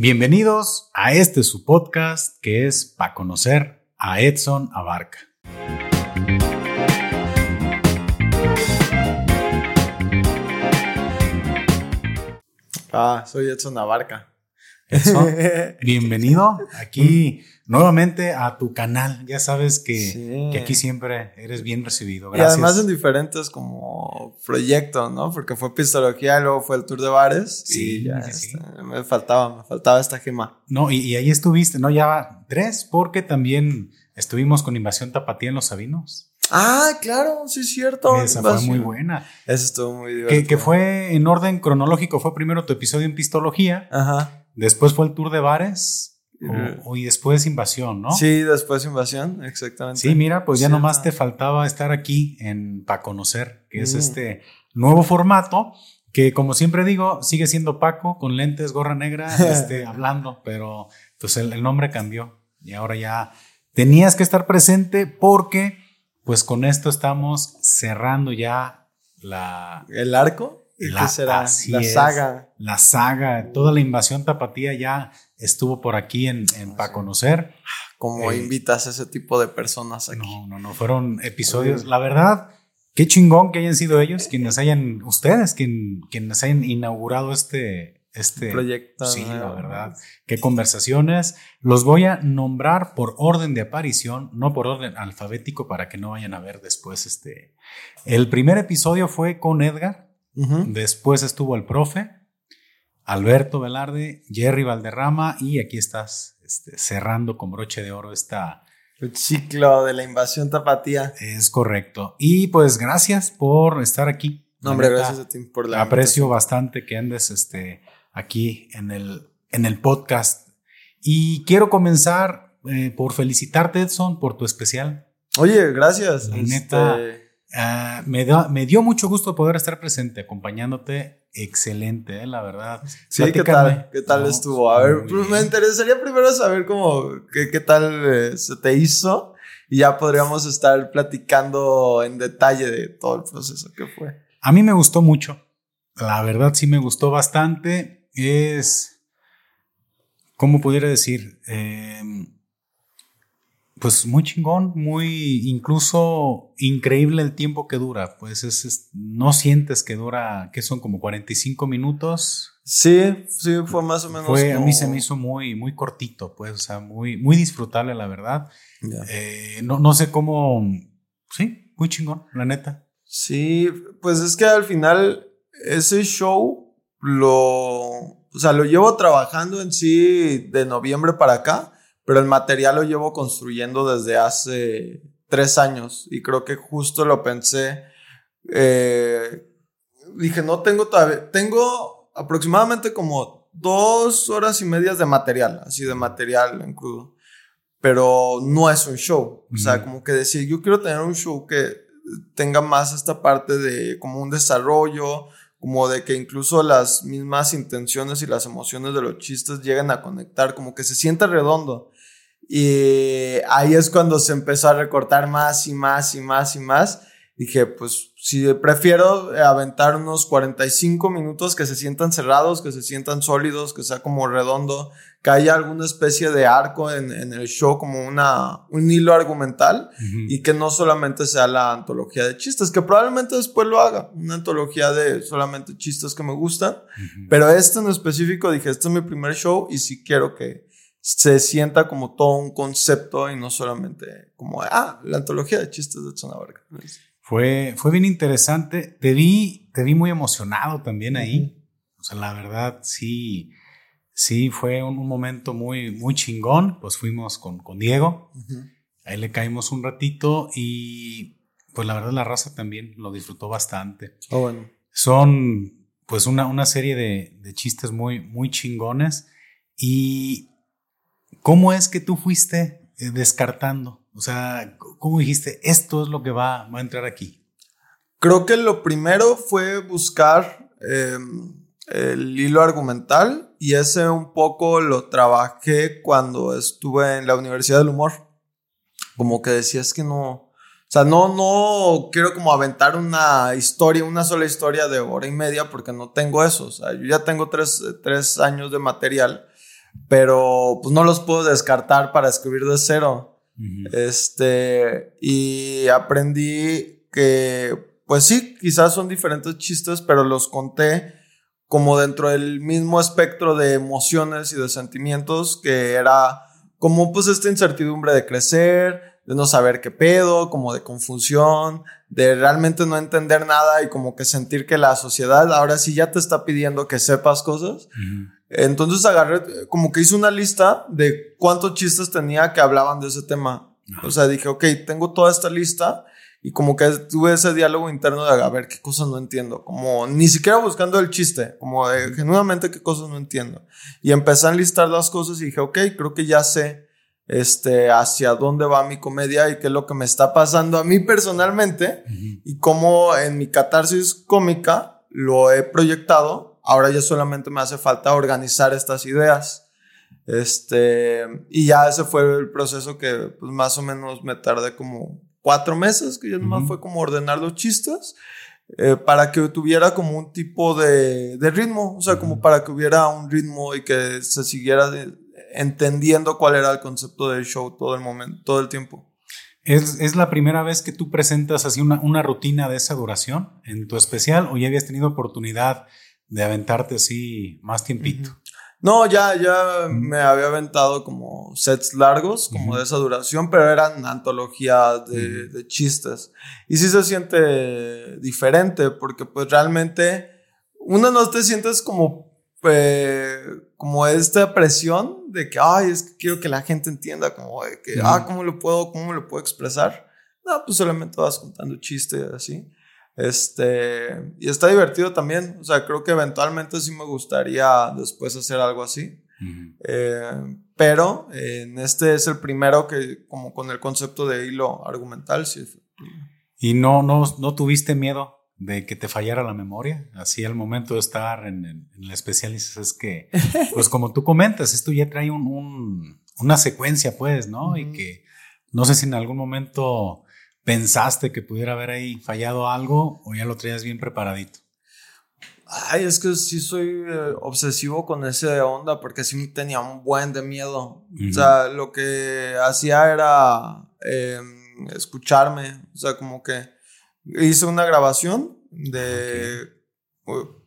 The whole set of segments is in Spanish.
Bienvenidos a este su podcast que es para conocer a Edson Abarca. Ah, soy Edson Abarca. Edson, bienvenido aquí nuevamente a tu canal. Ya sabes que, Sí. que aquí siempre eres bien recibido. Y Gracias. además en diferentes como proyectos, ¿no? Porque fue Pistología, luego fue el Tour de Bares. Sí, y ya, sí, este, me faltaba, me faltaba esta gema. No, y, y ahí estuviste, ¿no? Ya tres, porque también estuvimos con Invasión Tapatía en Los Sabinos. Ah, claro, sí es cierto. Esa fue Invasión. muy buena. Eso estuvo muy divertido. Que, que fue en orden cronológico, fue primero tu episodio en Pistología, Ajá. Después fue el Tour de Bares, o- o- y después Invasión, ¿no? Sí, después Invasión, exactamente. Sí, mira, pues ya Sí, nomás te faltaba estar aquí en para conocer, que es este nuevo formato que como siempre digo, sigue siendo Paco con lentes, gorra negra, este, hablando, pero pues el, el nombre cambió y ahora ya tenías que estar presente porque pues con esto estamos cerrando ya la, ¿El arco? ¿Y La- ¿Qué será? así La es. saga. la saga, toda la invasión tapatía ya estuvo por aquí en, en para conocer. Como Eh, invitas a ese tipo de personas aquí. No, no, no, fueron episodios. La verdad, qué chingón que hayan sido ellos quienes hayan, ustedes, quien, quienes hayan inaugurado este, este proyecto. Sí, la verdad. Qué conversaciones. Los voy a nombrar por orden de aparición, no por orden alfabético, para que no vayan a ver después este. El primer episodio fue con Edgar, Después estuvo el profe, Alberto Velarde, Jerry Valderrama, y aquí estás este, cerrando con broche de oro esta, El ciclo de la invasión tapatía. Es correcto. Y pues gracias por estar aquí. No, hombre, neta, gracias a ti por la Aprecio invitación. bastante que andes este, aquí en el, en el podcast. Y quiero comenzar eh, por felicitarte, Edson, por tu especial. Oye, gracias. La Este, Ah, me, da- me dio mucho gusto poder estar presente, acompañándote. Excelente, eh, la verdad. Sí, ¿qué tal? ¿Qué tal No, estuvo? A ver, pues, me interesaría primero saber cómo, qué, qué tal eh, se te hizo y ya podríamos estar platicando en detalle de todo el proceso que fue. A mí me gustó mucho. La verdad sí me gustó bastante. Es, ¿cómo pudiera decir? Eh, pues muy chingón, muy incluso increíble el tiempo que dura. Pues es, es- no sientes que dura, que son como 45 minutos. Sí, sí, fue más o menos. Fue, a mí se me hizo muy, muy cortito, pues, o sea, muy, muy disfrutable, la verdad. Eh, no, no sé cómo, sí, muy chingón, la neta. Sí, pues es que al final ese show lo, o sea, lo llevo trabajando en sí de noviembre para acá, pero el material lo llevo construyendo desde hace tres años y creo que justo lo pensé. eh, dije, no tengo todavía, tengo aproximadamente como dos horas y medias de material, así de material en crudo, pero no es un show. O sea, como que decir, yo quiero tener un show que tenga más esta parte de como un desarrollo, como de que incluso las mismas intenciones y las emociones de los chistes lleguen a conectar, como que se sienta redondo. Y ahí es cuando se empezó a recortar más y más y más y más. Dije, pues si prefiero aventar unos 45 minutos que se sientan cerrados, que se sientan sólidos, que sea como redondo, que haya alguna especie de arco en, en el show, como una, un hilo argumental Ujú. y que no solamente sea la antología de chistes, que probablemente después lo haga, una antología de solamente chistes que me gustan, Ujú. pero este en específico dije, este es mi primer show y sí quiero que se sienta como todo un concepto y no solamente como, ah, la antología de chistes de Edson Abarca. Fue, fue bien interesante. Te vi, te vi muy emocionado también ahí. O sea, la verdad, sí, sí, fue un, un momento muy, muy chingón. Pues fuimos con, con Diego. Ahí le caímos un ratito y pues la verdad la raza también lo disfrutó bastante. Oh, bueno. Son pues una, una serie de, de chistes muy, muy chingones. ¿Y cómo es que tú fuiste eh, descartando? O sea, ¿cómo dijiste, esto es lo que va, va a entrar aquí? Creo que lo primero fue buscar eh, el hilo argumental y ese un poco lo trabajé cuando estuve en la Universidad del Humor. Como que decías que no, o sea, no, no quiero como aventar una historia, una sola historia de hora y media porque no tengo eso. O sea, yo ya tengo tres, tres años de material, pero pues no los puedo descartar para escribir de cero. Este, y aprendí que, pues sí, quizás son diferentes chistes, pero los conté como dentro del mismo espectro de emociones y de sentimientos que era como pues esta incertidumbre de crecer, de no saber qué pedo, como de confusión, de realmente no entender nada y como que sentir que la sociedad ahora sí ya te está pidiendo que sepas cosas. Entonces agarré, como que hice una lista de cuántos chistes tenía que hablaban de ese tema. O sea, dije, ok, tengo toda esta lista y como que tuve ese diálogo interno de a ver qué cosas no entiendo, como ni siquiera buscando el chiste, como de genuinamente qué cosas no entiendo. Y empecé a enlistar las cosas y dije, ok, creo que ya sé este, hacia dónde va mi comedia y qué es lo que me está pasando a mí personalmente y cómo en mi catarsis cómica lo he proyectado. Ahora ya solamente me hace falta organizar estas ideas. Este, y ya ese fue el proceso que pues, más o menos me tardé como cuatro meses, que ya nomás fue como ordenar los chistes, eh, para que tuviera como un tipo de, de ritmo, o sea, como para que hubiera un ritmo y que se siguiera entendiendo cuál era el concepto del show todo el momento, todo el tiempo. ¿Es, es la primera vez que tú presentas así una, una, rutina de esa duración en tu especial o ya habías tenido oportunidad de aventarte así más tiempito? No, ya, ya me había aventado como sets largos, como de esa duración, pero eran antologías de, chistes. Y sí se siente diferente, porque pues realmente uno no te sientes como, eh, como esta presión de que, ay, es que quiero que la gente entienda, como de que, ah, ¿cómo lo puedo, cómo lo puedo expresar? No, pues solamente vas contando chistes así. Este, y está divertido también. O sea, creo que eventualmente sí me gustaría después hacer algo así. Eh, pero en este es el primero que, como con el concepto de hilo argumental, sí. ¿Y no, no, no tuviste miedo de que te fallara la memoria? Así al momento de estar en, en, el especial es que, pues como tú comentas, esto ya trae un, una secuencia, pues, ¿no? Y que no sé si en algún momento pensaste que pudiera haber ahí fallado algo o ya lo traías bien preparadito? Ay, es que sí soy eh, obsesivo con ese onda porque sí tenía un buen de miedo. O sea, lo que hacía era em, escucharme. O sea, como que hice una grabación de,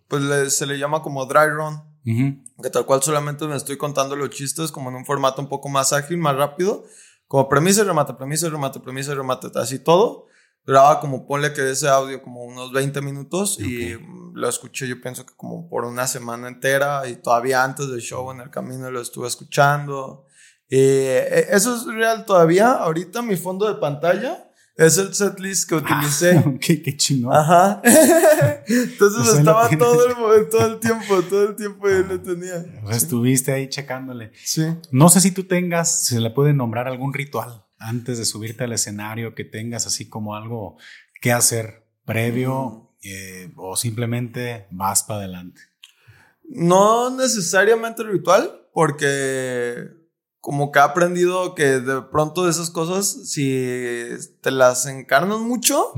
pues se le llama como dry run. Que tal cual solamente me estoy contando los chistes como en un formato un poco más ágil, más rápido. Como premisa y remate, premisa y remate, premisa y remate, así todo. Grababa como ponle que ese audio como unos 20 minutos y lo escuché yo pienso que como por una semana entera y todavía antes del show en el camino lo estuve escuchando. Y eh, eso es real todavía. Ahorita mi fondo de pantalla es el setlist que utilicé. Ah, qué, qué chingón. Ajá. Entonces estaba todo el, todo el tiempo, todo el tiempo y lo tenía. Estuviste ahí checándole. Sí. No sé si tú tengas, si se le puede nombrar algún ritual antes de subirte al escenario que tengas así como algo que hacer previo mm. eh, o simplemente vas para adelante. No necesariamente ritual, porque como que ha aprendido que de pronto de esas cosas, si te las encarnas mucho,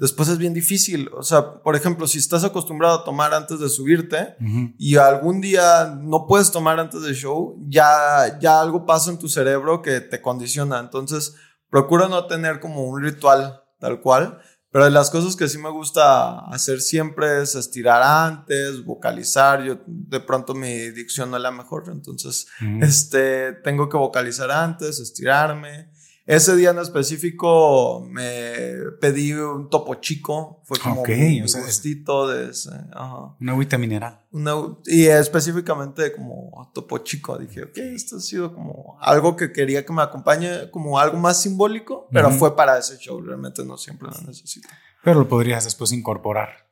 después es bien difícil. O sea, por ejemplo, si estás acostumbrado a tomar antes de subirte y algún día no puedes tomar antes del show, ya, ya algo pasa en tu cerebro que te condiciona. Entonces, procura no tener como un ritual tal cual, pero de las cosas que sí me gusta hacer siempre es estirar antes, vocalizar. Yo de pronto mi dicción no es la mejor, entonces este, tengo que vocalizar antes, estirarme. Ese día en específico me pedí un topo chico. Fue como un gustito de ese. Una agüita mineral. y específicamente como topo chico. Dije, ok, esto ha sido como algo que quería que me acompañe, como algo más simbólico, pero fue para ese show. Realmente no siempre lo necesito. Pero lo podrías después incorporar.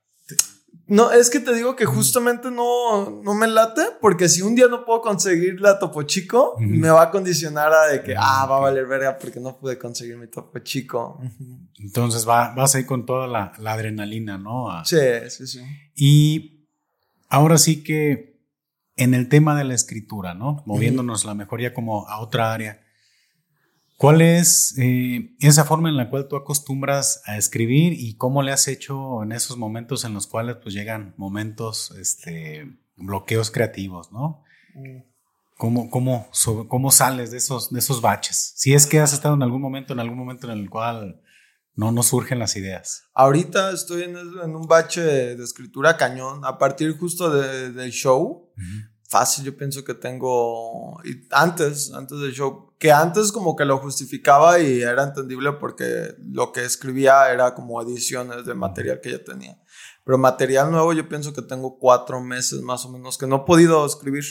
No, es que te digo que justamente no, no me late, porque si un día no puedo conseguir la Topo Chico, me va a condicionar a de que, ah, va a valer verga porque no pude conseguir mi Topo Chico. Entonces va, vas ahí con toda la, adrenalina, ¿no? sí, sí, sí. Y ahora sí que en el tema de la escritura, ¿no? Moviéndonos la mejoría como a otra área. ¿Cuál es eh, esa forma en la cual tú acostumbras a escribir y cómo le has hecho en esos momentos en los cuales pues llegan momentos, este, bloqueos creativos, ¿no? Mm. ¿Cómo, cómo, sobre- cómo sales de esos, de esos baches? Si es que has estado en algún momento, en algún momento en el cual no, no surgen las ideas. Ahorita estoy en, un bache de, de escritura cañón. A partir justo de- del show, fácil, yo pienso que tengo. Y antes, antes del show, que antes como que lo justificaba y era entendible porque lo que escribía era como ediciones de material que ya tenía. Pero material nuevo, yo pienso que tengo cuatro meses más o menos que no he podido escribir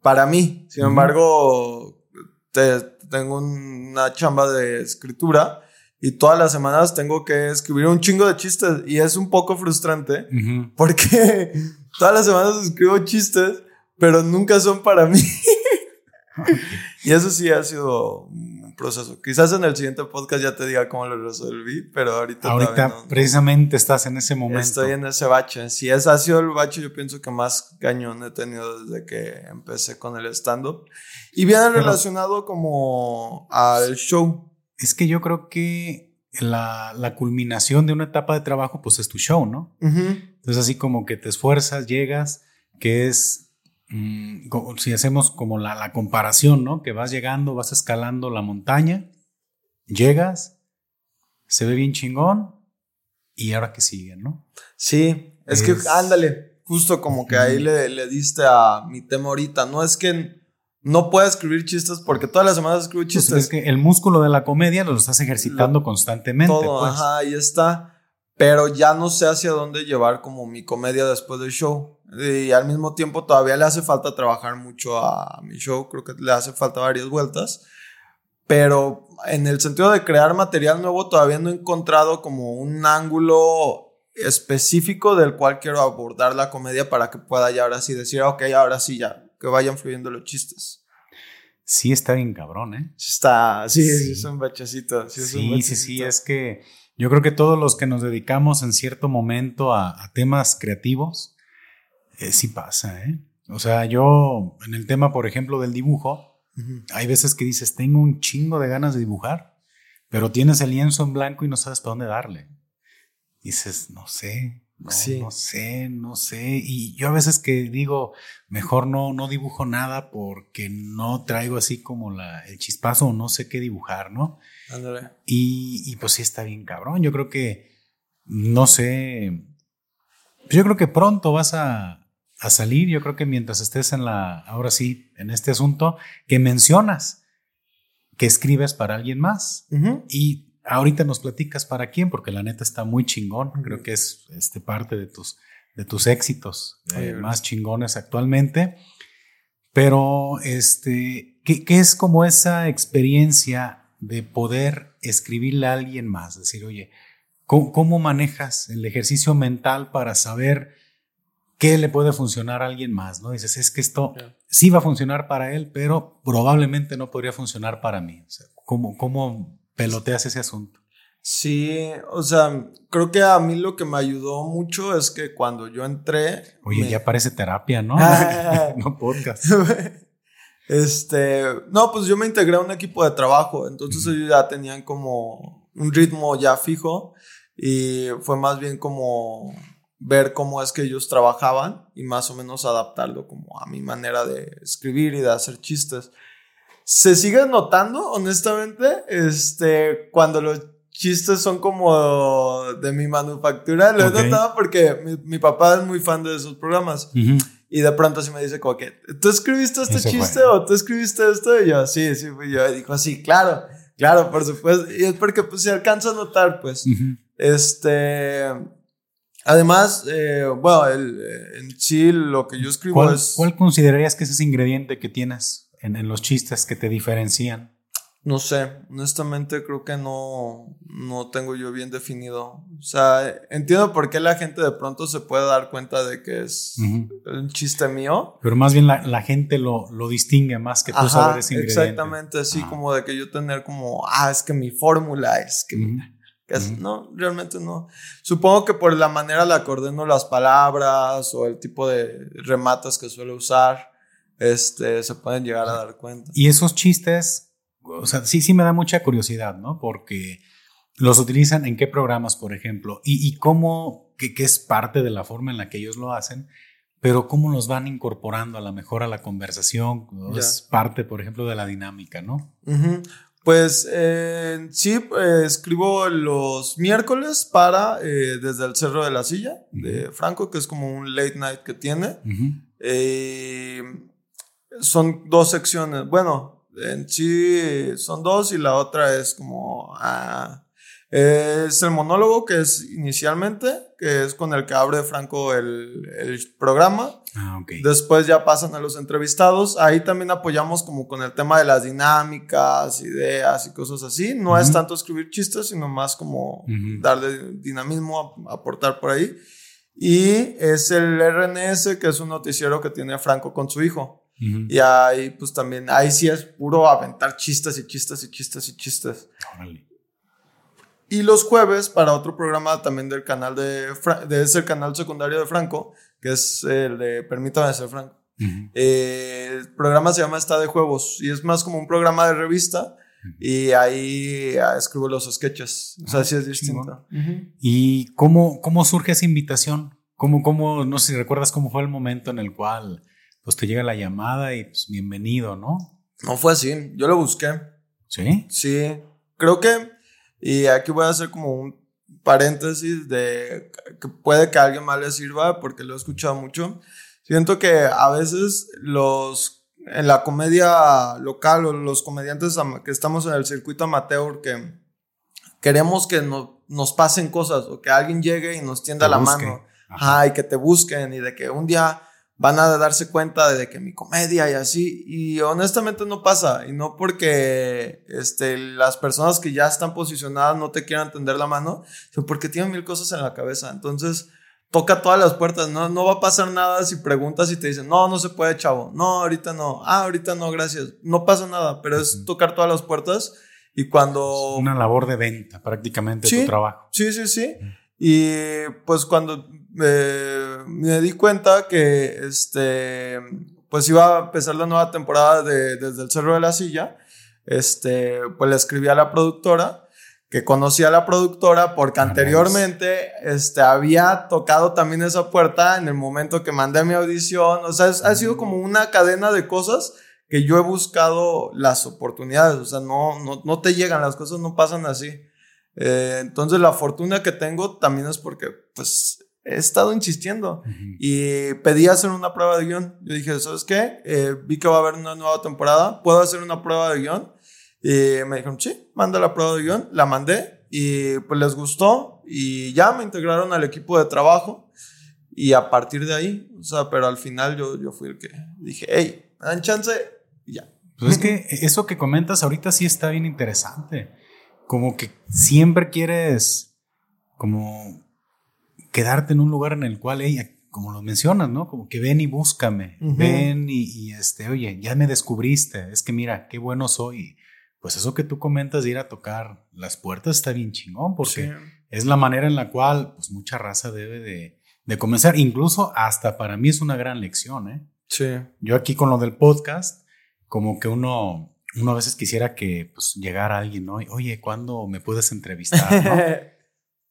para mí. Sin embargo, te- tengo una chamba de escritura y todas las semanas tengo que escribir un chingo de chistes y es un poco frustrante Ujú. porque todas las semanas escribo chistes, pero nunca son para mí. y eso sí ha sido un proceso. Quizás en el siguiente podcast ya te diga cómo lo resolví, pero ahorita, Ahorita no. precisamente estás en ese momento. Estoy en ese bache. Si ese ha sido el bache, yo pienso que más cañón he tenido desde que empecé con el stand-up. Y viene Pero- relacionado como al show. Es que yo creo que la, la culminación de una etapa de trabajo, pues es tu show, ¿no? Ujú. Entonces así como que te esfuerzas, llegas, que es, mm, si hacemos como la, la comparación, ¿no? Que vas llegando, vas escalando la montaña, llegas, se ve bien chingón, y ahora que sigue, ¿no? Sí, es, Es- que ándale, justo como que ahí le, le diste a mi tema ahorita. No es que no pueda escribir chistes porque todas las semanas escribo Pues chistes. es que el músculo de la comedia lo estás ejercitando constantemente. todo, pues. ajá, ahí está. Pero ya no sé hacia dónde llevar como mi comedia después del show. Y al mismo tiempo todavía le hace falta trabajar mucho a mi show. Creo que le hace falta varias vueltas. Pero en el sentido de crear material nuevo, todavía no he encontrado como un ángulo específico del cual quiero abordar la comedia para que pueda ya ahora sí decir, ok, ahora sí ya, que vayan fluyendo los chistes. Sí está bien cabrón, ¿eh? Sí Está, sí, sí, Sí. es un bachecito. Sí, es un Sí, sí, sí, es que yo creo que todos los que nos dedicamos en cierto momento a, a temas creativos, eh, sí pasa, ¿eh? O sea, yo en el tema, por ejemplo, del dibujo, hay veces que dices, tengo un chingo de ganas de dibujar, pero tienes el lienzo en blanco y no sabes para dónde darle. Dices, no sé, no, Sí. no sé, no sé. Y yo a veces que digo, mejor no, no dibujo nada porque no traigo así como la, el chispazo o no sé qué dibujar, ¿no? Ándale. Y, y pues sí está bien cabrón. Yo creo que, no sé, yo creo que pronto vas a, a salir. Yo creo que mientras estés en la, ahora sí, en este asunto, que mencionas que escribes para alguien más. Y ahorita nos platicas para quién, porque la neta está muy chingón. Creo que es este, parte de tus, de tus éxitos eh, más chingones actualmente. Pero, este, ¿qué, qué es como esa experiencia de poder escribirle a alguien más? Decir, oye, ¿cómo, cómo manejas el ejercicio mental para saber qué le puede funcionar a alguien más? ¿no? Dices, es que esto sí va a funcionar para él, pero probablemente no podría funcionar para mí. O sea, ¿cómo, cómo peloteas ese asunto? Sí, o sea, creo que a mí lo que me ayudó mucho es que cuando yo entré. Oye, me- ya parece terapia, ¿no? Ah. no podcast. este, no, pues yo me integré a un equipo de trabajo, entonces ellos ya tenían como un ritmo ya fijo y fue más bien como ver cómo es que ellos trabajaban y más o menos adaptarlo como a mi manera de escribir y de hacer chistes. Se sigue notando, honestamente, este, cuando los chistes son como de mi manufactura, lo Ok. he notado porque mi, mi papá es muy fan de esos programas. Y de pronto así me dice como que, ¿tú escribiste este Ese fue. chiste o tú escribiste esto? Y yo, sí, sí, fui yo. Y dijo, sí, claro, claro, por supuesto. Y es porque pues se alcanza a notar, pues. Este, además, eh, bueno, el, eh, en sí lo que yo escribo ¿Cuál, es, cuál considerarías que es ese ingrediente que tienes en, en los chistes que te diferencian? no sé, honestamente creo que no, no tengo yo bien definido. O sea, entiendo por qué la gente de pronto se puede dar cuenta de que es un chiste mío. Pero más bien la, la gente lo, lo distingue más que tú Ajá, saber ese ingrediente. exactamente, así Ajá. como de que yo tener como, ah, es que mi fórmula es que, que es- no, realmente no. Supongo que por la manera la que ordeno las palabras o el tipo de rematas que suelo usar, este, se pueden llegar a dar cuenta. Y esos chistes, o sea, sí, sí me da mucha curiosidad, ¿no? Porque los utilizan en qué programas, por ejemplo, y, y cómo, que, que es parte de la forma en la que ellos lo hacen, pero cómo los van incorporando a la mejor a la conversación, es parte, por ejemplo, de la dinámica, ¿no? Pues eh, sí, eh, escribo los miércoles para eh, Desde el Cerro de la Silla de Franco, que es como un late night que tiene. son dos secciones. Bueno, en sí son dos y la otra es como... Ah, es el monólogo que es inicialmente, que es con el que abre Franco el, el programa. Ah, okay. Después ya pasan a los entrevistados. Ahí también apoyamos como con el tema de las dinámicas, ideas y cosas así. No es tanto escribir chistes, sino más como darle dinamismo, aportar por ahí. Y es el RNS, que es un noticiero que tiene Franco con su hijo. Y ahí pues también, ahí sí es puro aventar chistes y chistes y chistes y chistes. Y los jueves para otro programa también del canal de, de ese canal secundario de Franco, que es el de Permítame ser Franco. Eh, el programa se llama Está de Juegos y es más como un programa de revista y ahí ah, escribo los sketches. O sea, ah, sí es distinto. ¿Y cómo, cómo surge esa invitación? ¿Cómo, cómo, no sé si recuerdas cómo fue el momento en el cual pues te llega la llamada y pues bienvenido, ¿no? No fue así, yo lo busqué. ¿Sí? Sí, creo que y aquí voy a hacer como un paréntesis de que puede que a alguien más le sirva porque lo he escuchado mucho. Siento que a veces los en la comedia local o los comediantes que estamos en el circuito amateur que queremos que nos pasen cosas o que alguien llegue y nos tienda la mano. Ajá, y que te busquen y de que un día van a darse cuenta de que mi comedia y así. Y honestamente no pasa. Y no porque este, las personas que ya están posicionadas no te quieran tender la mano, sino porque tienen mil cosas en la cabeza. Entonces, toca todas las puertas. No, no va a pasar nada si preguntas y te dicen, no, no se puede, chavo. No, ahorita no. Ah, ahorita no, gracias. No pasa nada, pero es tocar todas las puertas. Y cuando... una labor de venta prácticamente tu trabajo. Sí, sí, sí. Y pues cuando me di cuenta que este, pues iba a empezar la nueva temporada de Desde el Cerro de la Silla, este, pues le escribí a la productora, que conocía a la productora porque ah, anteriormente este, había tocado también esa puerta en el momento que mandé mi audición. O sea, ha sido como una cadena de cosas que yo he buscado las oportunidades. O sea, no, no, no te llegan, las cosas no pasan así. Eh, entonces la fortuna que tengo también es porque pues he estado insistiendo y pedí hacer una prueba de guion. Yo dije, ¿sabes qué? Eh, vi que va a haber una nueva temporada, ¿puedo hacer una prueba de guion? Y me dijeron, sí, manda la prueba de guion, la mandé y pues les gustó y ya me integraron al equipo de trabajo y a partir de ahí, o sea, pero al final yo, yo fui el que dije, hey, dan chance y ya. Pues es que eso que comentas ahorita sí está bien interesante. Como que siempre quieres como quedarte en un lugar en el cual ella, como lo mencionas, ¿no? Como que ven y búscame, ven y, este, oye, ya me descubriste, es que mira, qué bueno soy. Pues eso que tú comentas de ir a tocar las puertas está bien chingón, porque es la manera en la cual pues mucha raza debe de, de comenzar. Incluso hasta para mí es una gran lección, ¿eh? Sí. Yo aquí con lo del podcast, como que uno, uno a veces quisiera que pues, llegara alguien, ¿no? Oye, ¿cuándo me puedes entrevistar? ¿no?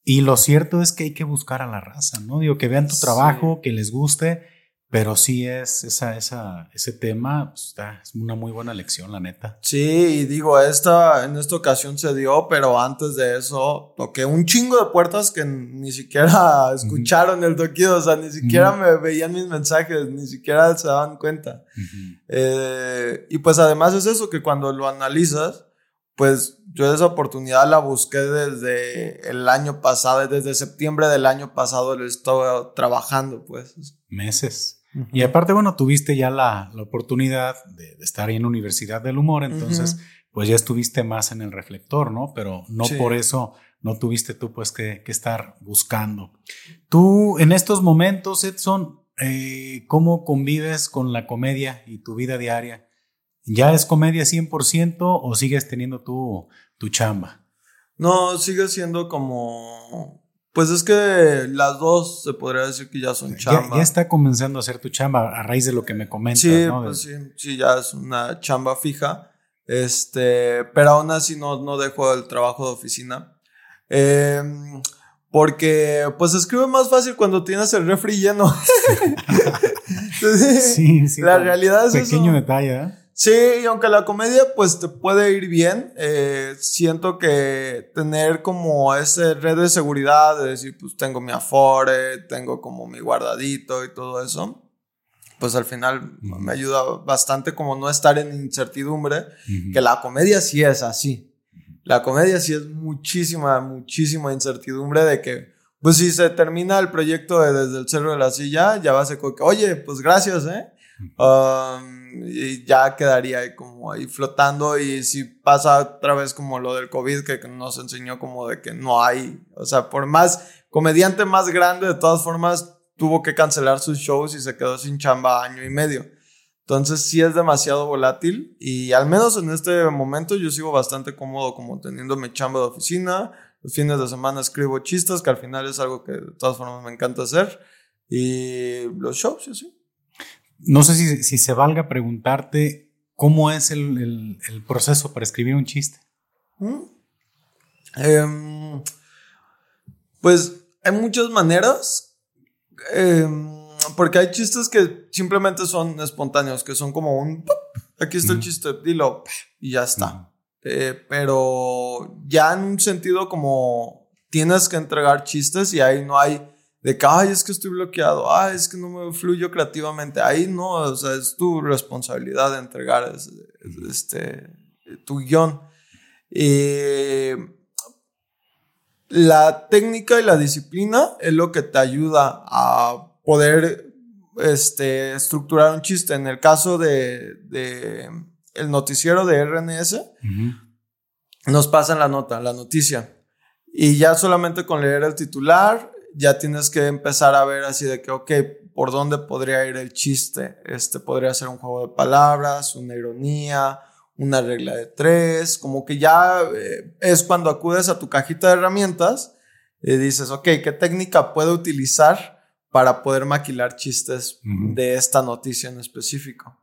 Y lo cierto es que hay que buscar a la raza, ¿no? Digo, que vean tu trabajo, que les guste, pero sí es esa, esa, ese tema, pues, está, es una muy buena lección, la neta. Sí, y digo, esta, en esta ocasión se dio, pero antes de eso toqué un chingo de puertas que ni siquiera escucharon el toquido, o sea, ni siquiera me veían mis mensajes, ni siquiera se daban cuenta. Eh, y pues además es eso, que cuando lo analizas, pues yo esa oportunidad la busqué desde el año pasado, desde septiembre del año pasado lo estaba trabajando, pues. Meses. Y aparte, bueno, tuviste ya la, la oportunidad de, estar ahí en Universidad del Humor, entonces, pues ya estuviste más en el reflector, ¿no? Pero no por eso no tuviste tú, pues, que, que, estar buscando. Tú, en estos momentos, Edson, eh, ¿cómo convives con la comedia y tu vida diaria? ¿Ya es comedia 100% o sigues teniendo tu, tu chamba? No, sigue siendo como... Pues es que las dos se podría decir que ya son chamba. Ya, está comenzando a ser tu chamba a raíz de lo que me comentas, sí, Pues sí, sí, ya es una chamba fija. Este, pero aún así no, no dejo el trabajo de oficina. Em, porque pues escribe más fácil cuando tienes el refri lleno. sí, sí. La realidad es Pequeño detalle, ¿eh? Sí, y aunque la comedia pues te puede ir bien, eh, siento que tener como esa red de seguridad, de decir pues tengo mi afore, tengo como mi guardadito y todo eso, pues al final me ayuda bastante como no estar en incertidumbre, que la comedia sí es así. La comedia sí es muchísima, muchísima incertidumbre de que, pues si se termina el proyecto de Desde el Cerro de la Silla, ya va a ser como que, oye, pues gracias, ¿eh? Y ya quedaría ahí como ahí flotando y si pasa otra vez como lo del COVID que nos enseñó como de que no hay, o sea, por más comediante más grande de todas formas tuvo que cancelar sus shows y se quedó sin chamba año y medio. Entonces sí es demasiado volátil y al menos en este momento yo sigo bastante cómodo como teniendo mi chamba de oficina, los fines de semana escribo chistes que al final es algo que de todas formas me encanta hacer y los shows y así. No sé si, se valga preguntarte cómo es el, proceso para escribir un chiste. Mm. Em, pues hay muchas maneras. Em, porque hay chistes que simplemente son espontáneos, que son como un... Aquí está el chiste, dilo, y ya está. Eh, pero ya en un sentido como tienes que entregar chistes y ahí no hay de que, ay, es que estoy bloqueado, ay, es que no me fluyo creativamente. Ahí no, o sea, es tu responsabilidad de entregar este, tu guion. Y la técnica y la disciplina es lo que te ayuda a poder este, estructurar un chiste. En el caso de, de el noticiero de RNS, nos pasan la nota, la noticia. Y ya solamente con leer el titular, ya tienes que empezar a ver así de que, ok, ¿por dónde podría ir el chiste? Este podría ser un juego de palabras, una ironía, una regla de tres, como que ya eh, es cuando acudes a tu cajita de herramientas y dices, ok, ¿qué técnica puedo utilizar para poder maquilar chistes de esta noticia en específico?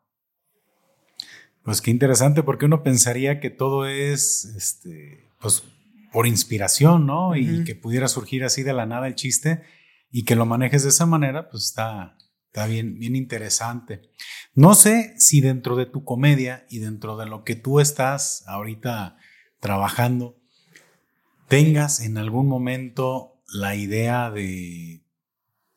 Pues qué interesante, porque uno pensaría que todo es, este, pues por inspiración, ¿no? Y que pudiera surgir así de la nada el chiste y que lo manejes de esa manera, pues está, está bien, bien interesante. No sé si dentro de tu comedia y dentro de lo que tú estás ahorita trabajando, tengas en algún momento la idea de,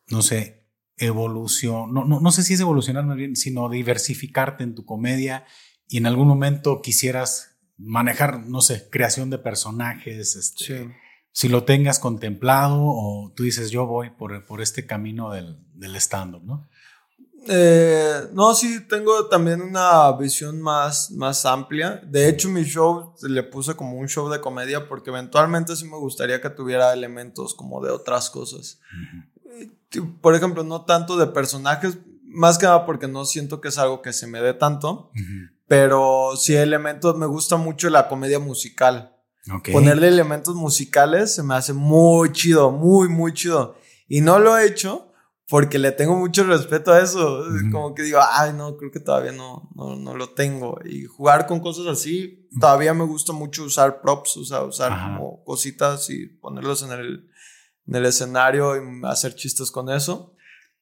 no sé, evolución, no, no, no sé si es evolucionar más bien, sino diversificarte en tu comedia y en algún momento quisieras manejar, no sé, creación de personajes, este, si lo tengas contemplado o tú dices yo voy por, por este camino del, del stand-up, ¿no? Eh, no, sí, tengo también una visión más, más amplia. De hecho, mi show le puse como un show de comedia porque eventualmente sí me gustaría que tuviera elementos como de otras cosas. Por ejemplo, no tanto de personajes, más que nada porque no siento que es algo que se me dé tanto, pero sí elementos, me gusta mucho la comedia musical. Ponerle elementos musicales se me hace muy chido, muy, muy chido. Y no lo he hecho porque le tengo mucho respeto a eso. Como que digo, ay, no, creo que todavía no, no, no, lo tengo. Y jugar con cosas así, todavía me gusta mucho usar props, o sea, usar como cositas y ponerlos en el, en el escenario y hacer chistes con eso.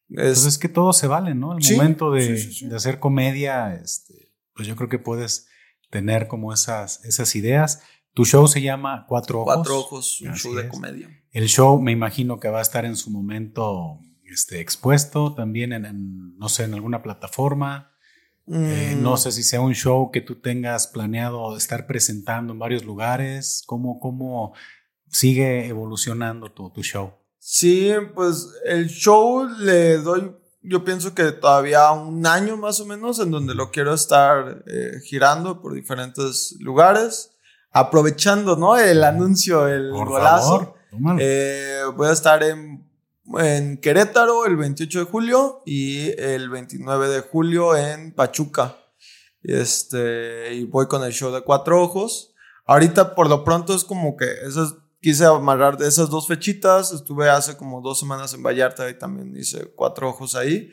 Es, pues es que todo se vale, ¿no? El momento de, de, hacer comedia, este, pues yo creo que puedes tener como esas, esas ideas. Tu show se llama Cuatro Ojos. Cuatro Ojos, un show de comedia. El show me imagino que va a estar en su momento este, expuesto también en, no sé, en alguna plataforma. Eh, no mm. sé si sea un show que tú tengas planeado estar presentando en varios lugares. ¿Cómo, cómo sigue evolucionando tu, tu show? Sí, pues el show le doy yo pienso que todavía un año más o menos en donde lo quiero estar eh, girando por diferentes lugares, aprovechando, ¿no? El anuncio, el golazo. Eh, voy a estar en, en Querétaro el 28 de julio y el 29 de julio en Pachuca. Este, y voy con el show de Cuatro Ojos. Ahorita por lo pronto es como que esas quise amarrar de esas dos fechitas. Estuve hace como dos semanas en Vallarta y también hice cuatro ojos ahí.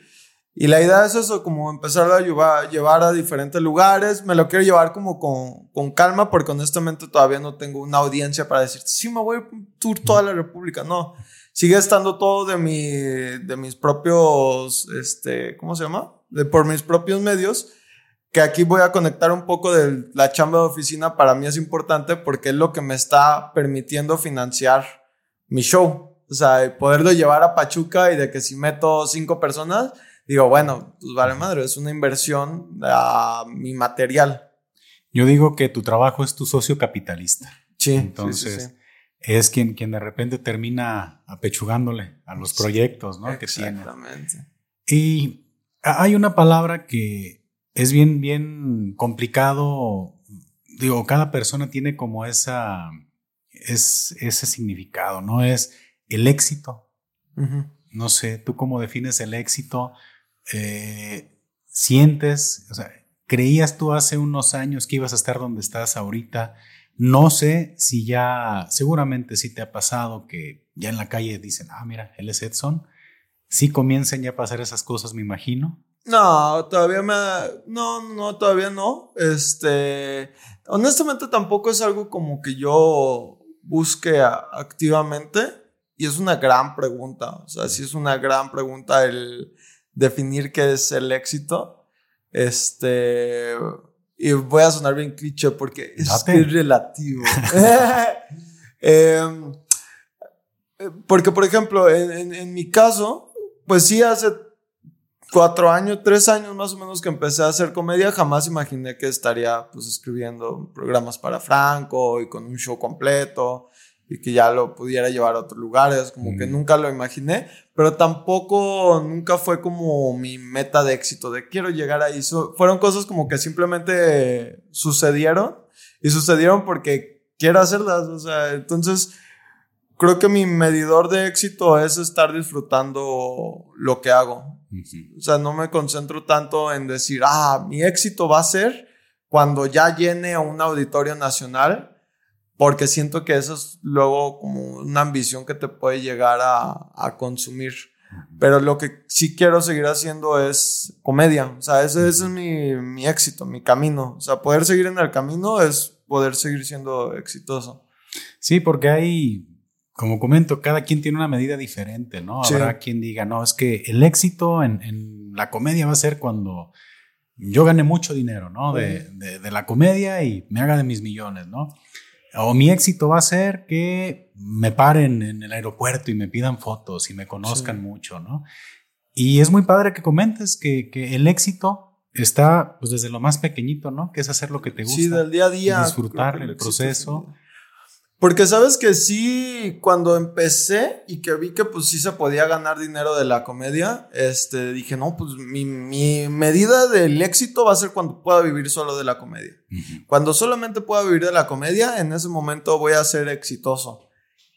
Y la idea es eso, como empezar a llevar, llevar a diferentes lugares. Me lo quiero llevar como con, con, calma porque honestamente todavía no tengo una audiencia para decir, sí, me voy a tour toda la República. No, sigue estando todo de mi, de mis propios, este, ¿cómo se llama? De por mis propios medios, que aquí voy a conectar un poco de la chamba de oficina, para mí es importante porque es lo que me está permitiendo financiar mi show. O sea, poderlo llevar a Pachuca y de que si meto cinco personas, digo, bueno, pues vale madre, es una inversión a mi material. Yo digo que tu trabajo es tu socio capitalista. Sí. Entonces, es quien, quien de repente termina apechugándole a los proyectos, ¿no? Que tiene. Exactamente. Y hay una palabra que es bien, bien complicado. Digo, cada persona tiene como esa, es, ese significado, ¿no? Es el éxito. No sé, ¿tú cómo defines el éxito? Eh, ¿Sientes, o sea, creías tú hace unos años que ibas a estar donde estás ahorita? No sé si ya, seguramente sí te ha pasado que ya en la calle dicen, ah, mira, él es Edson. Sí comienzan ya a pasar esas cosas, me imagino. No, todavía me... No, no, todavía no. Este... Honestamente tampoco es algo como que yo busque activamente. Y es una gran pregunta. O sea, sí es una gran pregunta el definir qué es el éxito. Este... Y voy a sonar bien cliché porque es, relativo. Em, porque, por ejemplo, en, en, mi caso, pues sí, hace cuatro años, tres años más o menos que empecé a hacer comedia, jamás imaginé que estaría pues escribiendo programas para Franco y con un show completo y que ya lo pudiera llevar a otros lugares, como que nunca lo imaginé, pero tampoco nunca fue como mi meta de éxito, de quiero llegar ahí. fueron cosas como que simplemente sucedieron y sucedieron porque quiero hacerlas, o sea, entonces creo que mi medidor de éxito es estar disfrutando lo que hago. O sea, no me concentro tanto en decir, ah, mi éxito va a ser cuando ya llene un auditorio nacional porque siento que eso es luego como una ambición que te puede llegar a, a consumir. Pero lo que sí quiero seguir haciendo es comedia. O sea, ese, ese es mi, mi, éxito, mi camino. O sea, poder seguir en el camino es poder seguir siendo exitoso. Sí, porque hay, como comento, cada quien tiene una medida diferente, ¿no? Habrá quien diga, no, es que el éxito en, en, la comedia va a ser cuando yo gane mucho dinero, ¿no? De, de, de la comedia y me haga de mis millones, ¿no? O mi éxito va a ser que me paren en el aeropuerto y me pidan fotos y me conozcan mucho, ¿no? Y es muy padre que comentes que, que, el éxito está pues desde lo más pequeñito, ¿no? Que es hacer lo que te gusta. Sí, del día a día. Disfrutar el proceso. Porque sabes que sí, cuando empecé y que vi que pues sí se podía ganar dinero de la comedia, este, dije, no, pues mi, mi medida del éxito va a ser cuando pueda vivir solo de la comedia. Cuando solamente pueda vivir de la comedia, en ese momento voy a ser exitoso.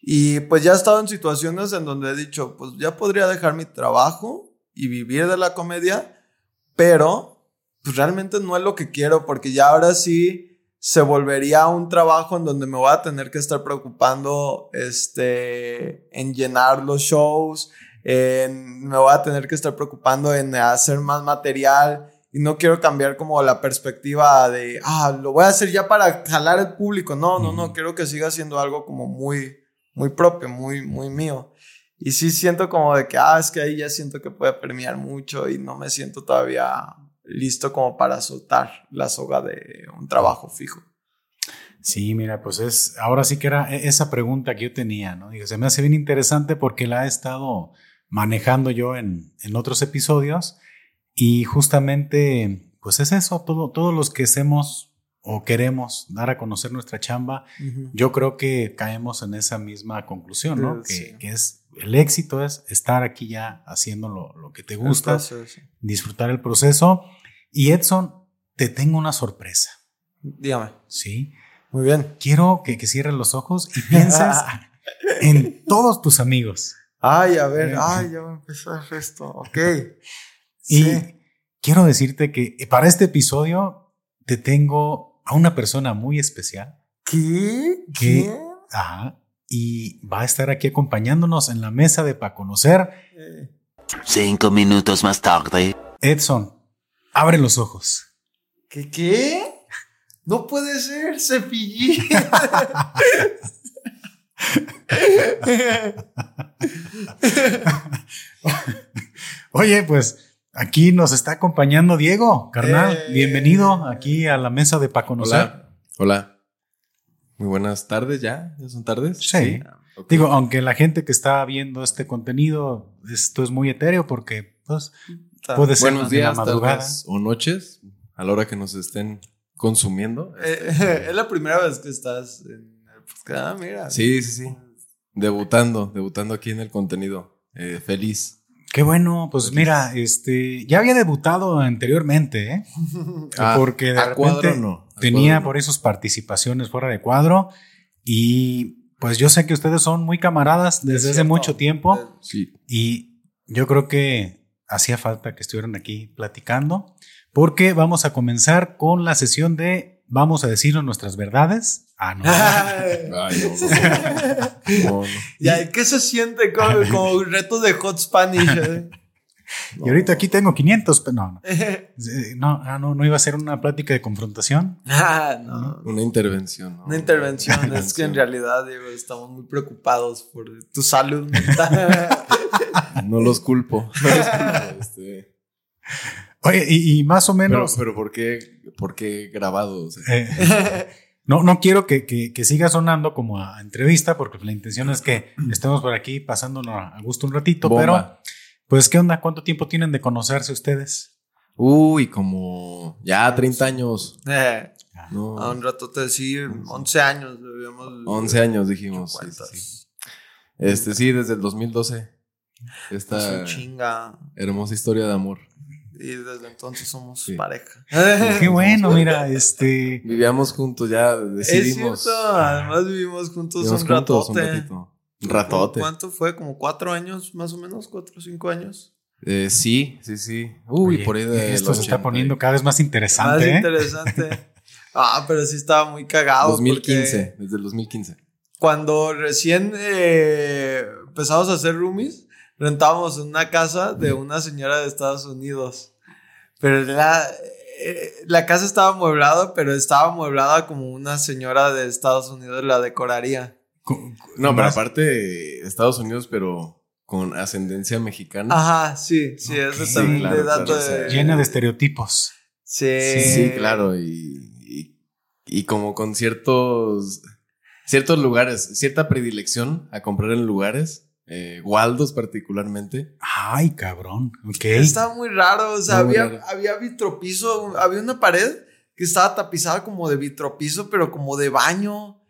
Y pues ya he estado en situaciones en donde he dicho, pues ya podría dejar mi trabajo y vivir de la comedia, pero pues realmente no es lo que quiero porque ya ahora sí se volvería un trabajo en donde me voy a tener que estar preocupando este, en llenar los shows, en, me voy a tener que estar preocupando en hacer más material y no quiero cambiar como la perspectiva de, ah, lo voy a hacer ya para jalar el público. No, no, no, quiero que siga siendo algo como muy, muy propio, muy, muy mío. Y sí siento como de que, ah, es que ahí ya siento que puede premiar mucho y no me siento todavía listo como para soltar la soga de un trabajo fijo. Sí, mira, pues es, ahora sí que era e, esa pregunta que yo tenía, ¿no? Digo, se me hace bien interesante porque la he estado manejando yo en, en otros episodios y justamente, pues es eso, todo, todos los que hacemos o queremos dar a conocer nuestra chamba, yo creo que caemos en esa misma conclusión, ¿no? Que, que, es el éxito es estar aquí ya haciendo lo, lo que te gusta, disfrutar el proceso. Y Edson, te tengo una sorpresa. Dígame. Sí. Muy bien. Quiero que, que cierres los ojos y pienses en todos tus amigos. Ay, a ver, ay, ya va a empezar esto. Ok. Y quiero decirte que para este episodio te tengo a una persona muy especial. ¿Qué? Que, Ajá, y va a estar aquí acompañándonos en la mesa de para conocer. Cinco minutos más tarde. Edson, abre los ojos. ¿Qué qué? No puede ser, cepillín. Oye, pues aquí nos está acompañando Diego, carnal. Eh. Bienvenido aquí a la mesa de Pa' Conocer. Hola. Hola. Muy buenas tardes ya. ¿Ya son tardes? Sí. Digo, aunque la gente que está viendo este contenido, esto es muy etéreo porque pues, puede ser Buenos días, madrugada. tardes o noches, a la hora que nos estén consumiendo. Eh, es la primera vez que estás en el podcast. Ah, mira. Sí, sí, sí. Debutando, debutando aquí en el contenido. Eh, feliz. Qué bueno, pues mira, este, ya había debutado anteriormente, ¿eh? Ah, porque de a cuadro repente no, a tenía cuadro por sus participaciones fuera de cuadro y pues yo sé que ustedes son muy camaradas desde Es hace mucho tiempo Sí. y yo creo que hacía falta que estuvieran aquí platicando porque vamos a comenzar con la sesión de vamos a decirnos nuestras verdades. Ah, no. Ay, no, no. Ya, ¿qué se siente como, como retos de Hot Spanish? eh? y ahorita aquí tengo 500, pero no, no. Eh, No, ah, no, no iba a ser una plática de confrontación. ah, no. Una intervención. ¿no? Una intervención. es que en realidad, Diego, estamos muy preocupados por tu salud mental. No los culpo. No los culpo, este. Oye, y, y más o menos... pero ¿por qué, por qué grabado? O sea, Eh, no, no quiero que, que- que siga sonando como a entrevista, porque la intención es que estemos por aquí pasándonos a gusto un ratito, bomba. pero pues, ¿qué onda? ¿Cuánto tiempo tienen de conocerse ustedes? Uy, como ya 30 años. Eh, No, a un rato te sí, 11 años. Debíamos, 11 años dijimos. sí. Este sí, desde el 2012. Es Esta chinga. hermosa historia de amor. Y desde entonces somos Sí. pareja. Qué bueno, mira, este... Vivíamos juntos, ya Es decidimos. cierto, además vivimos juntos vivimos un juntos un ratote. ratito. Un ratote. ¿Cuánto fue? ¿Como cuatro años más o menos? ¿Cuatro o cinco años? Eh, sí, sí, sí. Uy, oye, por ahí de. Esto se está poniendo cada vez más Más interesante, ¿eh? interesante. ah, pero sí estaba muy cagado. 2015, porque desde el 2015. Cuando recién eh, empezamos a hacer roomies, rentábamos una casa de una señora de Estados Unidos. Pero la, eh, la casa estaba amueblada, pero estaba amueblada como una señora de Estados Unidos la decoraría. Co- No, pero aparte de Estados Unidos, pero con ascendencia mexicana. Ajá, sí, sí, eso Ok, también claro, le dato claro, de... Llena de estereotipos. Sí, Sí, sí, claro. Y, y, y como con ciertos, ciertos lugares, cierta predilección a comprar en lugares, eh, Waldos particularmente. Ay, cabrón. Ok. Estaba muy raro, o sea, Muy había, raro. había vitropiso, había una pared que estaba tapizada como de vitropiso, pero como de baño.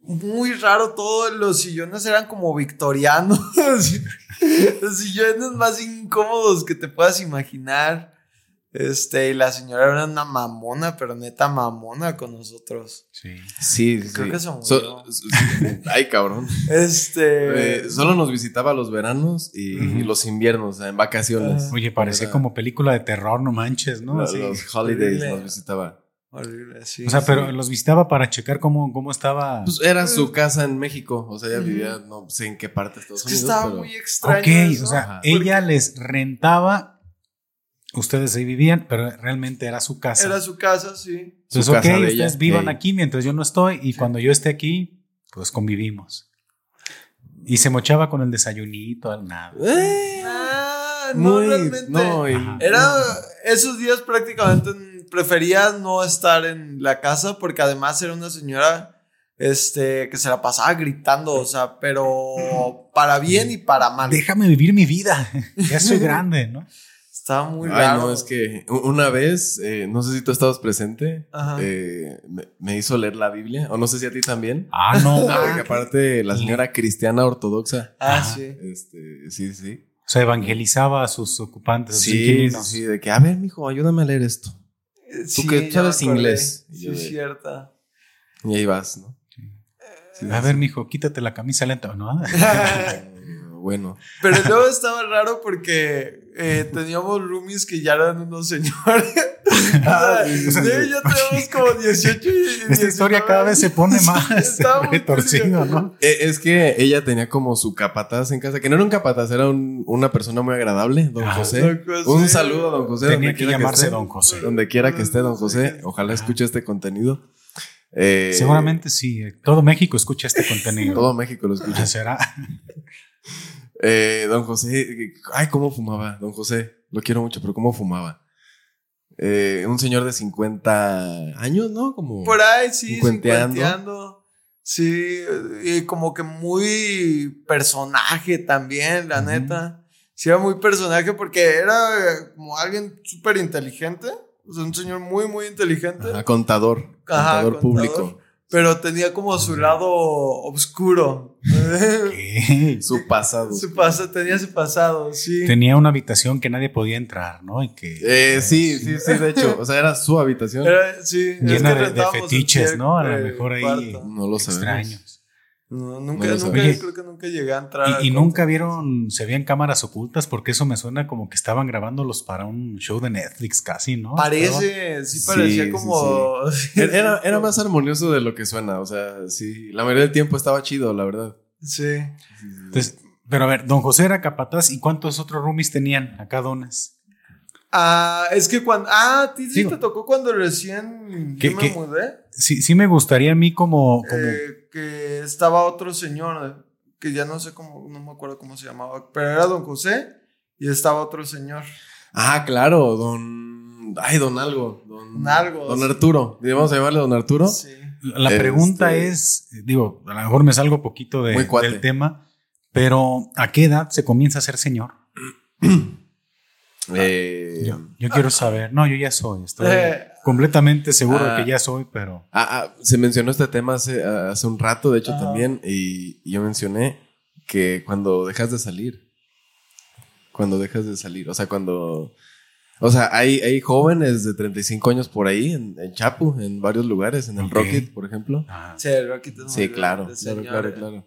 Muy raro todo, los sillones eran como victorianos. los sillones más incómodos que te puedas imaginar. Este, y la señora era una mamona, pero neta mamona con nosotros. Sí. Sí, sí. Creo sí. que se murió. So- ay, cabrón. Este. Eh, solo nos visitaba los veranos y, Ujú. y los inviernos, o sea, en vacaciones. Oye, parecía Era- como película de terror, no manches, ¿no? Los, holidays Horrible. nos visitaba. horrible, sí, o sea, sí. pero los visitaba para checar cómo, cómo estaba. Pues era su casa en México, o sea, ella vivía, no sé en qué parte de Estados Es que Unidos. estaba pero- muy extraño. ok, eso, o sea, Ajá. ella les rentaba, ustedes ahí vivían, pero realmente era su casa. Era su casa, sí. su Entonces, ok, casa de ustedes ella. vivan aquí mientras yo no estoy y cuando yo esté aquí, pues convivimos. Y se mochaba con el desayunito, nada. Eh, Ah, no, muy, realmente. no, y- Ajá. Era esos días prácticamente prefería no estar en la casa porque además era una señora este que se la pasaba gritando, o sea, pero para bien y para mal. Déjame vivir mi vida. ya soy grande, ¿no? Estaba muy Ay, raro. no, es que una vez, eh, no sé si tú estabas presente, Ajá. eh, me, me hizo leer la Biblia, o no sé si a ti también. Ah, no. Porque aparte, la señora cristiana ortodoxa. Ah, Ajá. sí. Este, sí, sí. O sea, evangelizaba a sus ocupantes, sus Sí, sí, de que, a ver, mijo, ayúdame a leer esto. Sí, que sabes inglés. Y Sí, es cierta. Y ahí vas, ¿no? Sí, A sí, ver, mijo, quítate la camisa lenta, ¿no? Bueno, Pero luego estaba raro porque eh, teníamos roomies que ya eran unos señores. Ah, sí, sí, ya tenemos como 18 y Esta historia 19 cada vez se pone más retorcido, ¿no? Eh, es que ella tenía como su capataz en casa, que no era un capataz, era un- una persona muy agradable, don Ah, José. Don José. Un saludo a don José. Tenía donde que quiera llamarse esté. Don José. Donde quiera que esté don José, ojalá escuche este contenido. Eh, Seguramente sí. Todo México escucha este contenido. Todo México lo escucha. ¿Será? Eh, don José, eh, ay, cómo fumaba, don José, lo quiero mucho, pero cómo fumaba. Eh, un señor de 50 años, ¿no? Como Por ahí, sí, Cincuenteando. cincuenteando. Sí, y como que muy personaje también, la neta. Sí, era muy personaje porque era eh, como alguien súper inteligente. O sea, un señor muy, muy inteligente. Ajá, contador, Ajá, contador contador. público. Pero tenía como su lado oscuro. ¿Qué? Su pasado. su pasa, tenía su pasado, sí. Tenía una habitación que nadie podía entrar, ¿no? Y que Eh, sí, sí, sí, de hecho, o sea, era su habitación. Era- sí, es llena que de, de fetiches, el ¿no? A lo mejor ahí. No lo sabemos. extraños. No, nunca, nunca, creo que nunca llegué a entrar. Y, nunca vieron, se veían cámaras ocultas porque eso me suena como que estaban grabándolos para un show de Netflix casi, ¿no? Parece, sí Sí, parecía sí, como. Era, era más armonioso de lo que suena, o sea, sí, la mayoría del tiempo estaba chido, la verdad. Sí. Entonces, pero a ver, don José era capataz y cuántos otros roomies tenían acá dones. Ah, es que cuando. Ah, a ti sí Digo- te tocó cuando recién ¿Qué- yo me mudé. Sí, sí me gustaría a mí como, como eh, que estaba otro señor, que ya no sé cómo, no me acuerdo cómo se llamaba, pero era don José y estaba otro señor. Ah, claro, don. Ay, don algo. Don, Don algo, Don sí. Arturo. Vamos a llamarle don Arturo. Sí. La Este- pregunta es, digo, a lo mejor me salgo poquito de- del tema, pero ¿a qué edad se comienza a ser señor? Eh, Yo, yo quiero saber. No, yo ya soy. Estoy Eh. completamente seguro Ah. de que ya soy, pero ah, ah, se mencionó este tema hace, ah, hace un rato, de hecho, también, y, y yo mencioné que cuando dejas de salir, cuando dejas de salir, o sea, cuando... O sea, hay, hay jóvenes de 35 años por ahí, en, en Chapu, en varios lugares, en el. Rocket, por ejemplo. ah, Sí, el Rocket es muy Sí, claro, claro, claro.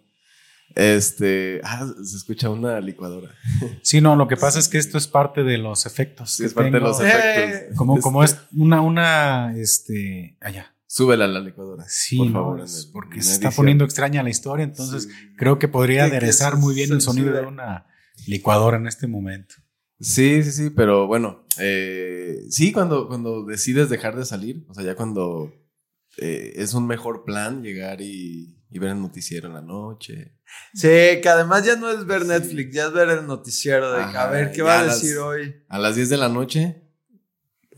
Este, ah, se escucha una licuadora. sí, no, lo que pasa es que esto es parte de los efectos. Sí, es parte de los Eh, efectos. Como, como Este, es una, una, este, allá. Súbela a la licuadora. Sí, por no, favor. el- porque se está poniendo extraña la historia, entonces Sí. creo que podría aderezar muy bien el sonido de una licuadora en este momento. Sí, sí, sí, pero bueno, eh, sí, cuando, cuando decides dejar de salir, o sea, ya cuando eh, es un mejor plan llegar y, y ver el noticiero en la noche. Sí, que además ya no es ver Netflix, ya es ver el noticiero de Ajá, a ver qué va a las- decir hoy. A las 10 de la noche,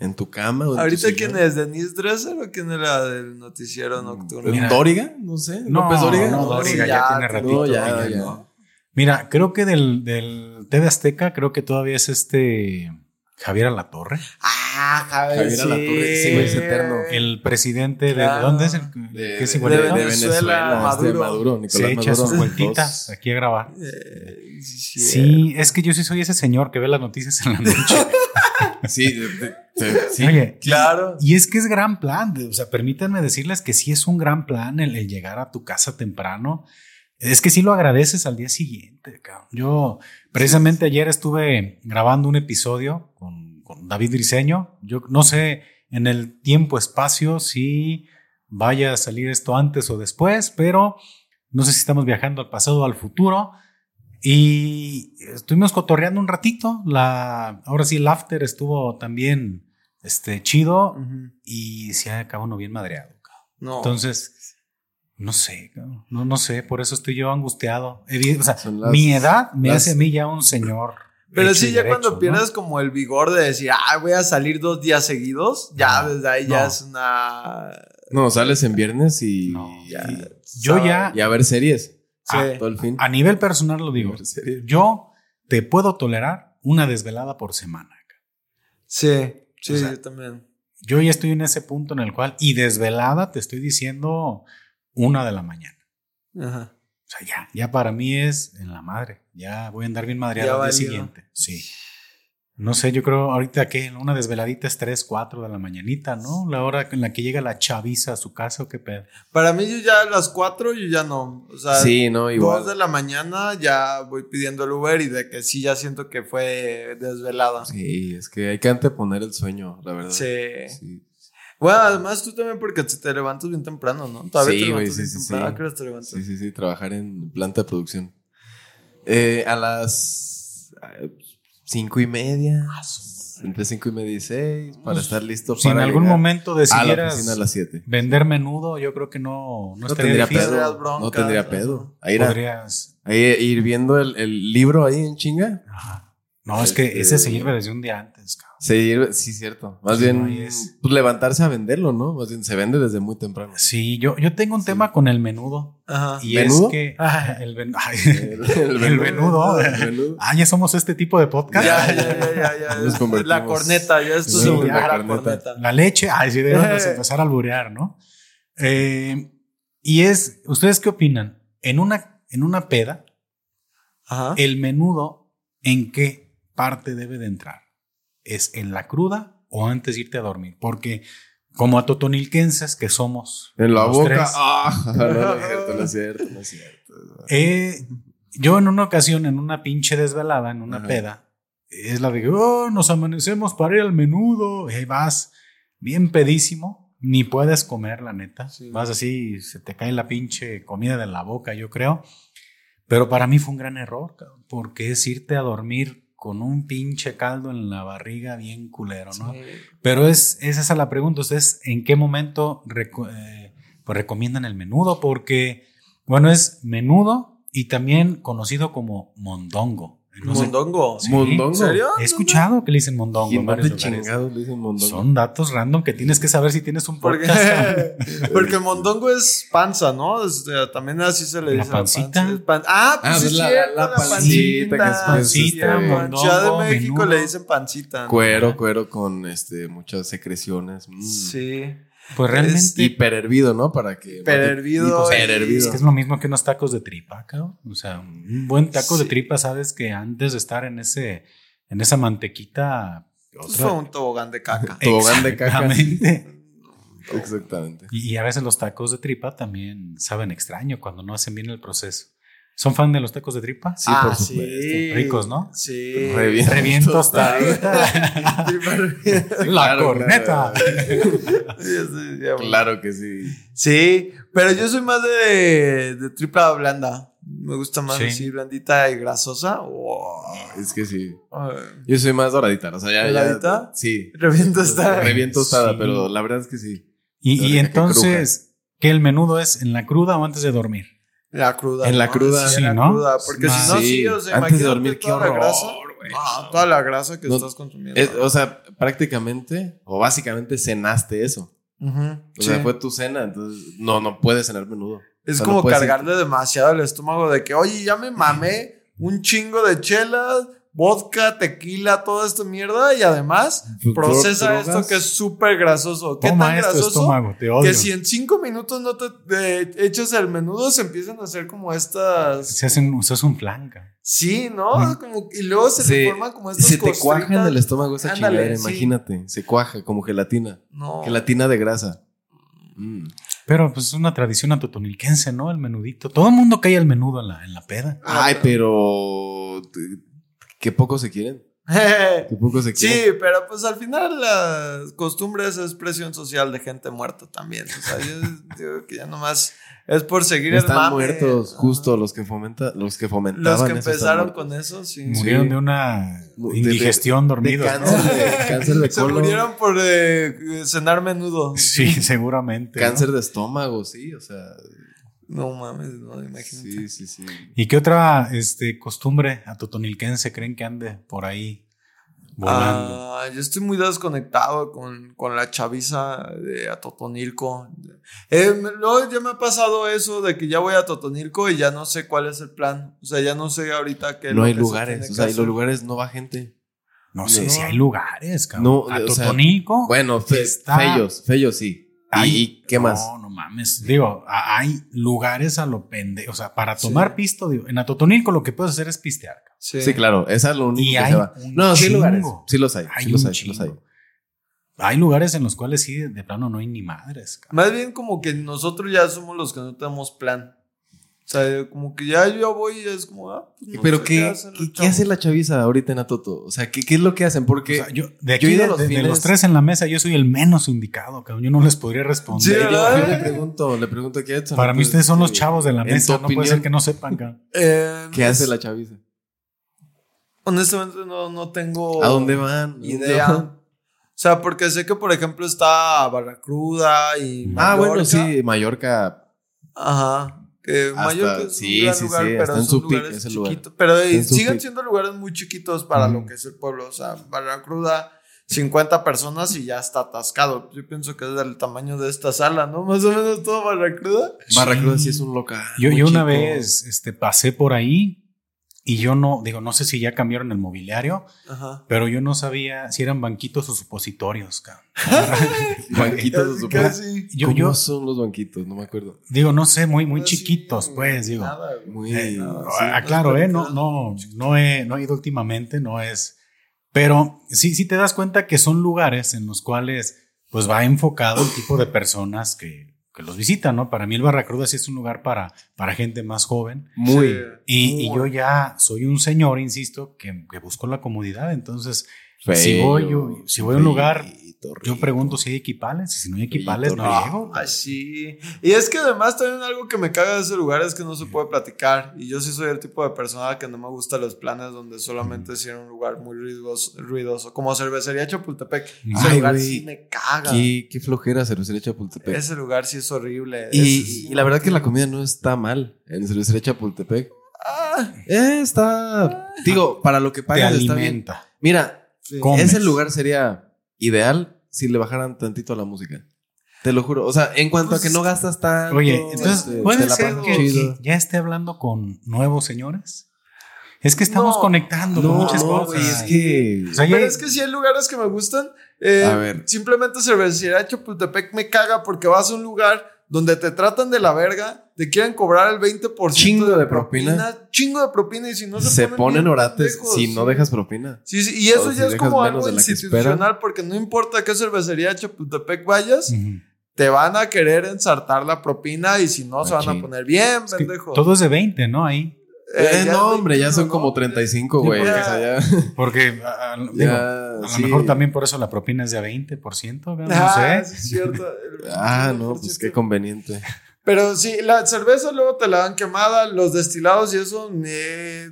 en tu cama. o en Ahorita quién es, Denise Dresser o quién era del noticiero nocturno. Mira. ¿Dóriga? No sé. No, ¿López Dóriga? no, Dóriga ya, ya, tiene no, ratito. Mira, creo que del, del TV Azteca, creo que todavía es este Javier Alatorre, Ah, Javier, Javier sí. Alatorre, sí, güey, es eterno. el presidente de Claro. ¿dónde es el De, que es de- de Venezuela, Venezuela, Maduro. este Maduro, Nicolás Se echa Maduro. sus vueltitas aquí a grabar. Eh, sí, Sí, es que yo sí soy ese señor que ve las noticias en la noche. Sí, de- de- de- sí. Oye, Claro. y es que es gran plan. O sea, permítanme decirles que sí es un gran plan el, el llegar a tu casa temprano. Es que sí lo agradeces al día siguiente. cabrón. Yo precisamente ayer estuve grabando un episodio con, con David Briseño. Yo no sé en el tiempo, espacio, si vaya a salir esto antes o después, pero no sé si estamos viajando al pasado o al futuro. Y estuvimos cotorreando un ratito. La, ahora sí, el after estuvo también este, chido Ujú. y se acaba uno bien madreado. No. Entonces, no sé, cabrón. no, no sé, por eso estoy yo angustiado. Evi- O sea, Son las- mi edad me las- hace a mí ya un señor. Pero sí, ya derecho, cuando ¿no? pierdes como el vigor de decir, ah, voy a salir dos días seguidos, ya No, desde ahí ya es una. No, sales en viernes y, No, Ya, y, Yo ya, y a ver series. Sí. Ah, Todo el fin. a nivel personal lo digo, A yo te puedo tolerar una desvelada por semana. Sí, sí, O sea, yo también. Yo ya estoy en ese punto en el cual, y desvelada te estoy diciendo una de la mañana. Ajá. O sea, ya, ya para mí es en la madre. Ya voy a andar bien madreado al día siguiente. Sí. No sé, yo creo ahorita que una desveladita es 3, 4 de la mañanita, ¿no? La hora en la que llega la chaviza a su casa o qué pedo. Para mí, yo ya a las cuatro, yo ya no. O sea, Sí, no, igual. dos de la mañana ya voy pidiendo el Uber y de que sí ya siento que fue desvelada. Sí, es que hay que anteponer el sueño, la verdad. Sí. Sí. Bueno, además tú también porque te levantas bien temprano, ¿no? Todavía Sí, te levantas sí, bien sí, temprano. sí. ¿A qué horas te levantas? Sí, sí, sí, trabajar en planta de producción. Eh, a las eh, cinco y media. las entre 5 y media y 6 para estar listo Si en para algún llegar momento a la decidieras oficina a las 7. vender menudo, yo creo que no, no, No estaría tendría difícil. Pedo. bronca, No tendría pedo. Ahí, era- Podrías. ahí ir viendo el, el libro ahí en chinga. Ajá. No, es que ese se sirve desde un día antes, cabrón. Sí, sí, cierto. Más Sí, bien, es- pues levantarse a venderlo, ¿no? Más bien, se vende desde muy temprano. Sí, yo, yo tengo un tema con el menudo. Ajá. Y ¿Menudo? es que el, ven- ay, El, el menudo. el menudo. Ah, ya somos este tipo de podcast. Ya, ya, ya, ya, ya. Nos convertimos- La corneta, ya esto Sí, ya, la corneta. corneta. La leche, ay, sí, debemos empezar a alburear, ¿no? Eh, y es, ¿ustedes qué opinan? En una, en una peda, Ajá. el menudo, ¿en qué parte debe de entrar? ¿Es en la cruda o antes de irte a dormir? Porque como atotonilquenses que somos En la boca. Ah, no, no es cierto, no es cierto, no es cierto. eh, yo en una ocasión, en una pinche desvelada, en una Ajá. peda, es la de, oh, nos amanecemos para ir al menudo, y ahí vas, bien pedísimo, ni puedes comer, la neta. Sí. Vas así, se te cae la pinche comida de la boca, yo creo. Pero para mí fue un gran error, porque es irte a dormir con un pinche caldo en la barriga bien culero, ¿no? Sí. Pero es, es esa la pregunta. ¿Ustedes en qué momento reco- eh, pues recomiendan el menudo? Porque, bueno, es menudo y también conocido como mondongo. No sé- Mondongo. Sí. ¿Mondongo? ¿En serio? He escuchado que le dicen mondongo ¿Y en dónde chingados le dicen mondongo? Son datos random que tienes que saber si tienes un Porque, podcast. porque mondongo es panza, ¿no? Es, eh, también así se le ¿La dice. la pancita? panza. Es pan- ah, pues Ah, sí, pues es la- la la, pancita, pancita. que es, Pancita, este, Ciudad de mondongo, México menudo. le dicen pancita. ¿no? Cuero, cuero con este muchas secreciones. Mm. Sí. Pues realmente Hiper hervido, ¿no? Para que. Hiper hervido Y, pues, y- hiper hervido. es que es lo mismo que unos tacos de tripa, cabrón. O sea, un buen taco de tripa, sabes que antes de estar en ese, en esa mantequita, Pues fue un tobogán de caca. Tobogán de caca. Exactamente. Exactamente. Y, y a veces los tacos de tripa también saben extraño cuando no hacen bien el proceso. ¿Son fan de los tacos de tripa? Sí, ah, por supuesto. sí. Ricos, ¿no? Sí. Re bien. Revientos Tostadita. La Claro, corneta. Sí, sí, ya, bueno. Claro que sí. Sí, pero yo soy más de, de tripa blanda. Me gusta más Sí. así, blandita y grasosa. Wow. Es que sí. Ay, Yo soy más doradita. O sea, ya. ya- ¿Doradita? sí. Reviento está. Re bien tostada, Sí. pero la verdad es que sí. Y, y entonces, ¿qué el menudo es en la cruda o antes de dormir? La cruda. En la ¿no? cruda. Sí, la ¿no? cruda. Porque si no, sí, sí. o sea, Antes de dormir, qué toda la horror, grasa. Ah, toda la grasa que No, estás consumiendo. Es- o sea, prácticamente o básicamente cenaste eso. O sí. sea, fue tu cena, entonces no, no puedes cenar menudo. Es O sea, como no cargarle demasiado el estómago de que, oye, ya me mamé un chingo de chelas, vodka, tequila, toda esta mierda y además Dro- procesa drogas. esto que es súper grasoso. ¿Qué Toma tan esto, grasoso? estómago, te odio. Que si en cinco minutos no te eh, echas el menudo, se empiezan a hacer como estas. Se hacen, se hace un flanca. Sí, ¿no? Mm. Como, y luego se, Se- le forman como estas Se te cuaja en el estómago esa Ándale, chingadera, sí. imagínate. Se cuaja como gelatina. No. Gelatina de grasa. Mm. Pero pues es una tradición atotonilquense, ¿no? El menudito. Todo el mundo cae al menudo en la, en la peda. Ay, pero. Qué poco se quieren. Qué poco se Sí, quieren. pero pues al final las costumbres es presión social de gente muerta también. O sea, yo digo que ya nomás es por seguir el Están mame. muertos, justo los que fomenta, los que fomentaban. Los que empezaron con eso, sí. Murieron de una indigestión De dormidos. ¿no? cáncer de, cáncer de Se murieron por eh, cenar menudo. Sí, seguramente. ¿no? Cáncer de estómago, sí, o sea. No mames, no, imagínate. Sí, sí, sí. ¿Y qué otra este, costumbre atotonilquense creen que ande por ahí volando? Ah, yo estoy muy desconectado con, con la chaviza de Atotonilco. Eh, ya me ha pasado eso de que ya voy a Totonilco y ya no sé cuál es el plan. O sea, ya no sé ahorita qué No lo hay que se lugares, tiene o sea, y los lugares no va gente. no sé no. si hay lugares, cabrón. No, o sea, Atotonilco. Bueno, fe, Está- fellos, fellos sí. ¿Y, qué más? No, no mames. Digo, hay lugares a lo pende. O sea, para tomar Sí. pisto, digo, en Atotonilco lo que puedes hacer es pistear. Sí. Sí, claro, esa es lo único Y que hay se va. un No, sí lugares. Sí los hay, Hay sí los hay, sí los hay. Hay lugares en los cuales sí, de, de plano no hay ni madres. cabrón. Más bien como que nosotros ya somos los que no tenemos plan. O sea, como que ya yo voy y es como, ah, pues no Pero sé ¿qué, hacen qué, los qué hace la chaviza ahorita en Atoto? O sea, ¿qué, qué es lo que hacen? Porque O sea, yo, de yo aquí, he ido de, a los de- de fines- los tres en la mesa, yo soy el menos indicado, cabrón. Yo no les podría Sí, responder. yo, ¿verdad? yo le pregunto, le pregunto aquí a Edson. Para mí pues, ustedes son los eh, chavos de la mesa. No puede ser que no sepan, cabrón. Eh, ¿Qué hace la chaviza? Honestamente no, no tengo ¿A dónde van? idea. O sea, porque sé que, por ejemplo, está Barracruda y Ah, bueno, Mallorca. sí, Mallorca. Ajá. Que Hasta- Mallorca es sí, un gran sí, lugar, sí, pero son lugares lugar. chiquitos. Pero eh, siguen siendo lugares muy chiquitos para lo que es el pueblo. O sea, Barracruda, 50 personas y ya está atascado. Yo pienso que es del tamaño de esta sala, ¿no? Más o menos todo Barracruda. Barracruda sí Sí. es un local. Yo, una vez este, pasé por ahí y yo no, digo, no sé si ya cambiaron el mobiliario, Ajá. pero yo no sabía si eran banquitos o supositorios, cabrón. Banquitos de Casi, su casi. Yo, ¿Cómo yo son los banquitos? No me acuerdo. digo, no sé, muy, muy chiquitos, pues, digo. nada. Muy. Eh, no, sí. ah, no eh, no, no, no he, no he ido últimamente, no es. Pero sí, sí te das cuenta que son lugares en los cuales pues va enfocado el tipo de personas que, que los visitan, ¿no? Para mí el Barracruda sí es un lugar para, para gente más joven. Muy. Sí. Y, y yo ya soy un señor, insisto, que, que busco la comodidad. Entonces, Feo, si voy, yo- si voy a un lugar, yo pregunto si hay equipales. Y si no hay equipales, no no. llego. Ay, sí. Y es que además también algo que me caga de ese lugar es que no se puede platicar. Y yo sí soy el tipo de persona que no me gusta los planes donde solamente es ir a un lugar muy ruidoso, ruidoso como cervecería Chapultepec. Ese Ay, lugar sí me caga. Qué, qué flojera cervecería Chapultepec. Ese lugar sí es horrible. Y, Es- y la verdad que la comida no está mal en cervecería Chapultepec. Ah, Eh, está. Digo, para lo que Te pagas está bien. alimenta. Mira, ese lugar sería ideal si le bajaran tantito a la música. Te lo juro. O sea, en cuanto Pues a que no gastas tanto. Oye, entonces, este, ¿puede ser que, ya esté hablando con nuevos señores? Es que estamos No. conectando con muchas no, cosas. es que. O sea, ya- Pero es que sí hay lugares que me gustan. Eh, A ver. Simplemente cervecería Chapultepec me caga porque vas a un lugar donde te tratan de la verga, te quieren cobrar el 20% Chingo de, de propina. Chingo de propina y si no se, se ponen orates pendejos, si no dejas propina. Sí, sí, y eso O si ya es como algo institucional porque no importa qué cervecería de Chapultepec vayas, te van a querer ensartar la propina y si no se van a poner bien, Es todo es de 20, ¿no? Ahí. Eh, Eh, no, hombre, ya 21, son como ¿no? 35, güey. Sea, ya. Porque a, a- digo, ya, a lo sí. mejor también por eso la propina es de 20%, ¿no? Ah, sé. sí es cierto. el Ah, 21%. no, pues qué conveniente. Pero sí, la cerveza luego te la dan quemada, los destilados y eso, ni,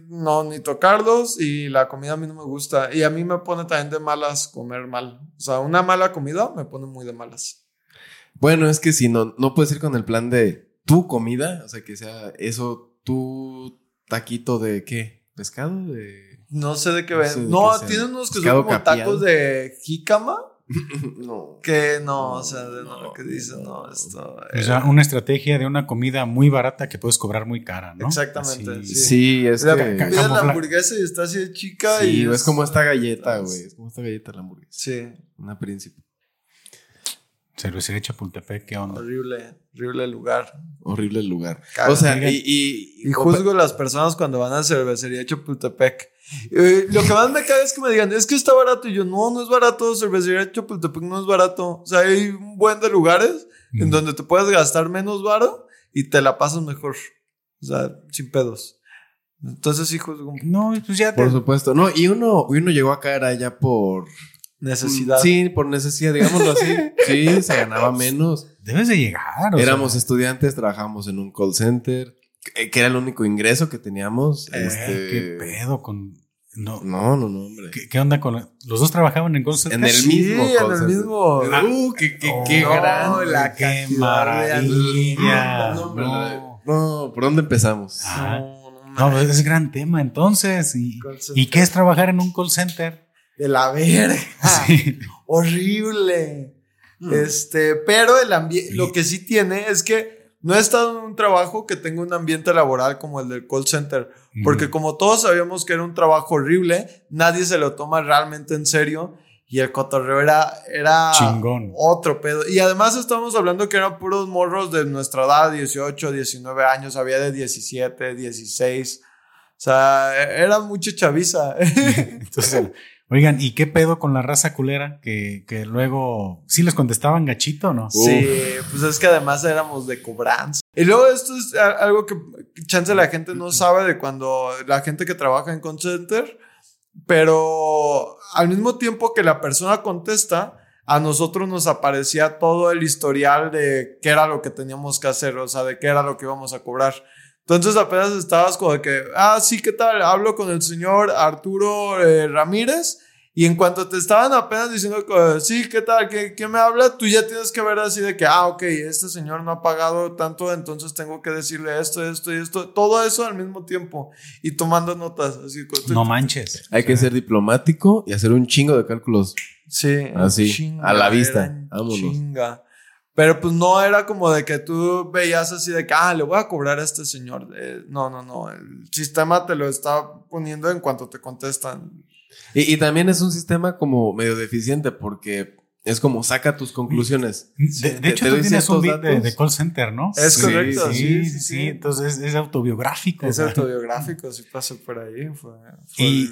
no, ni tocarlos. Y la comida a mí no me gusta. Y a mí me pone también de malas comer mal. O sea, una mala comida me pone muy de malas. Bueno, es que si no, no puedes ir con el plan de tu comida, o sea, que sea eso, tu taquito de qué? ¿Pescado? De... No sé de qué No ven. sé No, qué tienen unos que son como capeado. tacos de jícama. no. Que no, o sea, de No, no, que dicen, no, esto. O sea, eh, una estrategia de una comida muy barata que puedes cobrar muy cara, ¿no? Exactamente, Así. sí. Sí, es la- que... pides la hamburguesa y está así de chica Sí, y. es como esta galleta, güey. Es como esta galleta la hamburguesa. Sí, Una príncipe. Cervecería Chapultepec, ¿qué onda? horrible, horrible lugar. Horrible el lugar. O sea, y... Y, Y juzgo a las personas cuando van a cervecería Chapultepec. Eh, lo que más me caga es que me digan, es que está barato. Y yo, no, no es barato. Cervecería Chapultepec no es barato. O sea, hay un buen de lugares en donde te puedes gastar menos varo y te la pasas mejor. O sea, sin pedos. Entonces sí juzgo No, pues ya te... Por supuesto. No, y uno, y uno llegó a caer allá por... necesidad. Sí, por necesidad, digámoslo así. Sí, se ganaba menos. Debes de llegar. o Éramos sea, estudiantes, trabajábamos en un call center, que era el único ingreso que teníamos. eh, este, ¿Qué pedo con...? No, No, no, no, hombre. ¿Qué, qué onda con...? la- ¿Los dos trabajaban en cosas En el Sí, mismo en call el center. mismo. Uh, qué, qué, Oh, qué grande. la ¡Qué maravilla! No, hombre, No. No, ¿por dónde empezamos? Ah, No, no, No, mames. es gran tema entonces. ¿Y, Call center. ¿y qué es trabajar en un call center? De la verga. Sí. horrible. Este, pero el ambiente, lo que sí tiene es que no he estado en un trabajo que tenga un ambiente laboral como el del call center, porque Mm. como todos sabíamos que era un trabajo horrible, nadie se lo toma realmente en serio y el cotorreo era, era Chingón. otro pedo. Y además estamos hablando que eran puros morros de nuestra edad, 18, 19 años, había de 17, 16. O sea, era mucha chaviza. Entonces, oigan, ¿y qué pedo con la raza culera? Que, que luego sí les contestaban gachito, o ¿no? Sí, pues es que además éramos de cobranza. Y luego esto es algo que chance la gente no sabe de cuando la gente que trabaja en call center, pero al mismo tiempo que la persona contesta, a nosotros nos aparecía todo el historial de qué era lo que teníamos que hacer, o sea, de qué era lo que íbamos a cobrar. Entonces apenas estabas como de que, ah, sí, ¿qué tal? Hablo con el señor Arturo eh, Ramírez. Y en cuanto te estaban apenas diciendo, que, sí, ¿qué tal? ¿Qué, ¿Quién me habla? Tú ya tienes que ver así de que, ah, ok, este señor no ha pagado tanto, entonces tengo que decirle esto, esto y esto. Todo eso al mismo tiempo. Y tomando notas. Así, no manches. Hay que ser diplomático y hacer un chingo de cálculos. Sí. Así, a la vista. Vámonos. Chinga. Pero pues no era como de que tú veías así de que, ah, le voy a cobrar a este señor. Eh, no, no, no. El sistema te lo está poniendo en cuanto te contestan. Y, y, también es un sistema como medio deficiente porque es como saca tus conclusiones. De, de hecho, tú tienes un beat de, call center, ¿no? Es correcto. Sí sí, sí, Entonces es autobiográfico. Es autobiográfico, sí pasó por ahí. Fue, y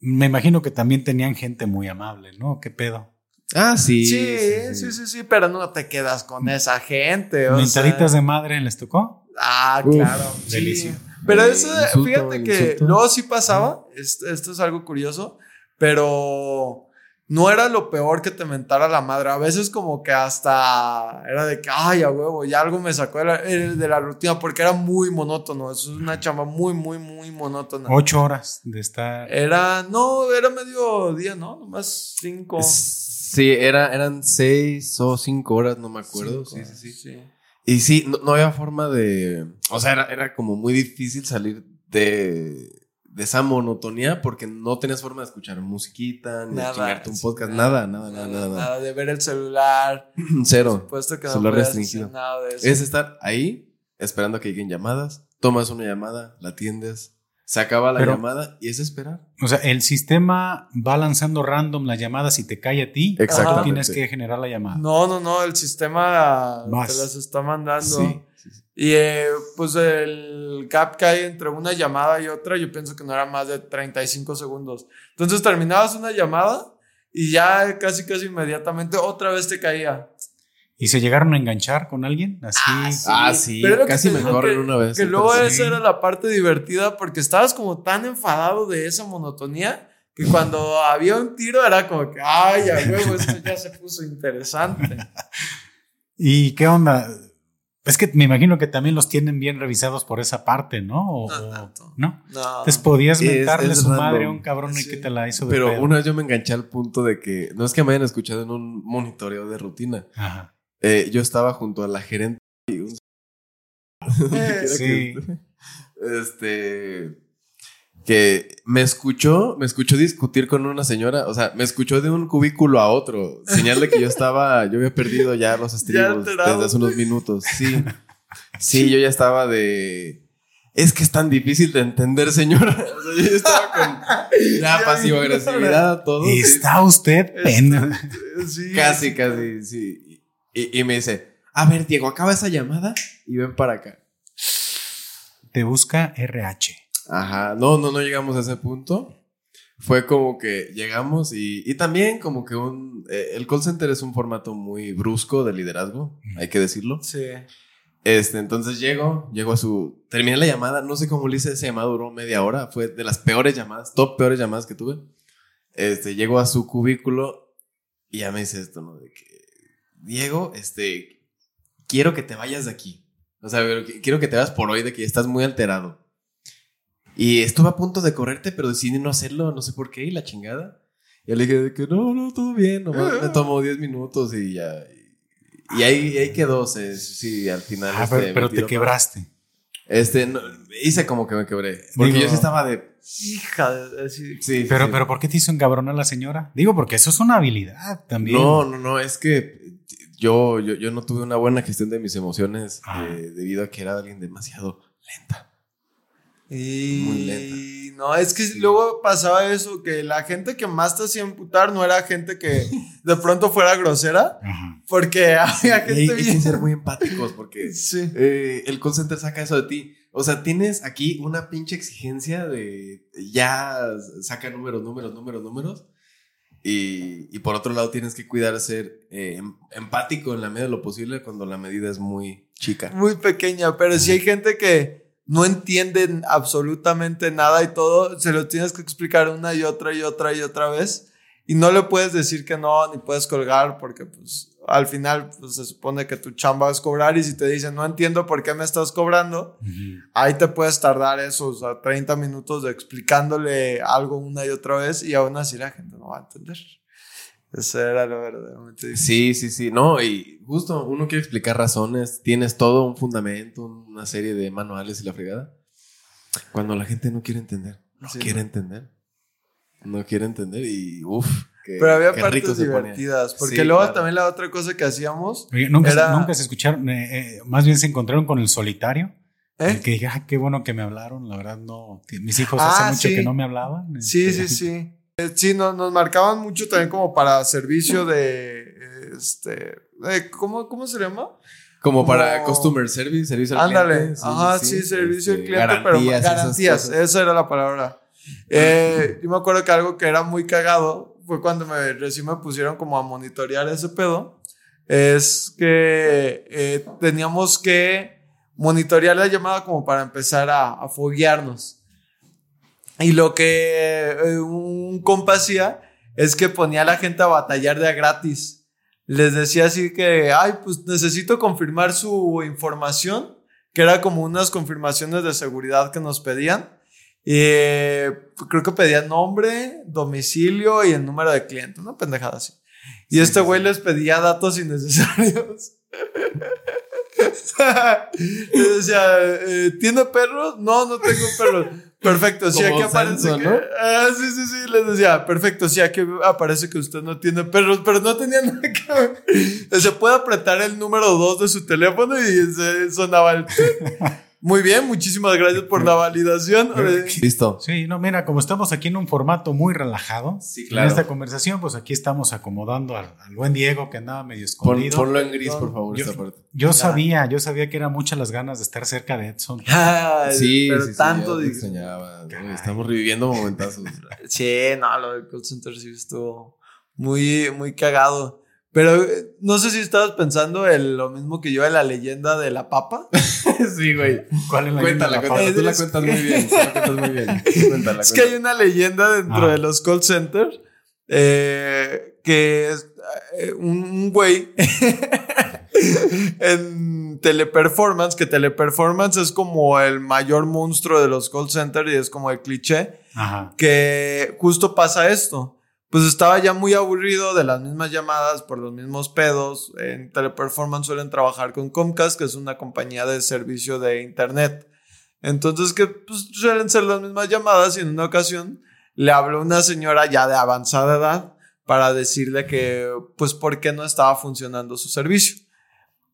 me imagino que también tenían gente muy amable, ¿no? ¿Qué pedo? Ah, sí. Sí, sí, sí, sí, pero no te quedas con esa gente. O ¿Mentaditas de madre les tocó? Ah, claro. Delicioso. Pero eso, fíjate que luego sí pasaba. Esto, es algo curioso, pero no era lo peor que te mentara la madre. A veces como que hasta era de que, ay, a huevo, ya algo me sacó de la, eh, de la rutina porque era muy monótono. Eso es una chamba muy, muy, muy monótona. Ocho horas de estar. Era, no, era medio día, ¿no? Nomás cinco. Sí, era, eran seis o cinco horas, no me acuerdo. sí, sí, sí, Y sí, no, había forma de. O sea, era, era como muy difícil salir de, de esa monotonía porque no tenías forma de escuchar musiquita, ni de chingarte un podcast, nada nada, nada, nada, nada, de ver el celular. Cero. Por supuesto que celular restringido. Nada de eso. Es estar ahí esperando a que lleguen llamadas, tomas una llamada, la atiendes, se acaba la llamada y es esperar. O sea, el sistema va lanzando random las llamadas y te cae a ti. Exacto. Tú tienes que generar la llamada. No, no, no. El sistema te las está mandando. Sí. Y eh, pues el gap que hay entre una llamada y otra, yo pienso que no era más de 35 segundos. Entonces terminabas una llamada y ya casi, casi inmediatamente otra vez te caía. ¿Y se llegaron a enganchar con alguien? Así. Ah, sí. Ah, casi me corren una vez. Que luego esa era la parte divertida porque estabas como tan enfadado de esa monotonía que cuando había un tiro era como que, ay, a huevo, esto ya se puso interesante. ¿Y qué onda? Es que me imagino que también los tienen bien revisados por esa parte, ¿no? no, no. Entonces podías mentarle su madre a un cabrón y que te la hizo de Pero una vez yo me enganché al punto de que, no es que me hayan escuchado en un monitoreo de rutina. Ajá. Eh, yo estaba junto a la gerente y un... Sí. Este que me escuchó, me escuchó discutir con una señora, o sea, me escuchó de un cubículo a otro, señal de que yo estaba, yo había perdido ya los estribos desde hace unos minutos. Sí. Sí, yo ya estaba de es que es tan difícil de entender, señora. O sea, yo estaba con la pasiva agresividad todo. Está usted pena. Sí, casi, casi, sí. Y, me dice, a ver, Diego, acaba esa llamada y ven para acá. Te busca RH. Ajá, no, no, no llegamos a ese punto. Fue como que llegamos y, y también como que un... Eh, el call center es un formato muy brusco de liderazgo, hay que decirlo. Sí. Este, entonces llego, llego a su... Terminé la llamada, no sé cómo le hice, esa llamada duró media hora, fue de las peores llamadas, top peores llamadas que tuve. Este, llego a su cubículo y ya me dice esto, ¿no? De que Diego, este, quiero que te vayas de aquí. O sea, quiero que te vayas por hoy de que estás muy alterado. Y estuve a punto de correrte, pero decidí no hacerlo, no sé por qué, y la chingada. Y le dije que no, no, todo bien, nomás me tomó 10 minutos y ya. Y ahí, ahí quedó, sí, al final. Ah, este, pero, te quebraste. Este, hice como que me quebré. Porque yo sí estaba de. Hija, sí. pero, pero ¿por qué te hizo a la señora? Digo, porque eso es una habilidad también. No, no, no, es que yo, yo, yo no tuve una buena gestión de mis emociones ah. eh, debido a que era alguien demasiado lenta. Y Muy lenta. no, es que luego pasaba eso, que la gente que más te hacía imputar no era gente que de pronto fuera grosera, porque había gente hay, que ser muy empáticos, porque eh, el call center saca eso de ti. O sea, tienes aquí una pinche exigencia de ya saca números, números, números, números. Y, por otro lado tienes que cuidar ser eh, em, empático en la medida de lo posible cuando la medida es muy chica. Muy pequeña, pero si hay gente que no entiende absolutamente nada y todo, se lo tienes que explicar una y otra y otra y otra vez. y no le puedes decir que no, ni puedes colgar porque pues al final pues, se supone que tu chamba es cobrar y si te dicen no entiendo por qué me estás cobrando, ahí te puedes tardar esos 30 minutos de explicándole algo una y otra vez y aún así la gente no va a entender. Eso era lo verdaderamente Sí, sí, sí. No, y justo uno quiere explicar razones, tienes todo un fundamento, una serie de manuales y la fregada. Cuando la gente no quiere entender, no Sí, quiere no. entender. No quiere entender y uff. Pero había partes divertidas, porque luego también la otra cosa que hacíamos, Oye, ¿nunca, se- Era- nunca se escucharon, eh, eh, más bien se encontraron con el solitario. ¿eh? El que dije, "Ay, qué bueno que me hablaron. La verdad, no. Mis hijos Ah, hace mucho sí. que no me hablaban. Sí, Este, sí, sí. Eh, Sí, nos, nos marcaban mucho también como para servicio de, este, de- ¿cómo, ¿cómo se llama? Como para como- customer service, servicio al Ándale, cliente. ajá, sí, servicio al este, cliente, pero garantías, esas garantías, esa era la palabra. Eh, yo me acuerdo que algo que era muy cagado fue cuando me, recién me pusieron como a monitorear ese pedo, es que eh, teníamos que monitorear la llamada como para empezar a, a foguearnos. Y lo que eh, un compa hacía es que ponía a la gente a batallar de a gratis. Les decía así que, ay, pues necesito confirmar su información, que era como unas confirmaciones de seguridad que nos pedían. Y eh, creo que pedían nombre, domicilio y el número de cliente, una pendejada así. Y este güey les pedía datos innecesarios. Le decía, eh, ¿tiene perros? No, no tengo perros. Perfecto, sí, aquí aparece que- ¿no? Ah, sí, sí, sí, les decía, perfecto, sí, aquí aparece que usted no tiene perros, pero no tenía nada que ver. Se puede apretar el número 2 de su teléfono y se sonaba el... Muy bien, muchísimas gracias por la validación. Listo. Sí, no, mira, como estamos aquí en un formato muy relajado, Sí, en claro. esta conversación, pues aquí estamos acomodando al, al buen Diego que andaba medio Pon- escondido. ponlo en gris, por favor, Yo- esta parte. Yo sabía, yo sabía que eran muchas las ganas de estar cerca de Edson. Ay, Sí, pero sí, sí, tanto... ¿no? Estamos reviviendo momentazos. Sí, no, lo del call center sí estuvo muy, muy cagado. Pero eh, no sé si estabas pensando en lo mismo que yo de la leyenda de la papa. sí, güey. ¿Cuál es la Cuéntala, la cuéntala. Tú la cuentas muy bien. Tú la cuentas muy bien. Cuéntala, Es que hay una leyenda dentro Ah. de los call centers eh, que es eh, un, un güey en Teleperformance, que Teleperformance es como el mayor monstruo de los call centers y es como el cliché. Ajá. que justo pasa esto. Pues estaba ya muy aburrido de las mismas llamadas por los mismos pedos. En Teleperformance suelen trabajar con Comcast, que es una compañía de servicio de internet. Entonces, que pues, suelen ser las mismas llamadas y en una ocasión le habló una señora ya de avanzada edad para decirle que, pues, por qué no estaba funcionando su servicio.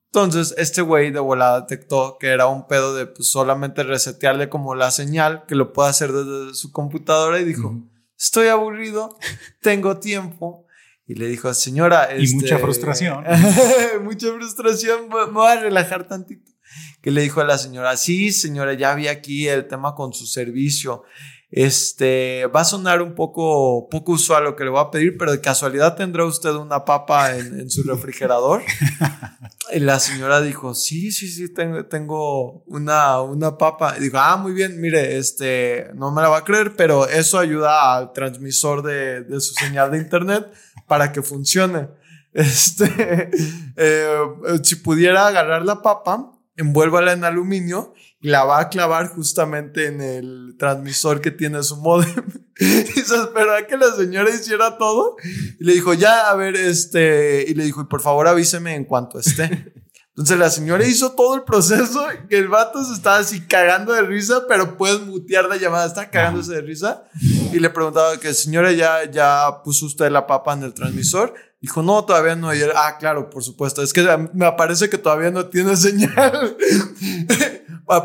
Entonces, este güey de volada detectó que era un pedo de pues, solamente resetearle como la señal, que lo puede hacer desde su computadora y dijo. Estoy aburrido, tengo tiempo. Y le dijo, señora, Y este- mucha frustración. mucha frustración, me me voy a relajar tantito. Que le dijo a la señora, sí, señora, ya vi aquí el tema con su servicio. Este, va a sonar un poco, poco usual lo que le voy a pedir, pero de casualidad tendrá usted una papa en, en su refrigerador. Y la señora dijo, sí, sí, sí, tengo, tengo una, una papa. Y dijo, ah, muy bien, mire, este, no me la va a creer, pero eso ayuda al transmisor de, de su señal de internet para que funcione. Este, eh, si pudiera agarrar la papa, envuélvala en aluminio la va a clavar justamente en el transmisor que tiene su modem. y se esperó a que la señora hiciera todo y le dijo, ya, a ver, este, y le dijo, y por favor avíseme en cuanto esté. Entonces la señora hizo todo el proceso, que el vato se estaba así cagando de risa, pero puedes mutear la llamada, está cagándose de risa. Y le preguntaba que, señora, ¿ya, ya puso usted la papa en el transmisor? Dijo, no, todavía no. Y él, ah, claro, por supuesto. Es que me aparece que todavía no tiene señal.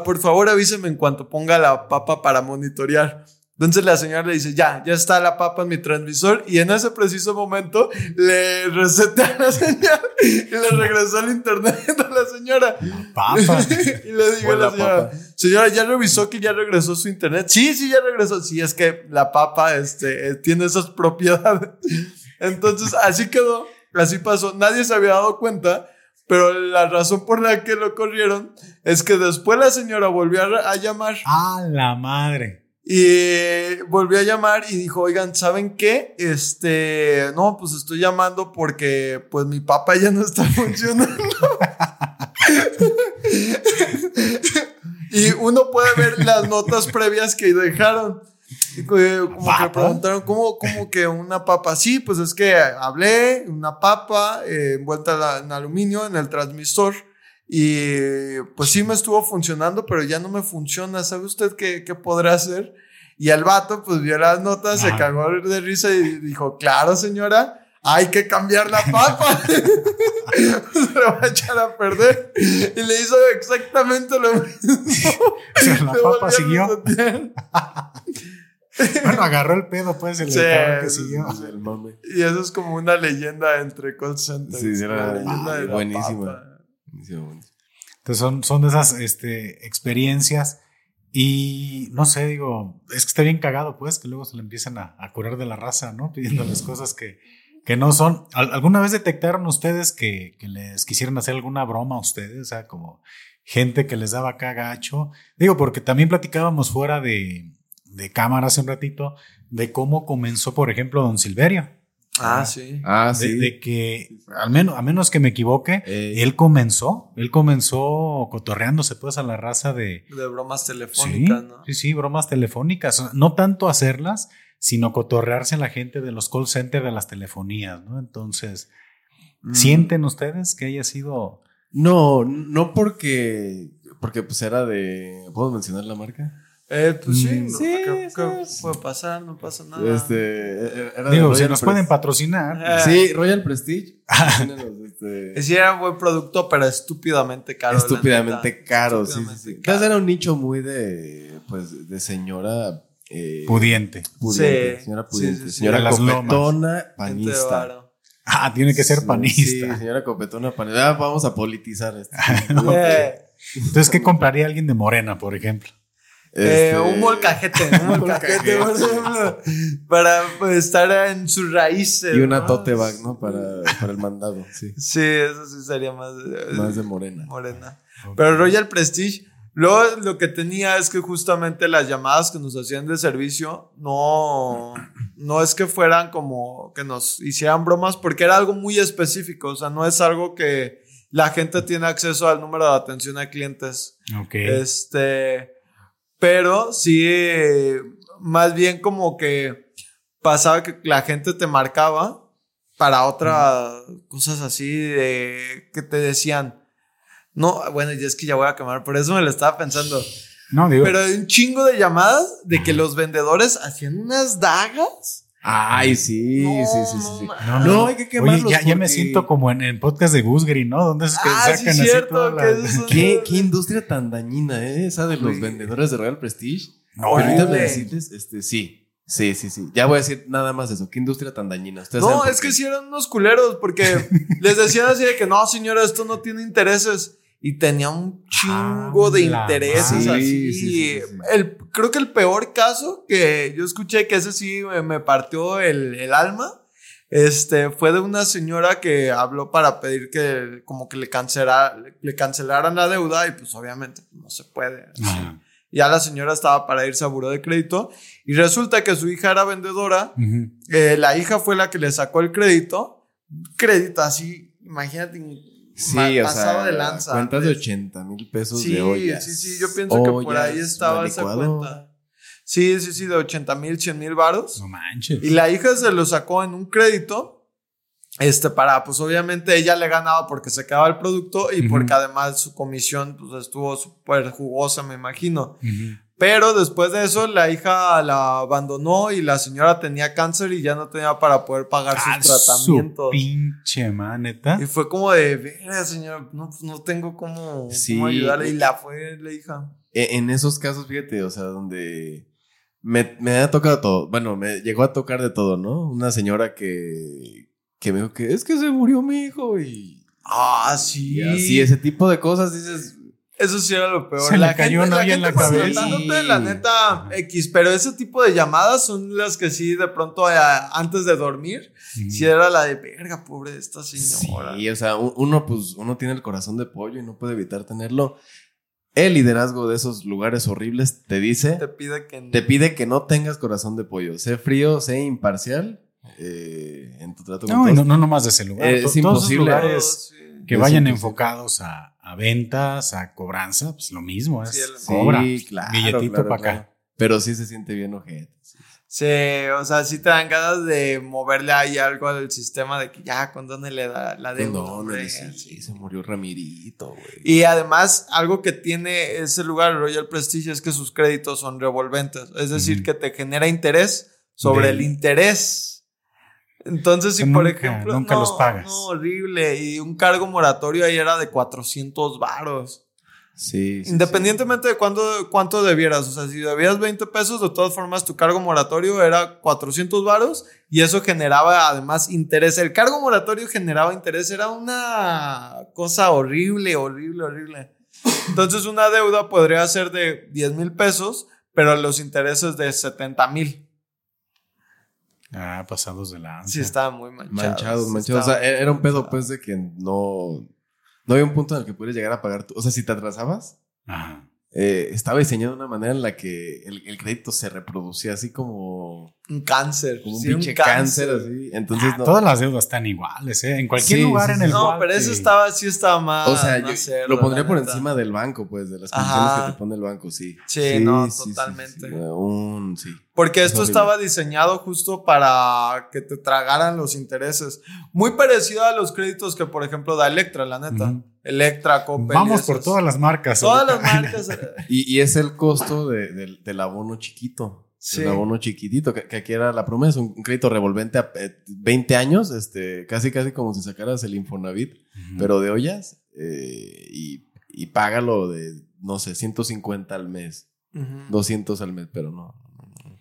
Por favor, avíseme en cuanto ponga la papa para monitorear. Entonces la señora le dice, ya, ya está la papa en mi transmisor. Y en ese preciso momento le resetea la señal y le regresó el internet a la señora. Papa. y le digo a la señora, papa. señora, ¿ya revisó que ya regresó su internet? Sí, sí, ya regresó. Sí, es que la papa este, tiene esas propiedades. Entonces, así quedó, así pasó. Nadie se había dado cuenta, pero la razón por la que lo corrieron es que después la señora volvió a, llamar ¡A la madre! Y volvió a llamar y dijo, oigan, ¿saben qué? Este, no, pues estoy llamando porque pues mi papá ya no está funcionando. y uno puede ver las notas previas que dejaron. Como que ¿Papa? preguntaron, ¿cómo, cómo que una papa? Sí, pues es que hablé, una papa eh, envuelta la- en aluminio en el transmisor. Y pues sí me estuvo funcionando, pero ya no me funciona. ¿Sabe usted qué, qué podrá hacer? Y el vato pues vio las notas, se cagó de risa y dijo, claro señora, hay que cambiar la papa. se va a echar a perder. Y le hizo exactamente lo mismo. La Le papa volvió a siguió. Bueno, agarró el pedo, pues, el Sí, cabrón que sí, siguió. El mame. Y eso es como una leyenda entre call centers. Sí, sí, era leyenda de la buenísima. buenísimo. Entonces son, son de esas este, experiencias y no sé, digo, es que está bien cagado, pues, que luego se le empiezan a, a curar de la raza, ¿no? Pidiéndoles cosas que, que no son. ¿Al- ¿Alguna vez detectaron ustedes que, que les quisieran hacer alguna broma a ustedes? O sea, como gente que les daba acá gacho. Digo, porque también platicábamos fuera de, de cámara hace un ratito de cómo comenzó, por ejemplo, Don Silverio. Ah, sí. Ah, De, sí. de que, al menos, a menos que me equivoque, Eh, él comenzó, él comenzó cotorreándose pues a la raza de... De bromas Sí, telefónicas, ¿no? sí, sí, bromas telefónicas. No tanto hacerlas, sino cotorrearse a la gente de los call centers de las telefonías, ¿no? Entonces, Mm. ¿sienten ustedes que haya sido... No, no porque. Porque pues era de. ¿Puedo mencionar la marca? Eh, pues sí, Mm. ¿no? Sí, ¿Qué, sí, qué sí. puede pasar? No pasa nada. Este. Era de Digo, si nos Pres- pueden patrocinar. Ah. Sí, Royal Prestige. Este, Sí, era un buen producto, pero estúpidamente caro. estúpidamente caro. Sí, sí, Estúpidamente sí. caro. Era un nicho muy de. Pues de señora. eh, Pudiente. pudiente, Sí, señora pudiente. sí, sí. Señora copetona, panista. Ah, tiene que ser Sí, panista. Sí, señora copetona, panista. Ah, vamos a politizar esto. Eh, Entonces, ¿qué compraría alguien de Morena, por ejemplo? Eh, Este, un molcajete, un molcajete, por ejemplo, para pues, estar en sus raíces. Y una ¿no? tote bag, ¿no? Para, para el mandado, sí. Sí, eso sí sería más, Más de morena. morena. Pero Royal Prestige, luego lo que tenía es que justamente las llamadas que nos hacían de servicio no, no es que fueran como que nos hicieran bromas, porque era algo muy específico, o sea, no es algo que la gente tiene acceso al número de atención a clientes. Ok. Este, pero sí, eh, más bien como que pasaba que la gente te marcaba para otras cosas así de que te decían. No, bueno, y es que ya voy a quemar, por eso me lo estaba pensando. No, digo... Pero un chingo de llamadas de que los vendedores hacían unas dagas. Ay, sí, No, sí, sí, sí. sí. No, No, no, hay que quemarlos Oye, ya, ya me siento como en, en podcast de Gus Green, ¿no? Donde es que Ah, sí, sacan así cierto, son- ¿Qué, qué industria tan dañina, ¿eh? Esa de los Sí. vendedores de Royal Prestige. No, Permítanme decirles, este, sí. Sí, sí, sí. Ya voy a decir nada más de eso. ¿Qué industria tan dañina? ¿Ustedes No, es que sí eran unos culeros porque les decían así de que no, señora, esto no tiene intereses. Y tenía un chingo de Ah, la intereses madre. así. Sí, sí, sí. El, creo que el peor caso que yo escuché que ese sí me, me partió el, el alma. Este fue de una señora que habló para pedir que como que le cancelara, le cancelaran la deuda y pues obviamente no se puede. así. Ya la señora estaba para irse a buró de crédito y resulta que su hija era vendedora Ujú. eh, la hija fue la que le sacó el crédito. Crédito así, imagínate. Sí, ma- o pasado sea, de lanza. cuentas de 80 mil pesos Sí, de ollas. sí, sí, yo pienso que por ahí estaba esa cuenta. Sí, sí, sí, de 80 mil, 100 mil varos. No manches. Y la hija se lo sacó en un crédito. Este, para, pues obviamente ella le ganaba porque se quedaba el producto y porque además su comisión pues estuvo súper jugosa, me imagino. Ujú. Pero después de eso, la hija la abandonó y la señora tenía cáncer y ya no tenía para poder pagar Ah, sus tratamientos. Su pinche maneta. Y fue como de, verga, señora, no, no tengo cómo, Sí. cómo ayudarle. Y la fue la hija. E- En esos casos, fíjate, o sea, donde me, me ha tocado todo. Bueno, me llegó a tocar de todo, ¿no? Una señora que, que me dijo que es que se murió mi hijo y, Ah, sí. y así, ese tipo de cosas, dices, Eso sí era lo peor. Se le cayó una olla en la cabeza. la neta X, pero ese tipo de llamadas son las que sí, de pronto, eh, antes de dormir, sí era la de, verga, pobre de esta señora. sí, o sea, uno, pues, uno tiene el corazón de pollo y no puede evitar tenerlo. el liderazgo de esos lugares horribles te dice, Te pide que te pide que no tengas corazón de pollo. Sé frío, sé imparcial eh, en tu trato con No, y todos. no, no nomás de ese lugar. Eh, es todos esos imposible. lugares que Es vayan imposible. enfocados a, a ventas, a cobranza, pues lo mismo, es Sí, el- cobra. Sí, claro. billetito claro, para claro. acá. Pero sí se siente bien ojete. sí. Sí, o sea, sí te dan ganas de moverle ahí algo al sistema de que ya, condónele la, la deuda. No, hombre, sí, sí. se murió Ramirito, güey. Y además, algo que tiene ese lugar, Royal Prestige, es que sus créditos son revolventes. Es decir, que te genera interés sobre Del- el interés. Entonces, si por ejemplo. nunca no, los pagas. No, horrible. Y un cargo moratorio ahí era de 400 varos. Sí, sí, Independientemente de cuánto, cuánto debieras. O sea, si debías 20 pesos, de todas formas tu cargo moratorio era 400 varos y eso generaba además interés. El cargo moratorio generaba interés. Era una cosa horrible, horrible, horrible. Entonces una deuda podría ser de 10 mil pesos, pero los intereses de 70 mil. Ah, pasados de lanza. Sí, estaban muy manchados. Manchados, manchados. O sea, estaban era un pedo, pues, de que no. No había un punto en el que pudieras llegar a pagar. tu- O sea, si te atrasabas, Ajá. Eh, estaba diseñado de una manera en la que el, el crédito se reproducía así como, Un cáncer. como un sí, pinche cáncer, así. Entonces, Ah, no. Todas las deudas están iguales, ¿eh? En cualquier Sí, lugar sí, en sí. el No, pero eso estaba, sí estaba más. o sea, yo lo pondría por neta. encima del banco, pues, de las Ajá. condiciones que te pone el banco, sí. Sí, no, sí, sí, totalmente. sí. Un, sí. Porque Es esto estaba diseñado justo para que te tragaran los intereses. Muy parecido a los créditos que, por ejemplo, da Electra, la neta. Electra, Coppel. Vamos por todas las marcas. Todas las marcas. eh, Y, y es el costo de- del, del abono chiquito. Sí. El abono chiquitito, que, que aquí era la promesa, un, un crédito revolvente a eh, 20 años, este, casi casi como si sacaras el Infonavit, pero de ollas, eh, y, y págalo de, no sé, 150 al mes, Ujú. 200 al mes, pero no. no, no.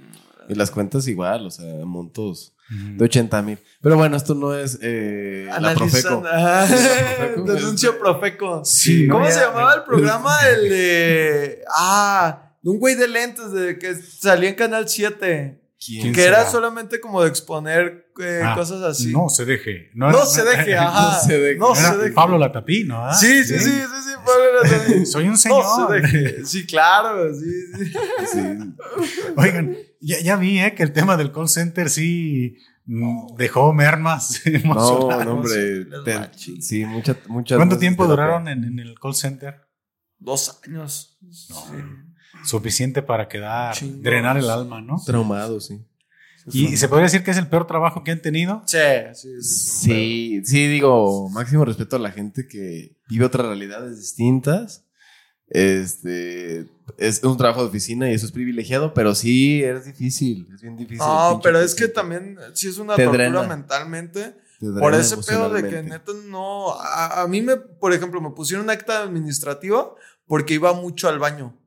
Y las cuentas igual, o sea, montos De 80 mil. Pero bueno, esto no es eh, Analizan- Profeco. Denuncio Profeco. Sí, ¿Cómo no, se ya- llamaba el programa? El de. Ah, de un güey de lentes de que salía en Canal 7. ¿Quién? Que era solamente como de exponer eh, Ah, cosas así. No se deje. No se deje, ajá. se deje. No Era se deje. Pablo Latapino, ¿ah? Sí, sí, sí, sí, sí, Pablo Latapí. Soy un No señor. se deje. Sí, claro, sí, sí. Sí. Oigan, ya, ya vi ¿eh? que el tema del call center sí dejó mermas No, emocionales. no, hombre. te- sí, mucha, muchas ¿Cuánto tiempo duraron en, en el call center? Dos años. No. Sí. Suficiente para quedar, Chingos. drenar el alma, ¿no? Traumado, sí. ¿Y se podría decir que es el peor trabajo que han tenido? Sí, sí, sí. Sí, sí, digo, máximo respeto a la gente que vive otras realidades distintas. Este es un trabajo de oficina y eso es privilegiado, pero sí es difícil, es bien difícil. No, pero es que también sí es una tortura drena. mentalmente. Te Por ese pedo de que neta no. A, a mí me, por ejemplo, me pusieron acta administrativa porque iba mucho al baño.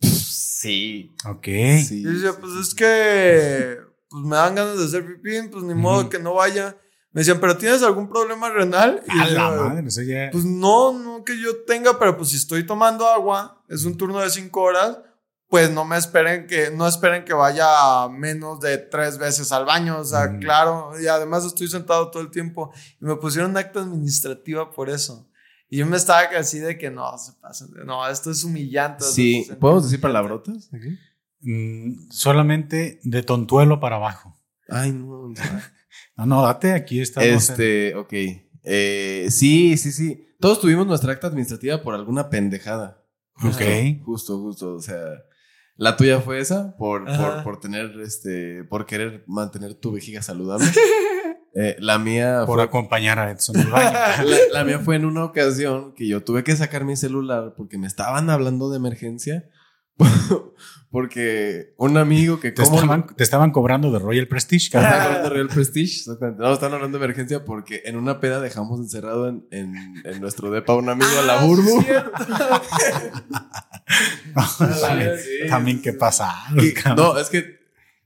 Sí. Ok. sí, Y yo sí, pues sí, es sí. que pues me dan ganas de hacer pipí, pues ni modo que no vaya. Me decían, ¿pero tienes algún problema renal? Y A la yo, madre, o sea, ya- Pues no, no que yo tenga, pero pues si estoy tomando agua, es un turno de cinco horas, pues no me esperen que, no esperen que vaya menos de tres veces al baño, o sea, Mm. claro, y además estoy sentado todo el tiempo, y me pusieron acta administrativa por eso. Y yo me estaba así de que no, se pasan, de- no, esto es humillante. Sí, ¿podemos decir palabrotas? aquí? Mm, solamente de tontuelo para abajo. Ay, no. no. No, no, date, aquí estamos. en- Este, ok. Eh, sí, sí, sí. Todos tuvimos nuestra acta administrativa por alguna pendejada. Ok. Justo, justo. O sea, la tuya fue esa por, por, por tener, este, por querer mantener tu vejiga saludable. Eh, la mía por fue, acompañar a Edson al baño. la, la mía fue en una ocasión que yo tuve que sacar mi celular porque me estaban hablando de emergencia. porque un amigo que Te como- estaban, te estaban cobrando de Royal Prestige, carnal. hablando de Real Prestige, exactamente. No, están hablando de emergencia porque en una peda dejamos encerrado en, en, en nuestro depa a un amigo a la Ah, burbu. También- sí, También sí, qué pasa. Y- no, es que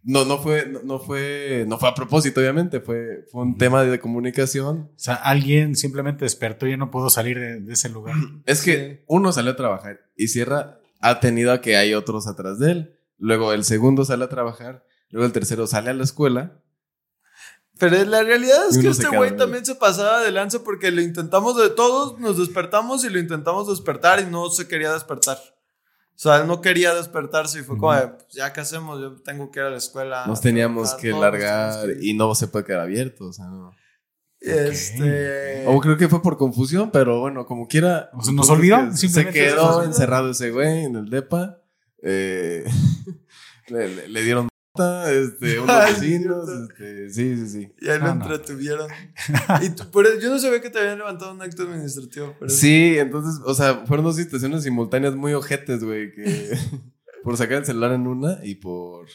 no, no fue, no, no fue, no fue a propósito, obviamente. Fue, fue un tema de comunicación. O sea, alguien simplemente despertó y no pudo salir de, de ese lugar. Es que Sí. uno salió a trabajar y Sierra ha tenido a que hay otros atrás de él. Luego el segundo sale a trabajar. Luego el tercero sale a la escuela. Pero la realidad es que este güey también se pasaba de lanza porque lo intentamos de todos, nos despertamos y lo intentamos despertar y no se quería despertar. sea, él no quería despertarse y fue como, de, pues, ya qué hacemos, yo tengo que ir a la escuela. Nos teníamos que largar que ir". y no se puede quedar abierto, o sea, no. Este. O creo que fue por confusión, pero bueno, como quiera. O sea, nos olvidó, que Se quedó encerrado ese güey en el depa. eh, le, le- le dieron nota, este, unos Ay, vecinos. este, sí, sí, sí. Y ahí lo Ah, no. entretuvieron. y tú- pero yo no sabía que te habían levantado un acto administrativo. Pero Sí, entonces, o sea, fueron dos situaciones simultáneas muy ojetes, güey, que por sacar el celular en una y por...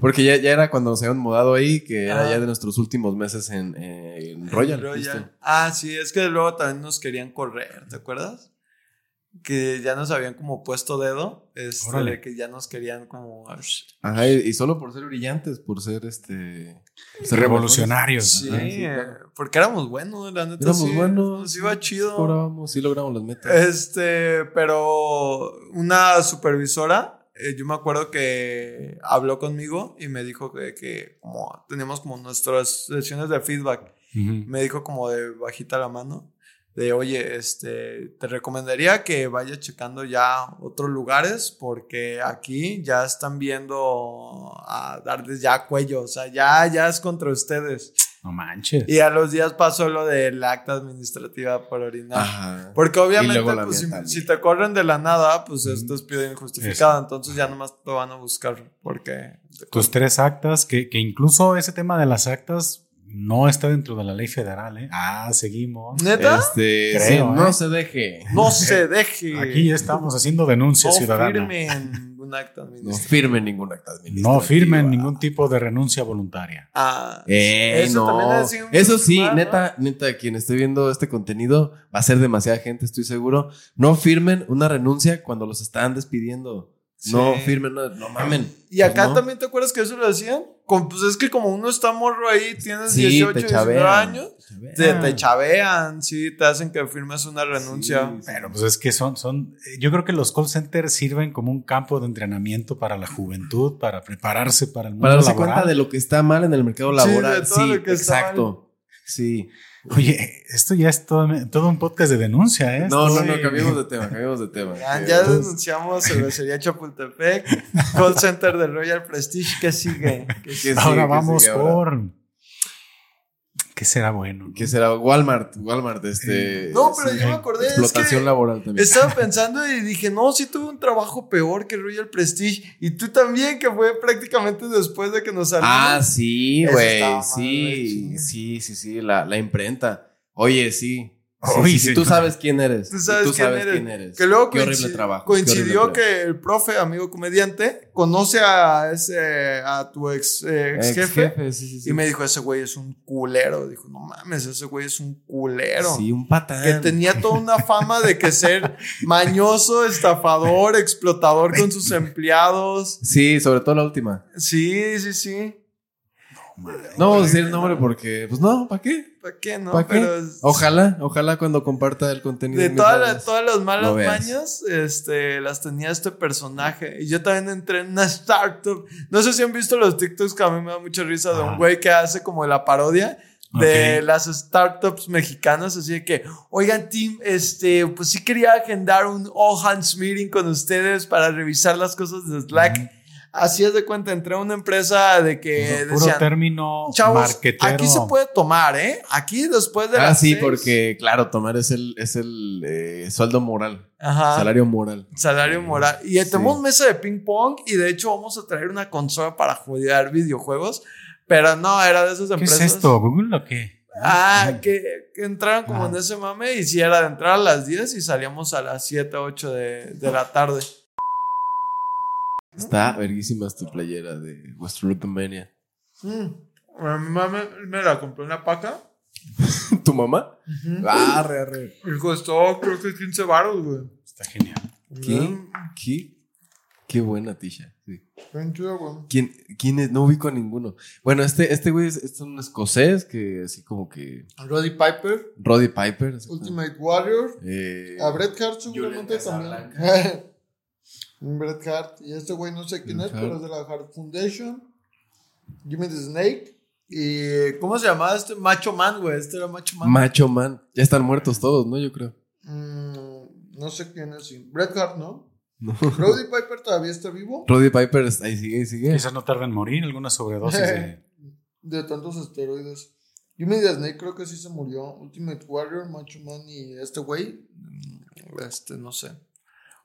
Porque ya, ya era cuando nos habían mudado ahí, que era ya de nuestros últimos meses en, eh, en Royal. Ah, sí, es que luego también nos querían correr, ¿te acuerdas? Que ya nos habían como puesto dedo, este, que ya nos querían como... Ajá, y, y solo por ser brillantes, por ser este... ser Revolucionarios. Sí, Ajá, sí, claro. porque éramos buenos, la neta. Éramos sí, buenos. Nos iba chido. Cobrábamos, sí logramos las metas. Este, pero una supervisora, eh, yo me acuerdo que habló conmigo y me dijo que, que como teníamos como nuestras sesiones de feedback, Ujú. me dijo como de bajita la mano, de oye, este, te recomendaría que vayas checando ya otros lugares porque aquí ya están viendo a darles ya cuello, o sea, ya, ya es contra ustedes. No manches. Y a los días pasó lo del acta administrativa por orinar. Ajá. Porque obviamente, pues, si, te corren de la nada, pues esto es despido injustificado. Entonces ya nomás te van a buscar porque... Tus tres actas, que, que incluso ese tema de las actas no está dentro de la ley federal, ¿eh? Ah, seguimos. ¿Neta? Este, Creo, sí, ¿eh? no se deje. No se deje. Aquí ya estamos haciendo denuncia no ciudadana. firmen acta No administrativo. firme ningún acta administrativa. No firmen ningún tipo de renuncia voluntaria. Ah, Eh, eso no. también Eso sí, firmar, ¿no? neta, neta, quien esté viendo este contenido va a ser demasiada gente, estoy seguro. No firmen una renuncia cuando los están despidiendo. No firmen, no, no mamen. Y acá Pues no. también te acuerdas que eso lo hacían. Con- pues es que como uno está morro ahí, tienes Sí, 18, te 19 chavean. años, Te te, chavean. te chavean, sí, te hacen que firmes una renuncia. Sí. Pero pues es que son, son, yo creo que los call centers sirven como un campo de entrenamiento para la juventud, para prepararse para el mundo Para darse laboral. cuenta de lo que está mal en el mercado Sí, laboral. Sí, todo lo que está exacto. Sí. Oye, esto ya es todo, todo un podcast de denuncia, ¿eh? No, no, Estoy- no, cambiemos de tema, cambiemos de tema. Ya, Que- ya denunciamos cervecería Chapultepec, call center del Royal Prestige, ¿qué sigue? ¿Qué sigue? Ahora vamos sigue ahora. por. ¿Qué será bueno? no? ¿Qué será? Walmart, Walmart, este. No, pero sí, yo me acordé, es Explotación que laboral también. Estaba pensando y dije, no, sí tuve un trabajo peor que Royal Prestige. Y tú también, que fue prácticamente después de que nos salimos. Ah, sí, güey. Sí, güey. sí, sí, sí, la, la imprenta. Oye, sí. Sí, sí, sí, sí. tú sabes quién eres. Tú sabes, tú quién, sabes eres. quién eres. Que luego qué horrible coinci- trabajo. coincidió qué horrible que el profe, amigo comediante, conoce a ese, a tu ex, eh, ex jefe. Sí, sí. Y me dijo, ese güey es un culero. Dijo, no mames, ese güey es un culero. Sí, un patán. Que tenía toda una fama de que ser mañoso, estafador, explotador con sus empleados. Sí, sobre todo la última. Sí, sí, sí. No vamos a decir el nombre porque, pues no, ¿para qué? ¿Para qué no? ¿Para qué? Pero Ojalá, ojalá cuando comparta el contenido. de todas las, todas las malas Lo veas. mañas, este, las tenía este personaje. Y yo también entré en una startup. No sé si han visto los TikToks que a mí me da mucha risa de un Ah. güey que hace como la parodia de Ok. las startups mexicanas. Así de que, oigan, team, este, pues sí quería agendar un all hands meeting con ustedes para revisar las cosas de Slack. Así es de cuenta, entré a una empresa de que Puro decían, término chavos, marquetero. aquí se puede tomar, ¿eh? Aquí después de Ah, las sí, seis". porque, claro, tomar es el, es el eh, sueldo moral. Ajá. Salario moral. Salario moral. Y Sí. tenemos mesa de ping pong y de hecho vamos a traer una consola para jugar videojuegos. Pero no, era de esas ¿Qué empresas. es esto? ¿Google o qué? Ah, que, que entraron como Ah. en ese mame y si era de entrar a las 10 y salíamos a las 7, 8 de, de la tarde. Está verguísima tu playera de Westworld Mm. A mi mamá me la compró en la paca ¿Tu mamá? Arre, arre. y costó creo que 15 baros, güey. Está genial. ¿Qué? Mm, ¿Qué? Qué buena tisha. Sí. güey. ¿Quién, ¿Quién es? No ubico a ninguno. Bueno, este, este güey es, es un escocés que así como que. Roddy Piper, Roddy Piper. Ultimate Warrior. Eh, A Bret Hart seguramente también. Un Bret Hart. Y este güey no sé quién Bret es, pero es de la Hart Foundation. Jimmy the Snake. Y ¿cómo se llamaba este? Macho Man, güey. Este era Macho Man. Macho Man. Ya están muertos todos, ¿no? Yo creo. Mm, no sé quién es. sí. Bret Hart, ¿no? Roddy Piper todavía está vivo. Roddy Piper está- ahí sigue, ahí sigue. Quizás no tarda en morir, alguna sobredosis de... De tantos esteroides. Jimmy the Snake creo que sí se murió. Ultimate Warrior, Macho Man y este güey. mm, Este, no sé.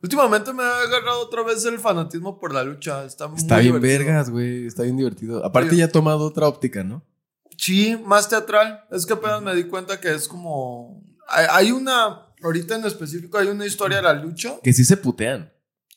Últimamente me ha agarrado otra vez el fanatismo por la lucha. Está, muy Está bien divertido. vergas, güey. Está bien divertido. Aparte Sí. ya ha tomado otra óptica, ¿no? Sí, más teatral. Es que apenas me di cuenta que es como. Hay, hay una. Ahorita en específico hay una historia de la lucha. Que sí se putean.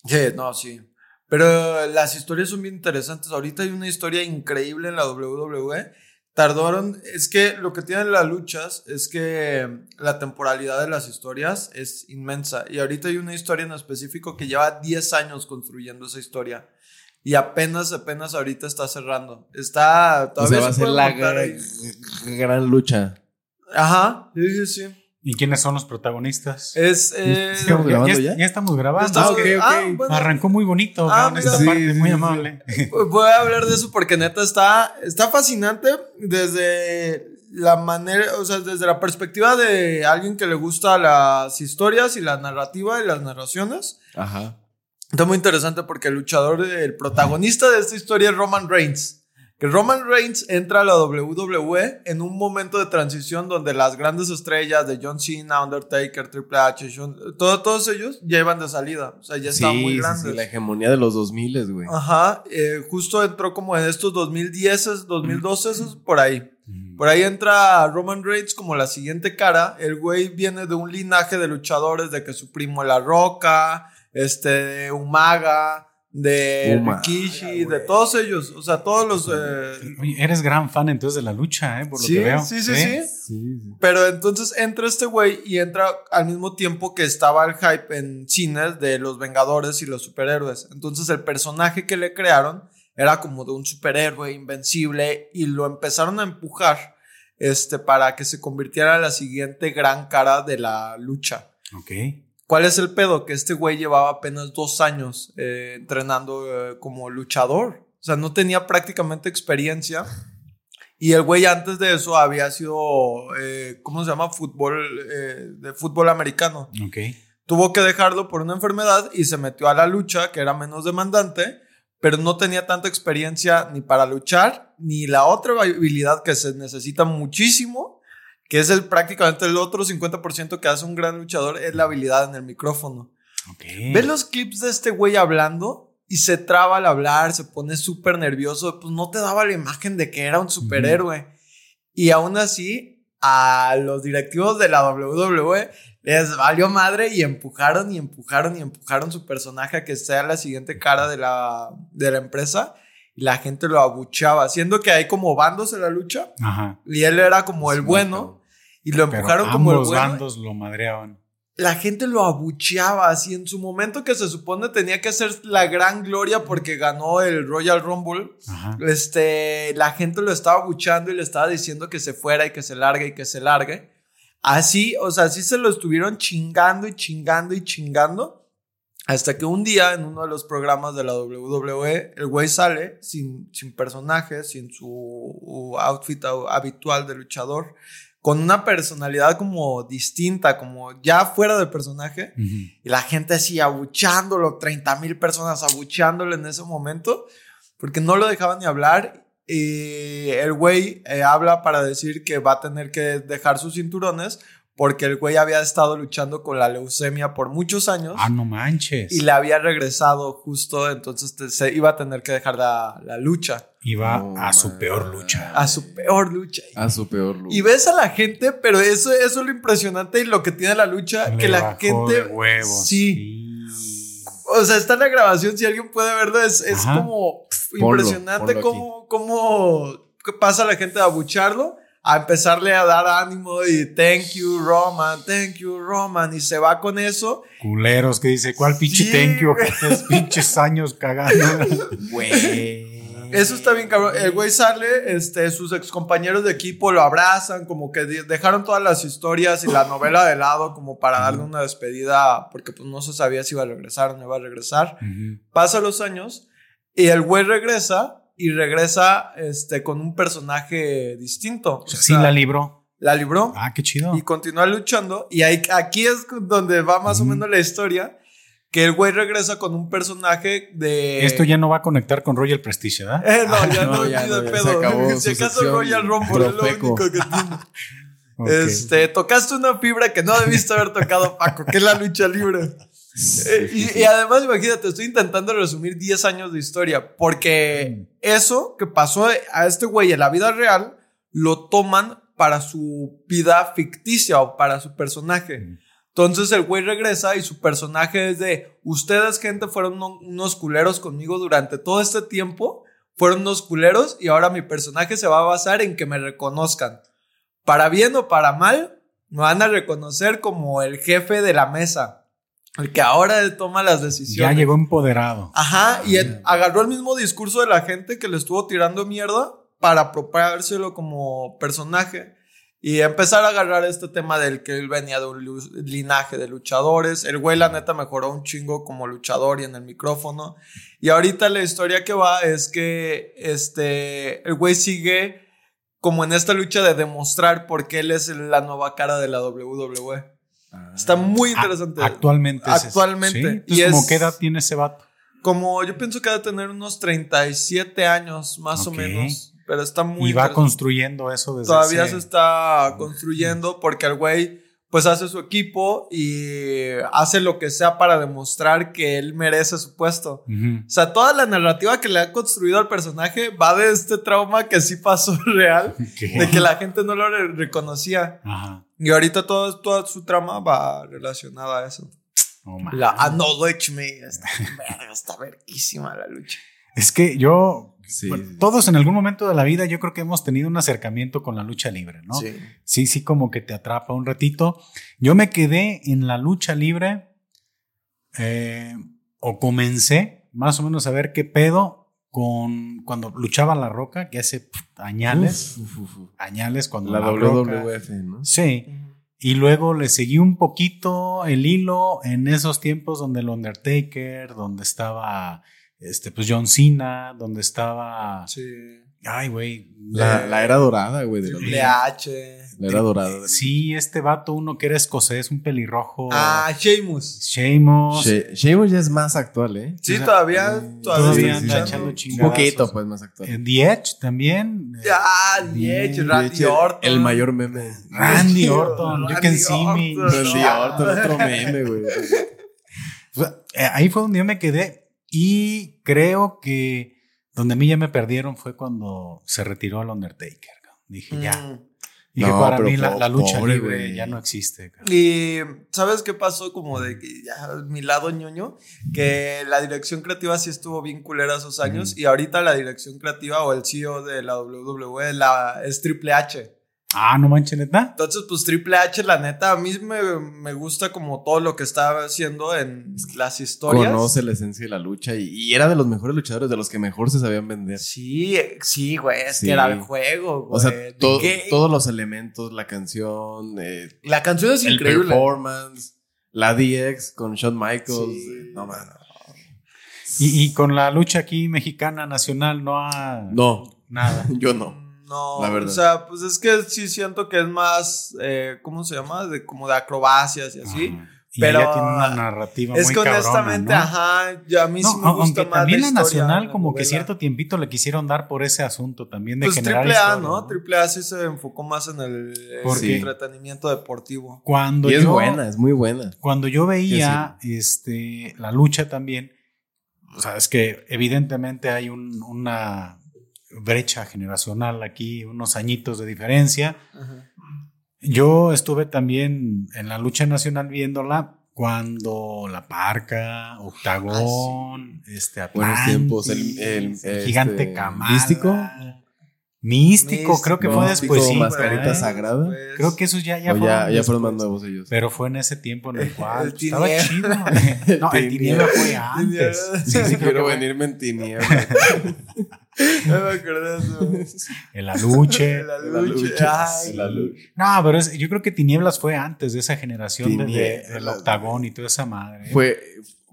Sí, no, sí. Pero las historias son bien interesantes. Ahorita hay una historia increíble en la WWE. Tardaron, es que lo que tienen las luchas es que la temporalidad de las historias es inmensa. Y ahorita hay una historia en específico que lleva 10 años construyendo esa historia. Y apenas, apenas ahorita está cerrando. Está. O Todavía sea, va a se ser la gran, gran lucha. Ajá, sí, sí, sí. ¿Y quiénes son los protagonistas? Es. eh, ¿Estamos grabando ya? ya estamos grabando. estamos- Es que ah, bueno. Arrancó muy bonito, Ah, esta parte, Sí, muy sí, amable. Voy a hablar de eso porque neta está, está fascinante desde la manera, o sea, desde la perspectiva de alguien que le gusta las historias y la narrativa y las narraciones. Ajá. Está muy interesante porque el luchador, el protagonista de esta historia es Roman Reigns. Que Roman Reigns entra a la WWE en un momento de transición donde las grandes estrellas de John Cena, Undertaker, Triple H, Shawn- todo- todos ellos ya iban de salida. O sea, ya Sí, estaban muy grandes. sí, la hegemonía de los 2000, güey. Ajá, eh, justo entró como en estos 2010, 2012, esos, por ahí. Por ahí entra Roman Reigns como la siguiente cara. El güey viene de un linaje de luchadores, de que su primo La Roca, este, Umaga, de Rikishi, de todos ellos. O sea, todos los... eh, Oye, eres gran fan entonces de la lucha, ¿eh? Por lo sí, que veo. sí, sí, sí. Sí, sí. Pero entonces entra este güey y entra al mismo tiempo que estaba el hype en cines de los Vengadores y los superhéroes. Entonces el personaje que le crearon era como de un superhéroe invencible y lo empezaron a empujar este, para que se convirtiera en la siguiente gran cara de la lucha. Ok. ¿Cuál es el pedo? Que este güey llevaba apenas dos años eh, entrenando eh, como luchador. O sea, no tenía prácticamente experiencia. Y el güey antes de eso había sido, eh, ¿cómo se llama? Fútbol, eh, de fútbol americano. Ok. Tuvo que dejarlo por una enfermedad y se metió a la lucha, que era menos demandante, pero no tenía tanta experiencia ni para luchar, ni la otra habilidad que se necesita muchísimo, que es el prácticamente el otro 50% que hace un gran luchador, es la habilidad en el micrófono. Ok. ¿Ves los clips de este güey hablando? Y se traba al hablar, se pone súper nervioso, pues no te daba la imagen de que era un superhéroe. Y aún así, a los directivos de la WWE les valió madre y empujaron y empujaron y empujaron su personaje a que sea la siguiente cara de la, de la empresa. Y la gente lo abucheaba, siendo que hay como bandos en la lucha. Ajá. Y él era como el bueno. Y lo Pero empujaron como el ambos bueno bandos lo madreaban. la gente lo abucheaba así en su momento que se supone tenía que ser la gran gloria porque ganó el Royal Rumble. Ajá. Este, la gente lo estaba abuchando y le estaba diciendo que se fuera y que se largue y que se largue. Así, o sea, así se lo estuvieron chingando y chingando y chingando. Hasta que un día en uno de los programas de la WWE, el güey sale sin, sin personaje, sin su outfit habitual de luchador, con una personalidad como distinta, como ya fuera de personaje. Y la gente así abuchándolo, 30 mil personas abuchándolo en ese momento, porque no lo dejaban ni hablar. Y el güey eh, habla para decir que va a tener que dejar sus cinturones porque el güey había estado luchando con la leucemia por muchos años Ah, no manches. y le había regresado justo, entonces te- se iba a tener que dejar la, la lucha, Iba a su man. peor lucha. a su peor lucha. A su peor lucha. Y ves a la gente, pero eso, eso es lo impresionante y lo que tiene la lucha, Le que la gente... de huevos. Sí. O sea, está en la grabación, si alguien puede verlo, es, es como Ponlo, impresionante ponlo cómo, cómo pasa la gente a abucharlo, a empezarle a dar ánimo y thank you, Roman, thank you, Roman, y se va con eso. Culeros que dice, ¿cuál pinche Sí, thank you? pinches años cagando. Güey. Eso está bien cabrón. El güey sale, este, sus ex compañeros de equipo lo abrazan, como que de- dejaron todas las historias y la novela de lado como para darle una despedida, porque pues no se sabía si iba a regresar o no iba a regresar. Ujú. Pasan los años y el güey regresa y regresa este, con un personaje distinto. O sea, sí la libró. la libró Ah, qué chido. y continúa luchando. Y ahí, aquí es donde va más o menos la historia. que el güey regresa con un personaje de... Esto ya no va a conectar con Royal Prestige, ¿verdad? Eh, no, ya no, no, ya no, pedo. se acabó si acaso Royal Rumble es lo único que tiene. Este, tocaste una fibra que no debiste haber tocado, Paco, que es la lucha libre. Eh, y, y además, imagínate, estoy intentando resumir 10 años de historia, porque eso que pasó a este güey en la vida real, lo toman para su vida ficticia o para su personaje. Entonces el güey regresa y su personaje es de, ustedes gente fueron uno- unos culeros conmigo durante todo este tiempo, fueron unos culeros y ahora mi personaje se va a basar en que me reconozcan. Para bien o para mal, me van a reconocer como el jefe de la mesa, el que ahora toma las Ya decisiones. llegó empoderado. Ajá, y agarró el mismo discurso de la gente que le estuvo tirando mierda para apropiárselo como personaje y empezar a agarrar este tema del que él venía de un linaje de luchadores. El güey, la neta, mejoró un chingo como luchador y en el micrófono. Y ahorita la historia que va es que este, el güey sigue como en esta lucha de demostrar por qué él es la nueva cara de la WWE. Está muy interesante. A- actualmente. es Actualmente. ¿sí? Entonces, Y ¿cómo es- qué edad tiene ese vato? Como yo pienso que ha de tener unos 37 años, más o menos. Pero está muy y va construyendo eso desde Todavía ese- se está construyendo porque el güey pues hace su equipo y hace lo que sea para demostrar que él merece su puesto. O sea, toda la narrativa que le ha construido al personaje va de este trauma que sí pasó real, ¿Qué? de que la gente no lo re- reconocía. Ajá. Y ahorita todo, toda su trama va relacionada a eso. No mames. La Acknowledge Me. Está, verga, está verguísima la lucha. Es que yo, Sí. bueno, todos en algún momento de la vida, yo creo que hemos tenido un acercamiento con la lucha libre, ¿no? Sí. Sí, sí, como que te atrapa un ratito. Yo me quedé en la lucha libre eh, o comencé más o menos a ver qué pedo con cuando luchaba La Roca, que hace añales, Uf, uf, uf. añales cuando La Roca- WWF, ¿no? Sí. Y luego le seguí un poquito el hilo en esos tiempos donde el Undertaker, donde estaba este, pues John Cena, donde estaba. Sí. Ay, güey. La, la era dorada, güey. de la Triple. H. La era dorada. Sí, este vato, uno que era escocés, un pelirrojo. Ah, Sheamus. Sheamus. She- Sheamus ya es más actual, ¿eh? Sí, O sea, todavía, todavía, todavía está echando Un chingadazos. poquito, pues, más actual. Eh, The Edge también. Eh, Ah. Edge, Randy Orton. El mayor meme. Randy Orton. You can see me. Randy Orton, otro meme, güey. O sea, eh, ahí fue donde yo me quedé y creo que donde a mí ya me perdieron fue cuando se retiró el Undertaker. Dije, ya. Mm. Dije, No, para mí la, po- la lucha pobre, libre ya no existe. Y ¿sabes qué pasó? Como de que ya mi lado ñoño, que la dirección creativa sí estuvo bien culera esos años y ahorita la dirección creativa o el CEO de la WWE la, es Triple H. Ah, no manches, neta. Entonces, pues Triple H, la neta, a mí me, me gusta como todo lo que está haciendo en las historias. Conoce la esencia de la lucha y, y era de los mejores luchadores, de los que mejor se sabían vender. Sí, eh, sí, güey, es Sí. que era el juego, güey. O sea, to- todos los elementos, la canción, eh, La canción es el increíble. performance, la DX con Shawn Michaels. Sí. eh, No, man. Y, y con la lucha aquí mexicana nacional no ha No, nada. yo no. No, La verdad. o sea, pues es que sí siento que es más, eh, ¿cómo se llama? De, como de acrobacias y así. Ajá. Y pero, ella tiene una narrativa Es muy que cabrona, honestamente, ¿no? ajá, ya a mí No, sí me gusta aunque más también la, historia, nacional la como que cierto tiempito le quisieron dar por ese asunto también de Pues generar triple A, historia, ¿no? Triple A sí se enfocó más en el Porque- entretenimiento deportivo. Cuando Y es yo, buena, es muy buena. Cuando yo veía este, la lucha también, o sea, es que evidentemente hay un- una brecha generacional aquí, unos añitos de diferencia. Yo estuve también en la lucha nacional viéndola cuando La Parca, Octagón, este Buenos tiempos. El, el- el Gigante este, Camada. Místico. Místico, creo que fue Místico, después. Mascarita güey. Sagrada. Pues, Creo que esos ya, ya fueron. ya, ya fueron más nuevos ellos. Pero fue en ese tiempo en el cual El estaba Tiniebla. chido. No, el Tiniebla fue Tiniebla. antes. Sí, sí, Quiero venirme en tinieblas. No me acordé de eso. El aluche. Lucha. lucha. Ay. No, pero es- yo creo que Tinieblas fue antes de esa generación de- de- Tinieblas, del octagón y toda esa madre. Fue,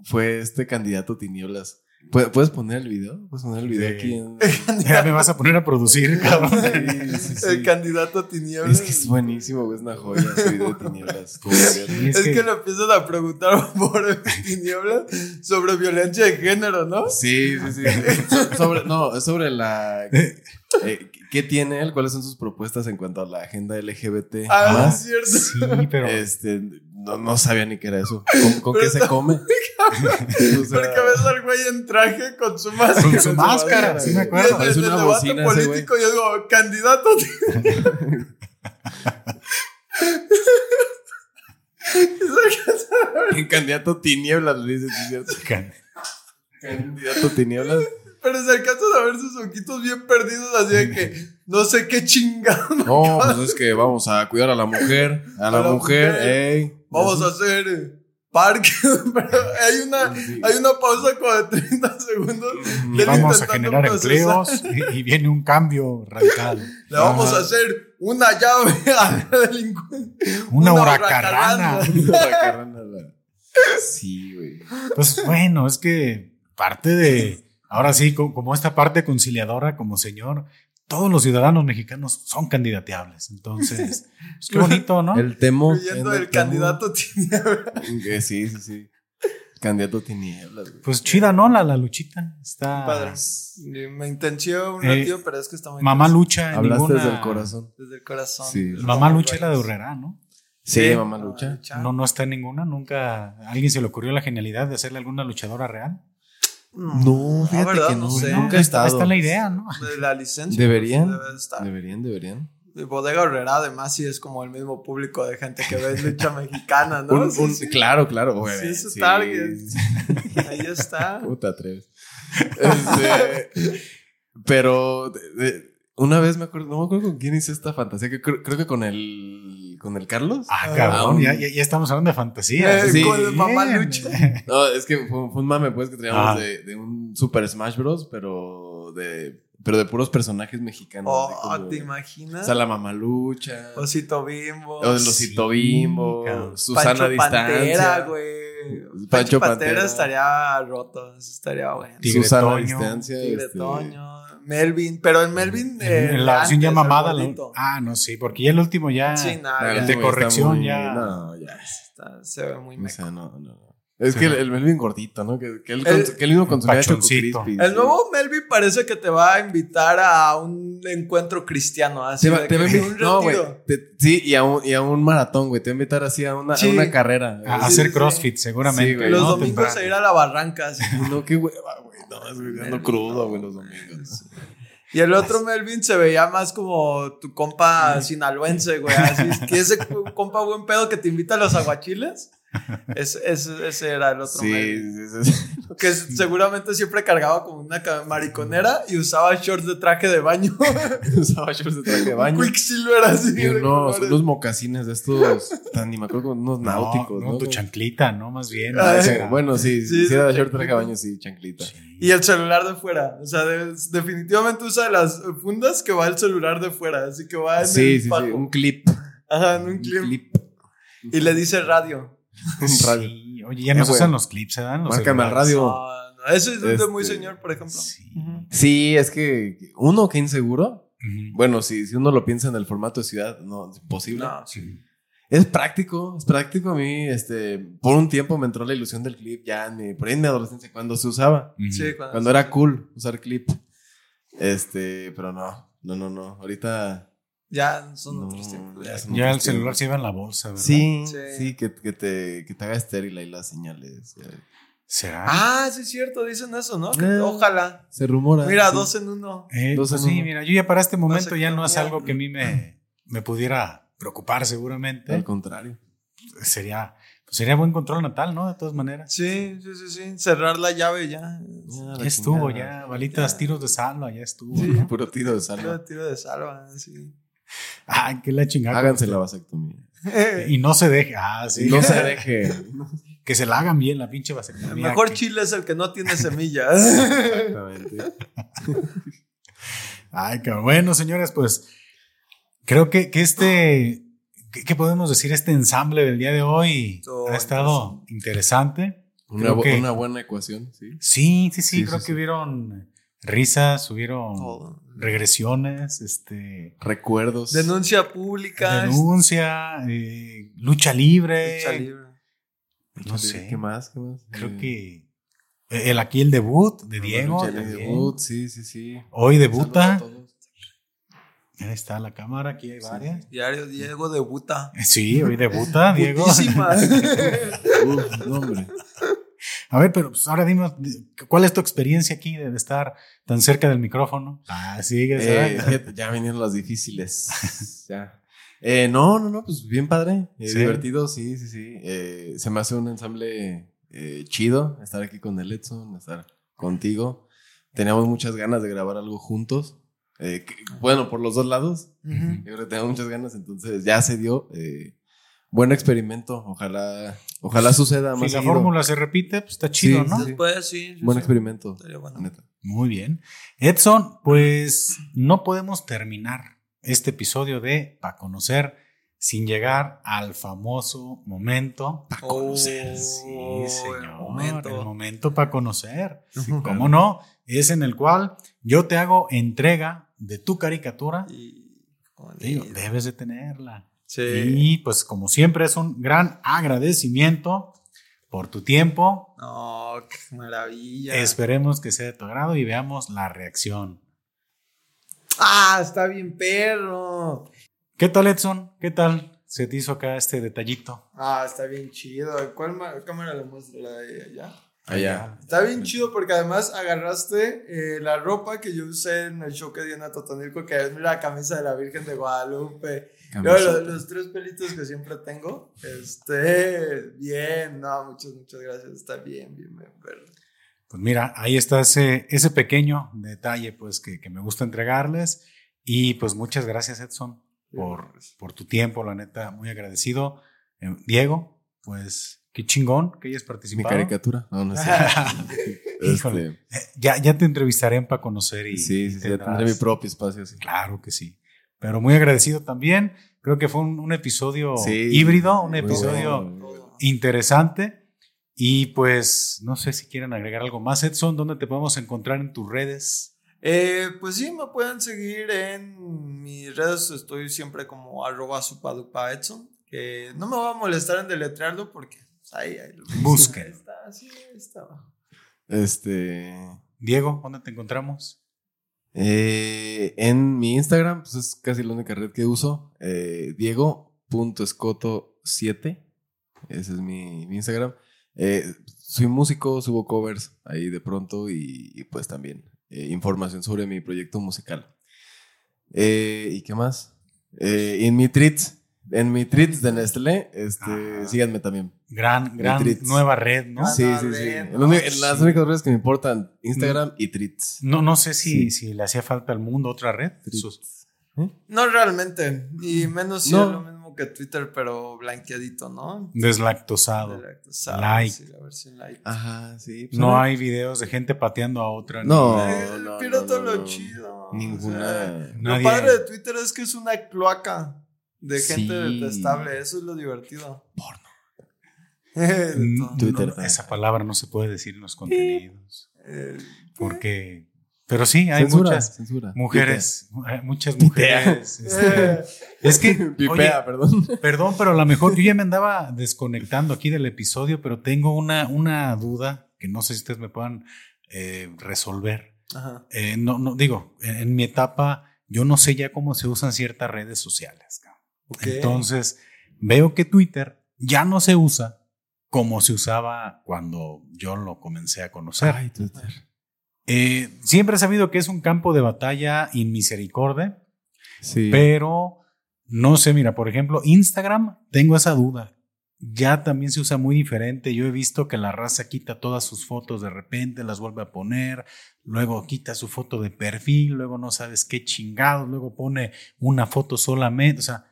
fue este candidato Tinieblas. ¿Puedes puedes poner el video? ¿Puedes poner el video Sí. aquí? En... Ya me vas a poner a producir, cabrón. Sí, sí, sí. El candidato a tinieblas. Es que es buenísimo, güey, es una joya ese video de tinieblas. Es, que, le empiezan a preguntar por tinieblas sobre violencia de género, ¿no? Sí, sí, sí. So- Sobre, no, es sobre la. eh, ¿Qué tiene él? ¿Cuáles son sus propuestas en cuanto a la agenda LGBT? Ah, más? es cierto. Sí, pero Este, no, no sabía ni qué era eso. ¿Con, con qué se come? O sea, Porque ves al güey en traje con su máscara. con su máscara, sí me acuerdo. el, el una debate bocina ese político yo digo, candidato. En candidato tinieblas, le dice, ¿sí es cierto? Can- Candidato tinieblas. Pero se alcanzan a ver sus ojitos bien perdidos, así de que no sé qué chingado. No, pues es que vamos a cuidar a la mujer. A la, A la mujer, mujer. ey. Vamos a hacer eh, parque. Pero hay una, Sí. hay una pausa como de 30 segundos. de él Vamos a generar procesar. empleos y, y viene un cambio radical. Le vamos a hacer una llave a la delincuente. Una Una huracarrana. Sí, güey. Pues bueno, es que parte de, ahora sí, co- como esta parte conciliadora como señor, todos los ciudadanos mexicanos son candidateables. Entonces, pues qué bonito, ¿no? El temo. Incluyendo en el candidato tiniebla. Que sí, sí, sí. Candidato tinieblas, güey. Pues chida, ¿no? La, la luchita. Está... Padre. Me intenció un Eh, ratito, pero es que está muy Mamá lucha. en Hablaste ninguna- desde el corazón. Desde el corazón. Sí. Mamá lucha es la de Urrera, ¿no? Sí, Sí. mamá lucha. No, no está en ninguna. Nunca a alguien se le ocurrió la genialidad de hacerle alguna luchadora real. No, fíjate ¿verdad? que No no. sé. Nunca he estado. Está la idea, ¿no? De la licencia. Deberían. pues, debe estar. Deberían, deberían. Y Bodega Herrera, además, sí es como el mismo público de gente que ve lucha mexicana, ¿no? Un- Sí, un- sí. Claro, claro, güey. Sí, su target. Ahí está. ¿Cómo te atreves? Este, pero de- de- una vez me acuerdo, no me acuerdo con quién hice esta fantasía, que creo, creo que con el con el Carlos. Ah, cabrón, Ah, ya, ya, ya estamos hablando de fantasía. Eh, Sí. con el mamá lucha. No, es que fue, fue un mame pues que traíamos Ah. de, de un Super Smash Bros, pero de pero de puros personajes mexicanos. Oh, como- ¿te imaginas? O sea, la mamalucha. Osito Bimbo. Osito Sí, bimbo. cabrón. Susana Pancho Distancia. Pantera, güey. Pancho Pancho Pantera, Pantera. estaría roto. eso Estaría bueno. Tigre Susana Toño. Distancia. Tigre este, Toño. Melvin. Pero el Melvin. eh, En la versión ya el mamada. la- gordito. ah, no, sí, porque ya el último ya. Sí, nada. la ya de corrección muy- ya. No, ya. está- se ve muy O meco. sea, no, no, no. Es que el, el Melvin gordito, ¿no? Que, que él, El- cons- que él mismo consumía Choco. El sí. nuevo Melvin parece que te va a invitar a un encuentro cristiano. Así Te te a invitar- un no, güey. Sí, y a un, y a un maratón, güey. Te va a invitar así a una, a Sí. una carrera. A Sí, hacer sí, crossfit, Sí, seguramente. güey. Los ¿no? domingos Temprano. a ir a la barranca. así. No, qué hueva, güey. No, es güey, ando crudo, güey, los domingos. Y el otro Melvin se veía más como tu compa sinaloense, güey. Así es que ese compa buen pedo que te invita a los aguachiles. Es, es- ese era el otro Sí, Melvin. sí, sí, sí. Que seguramente siempre cargaba como una mariconera y usaba shorts de traje de baño. Usaba shorts de traje de baño. Quicksilver así. Y de unos, unos mocasines de estos, tan, ni me acuerdo, como unos No, náuticos, ¿no? no, tu chanclita, ¿no? Más bien. Ah, ese Bueno, sí, Sí, era short traje de baño, sí, chanclita. Y el celular de fuera. O sea, de- definitivamente usa las fundas que va el celular de fuera. Así que va en Sí, el sí, sí, fajo. un clip. Ajá, en un clip. Y le dice radio. Radio. Sí, oye, ya no Eh, se usan los clips, ¿eh? Dan los Márcame al radio. No, no, eso es de Este- muy señor, por ejemplo. Sí. Ujú. Sí, es que uno que inseguro. Ujú. Bueno, si, si uno lo piensa en el formato de ciudad, no, es imposible. No. Sí. Es práctico, es práctico a mí. Este, por un tiempo me entró la ilusión del clip, ya en mi, por ahí en mi adolescencia, cuando se usaba. Ujú. Sí, cuando, Cuando era cool usar clip. Este, pero no, no, no, no. Ahorita. Ya son no, otros tiempos. ya Ya otros el celular se iba en la bolsa, ¿verdad? Sí, Sí. sí, que, que te, que te haga estéril ahí las señales. ya. ¿Será? Ah, sí es cierto, dicen eso, ¿no? Eh. ojalá. Se rumora. Mira, sí. dos en uno. Eh, Dos pues en sí, uno. mira, yo ya para este momento ya no es algo que a mí me, me pudiera preocupar seguramente. Al contrario. Sería, pues sería buen control natal, ¿no? De todas maneras. Sí, sí, sí, sí. Cerrar la llave ya. Ya, estuvo, ya, balitas, Ya. tiros de salva, ya estuvo. Sí. ¿no? Puro tiro de salva. tiro de salva, sí. Ay, que la chingada. Háganse la vasectomía. Y no se deje. Ah, sí. No se deje. Que se la hagan bien la pinche vasectomía. El mejor que- chile es el que no tiene semillas. Exactamente. Ay, cabrón. Bueno, señores, pues creo que, que este, ¿qué, qué podemos decir? Este ensamble del día de hoy ha estado interesante. Una, Creo bu- que- una buena ecuación, sí. Sí, sí, sí, Sí, creo sí, que sí. hubieron risas, hubieron Todo. Regresiones, este, Recuerdos. Denuncia pública. denuncia, eh, lucha libre. lucha libre. No sé. ¿Qué más? ¿Qué más? Creo Eh, que el aquí el debut de Diego. el también. debut, sí, sí, sí. Hoy debuta. Ahí está la cámara, aquí hay varias. Diario Diego debuta. Sí, hoy debuta Diego. Uf, no, hombre. A ver, pero pues, ahora dime, ¿cuál es tu experiencia aquí de estar tan cerca del micrófono? Ah, sí, Eh, ¿sabes? fíjate, ya vinieron las difíciles. ya. Eh, no, no, no, pues bien padre. eh, Sí. Divertido, sí, sí, sí. Eh, se me hace un ensamble eh, chido estar aquí con el Edson, estar contigo. Teníamos muchas ganas de grabar algo juntos. eh, que- bueno, por los dos lados. Ujú. Yo creo que teníamos muchas ganas, entonces ya se dio. eh, buen experimento. Ojalá, ojalá suceda más si la seguido. fórmula se repite, pues está chido, Sí, ¿no? sí. Después sí. sí, Buen sí. experimento. Estaría bueno. la neta. Muy bien. Edson, pues no podemos terminar este episodio de Pa' Conocer sin llegar al famoso momento Pa' Oh, Conocer. sí, el señor. momento. El momento para conocer. ¿Cómo no? Es en el cual yo te hago entrega de tu caricatura. Y- Digo, debes de tenerla. Sí. Y pues como siempre es un gran agradecimiento por tu tiempo. No, qué maravilla. Esperemos que sea de tu agrado y veamos la reacción. Ah, está bien perro. ¿Qué tal, Edson? ¿Qué tal? ¿Se te hizo acá este detallito? Ah, está bien chido. ¿Cuál ma- cámara le muestro? ¿La de allá? Allá. Está bien chido porque además agarraste eh, la ropa que yo usé en el show que di en Atotonilco, que es la camisa de la Virgen de Guadalupe. Camiseta. los, los tres pelitos que siempre tengo. Este, bien, no, muchas, muchas gracias. Está bien, bien, bien. Pues mira, ahí está ese, ese pequeño detalle pues que, que me gusta entregarles. Y pues muchas gracias, Edson, por, por tu tiempo, la neta, muy agradecido. Eh, Diego, pues qué chingón que hayas Mi participado. caricatura. No, no sé. Híjole. Este, Ya, ya te entrevistaré para conocer y. sí, y sí, sí, ya tendré mi propio espacio. Sí. Claro que sí. Pero muy agradecido también. Creo que fue un, un episodio Sí, híbrido, un episodio bueno. interesante. Y pues no sé si quieren agregar algo más, Edson. ¿Dónde te podemos encontrar en tus redes? Eh, pues sí, me pueden seguir en mis redes. Estoy siempre como arroba supadupa Edson. Que no me voy a molestar en deletrearlo porque pues, ahí, ahí lo Busquen. Ahí está, sí, ahí está. Este. Diego, ¿dónde te encontramos? Eh, en mi Instagram, pues es casi la única red que uso. Eh, Diego.escoto7. Ese es mi, Instagram. Eh, soy músico, subo covers ahí de pronto y, y pues también eh, información sobre mi proyecto musical. ¿Y qué más? En mi treats, en mi treats de Nestlé, este, Ajá. síganme también. Gran, gran Treats. nueva red, ¿no? Sí, sí, sí. único- las únicas redes que me importan, Instagram y treats. No, no sé si, Sí. si le hacía falta al mundo otra red. Sus- No realmente. Y menos si No. es lo mismo que Twitter, pero blanqueadito, ¿no? Deslactosado. Deslactosado, Light. sí, la versión light. Ajá, sí. pues, No a ver. hay videos de gente pateando a otra. No. Eh, no, no, todo no, lo no. chido. Ninguna. O sea, Nadie- Lo padre de Twitter es que es una cloaca de gente Sí. detestable. Eso es lo divertido. Porno. Mm. Twitter no, esa palabra no se puede decir en los contenidos. Eh, Porque. Pero sí, hay censura, muchas censura. mujeres. eh, Muchas Pipea. mujeres. este, es que. Pipea, oye, perdón. Perdón, pero a lo mejor yo ya me andaba desconectando aquí del episodio, pero tengo una, una duda que no sé si ustedes me puedan eh, resolver. ajá. Eh, no, no, digo, en, en mi etapa, yo no sé ya cómo se usan ciertas redes sociales. Entonces, veo que Twitter ya no se usa como se usaba cuando yo lo comencé a conocer. Ay, Twitter. Eh, siempre he sabido que es un campo de batalla inmisericordia, Sí. pero no sé, mira, por ejemplo, Instagram, tengo esa duda. Ya también se usa muy diferente. Yo he visto que la raza quita todas sus fotos de repente, las vuelve a poner, luego quita su foto de perfil, luego no sabes qué chingados, luego pone una foto solamente. O sea,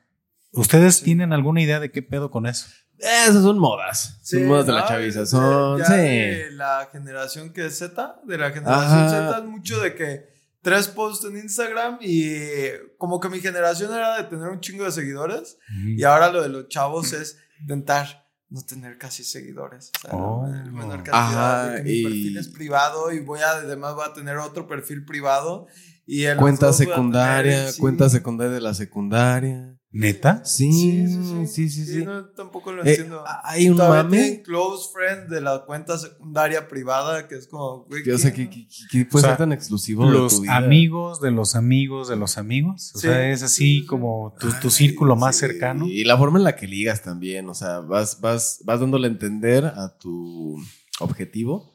¿ustedes Sí. tienen alguna idea de qué pedo con eso? Esas son modas. Sí, son modas de la chaviza. Ya- Son. ya sí. de la generación que es Z, de la generación Ajá. Z es mucho de que tres posts en Instagram y como que mi generación era de tener un chingo de seguidores y ahora lo de los chavos es intentar no tener casi seguidores. O sea, Oh. la menor cantidad de Ajá, que mi perfil y- es privado y voy a, además voy a tener otro perfil privado. Y Cuenta dos voy a tener- secundaria, sí. cuenta secundaria de la secundaria. ¿Neta? Sí, Sí, sí, sí, sí. sí. no, tampoco lo Eh, entiendo. hay un mame. tienen close friend de la cuenta secundaria privada que es como, güey, Que, o sea, que puede O sea, ser tan exclusivo de tu Los vida. amigos de los amigos de los amigos. O Sí, sea, es sí, así sí, sí. como tu, tu Ay, círculo más sí. cercano. Y la forma en la que ligas también, o sea, vas, vas, vas dándole a entender a tu objetivo.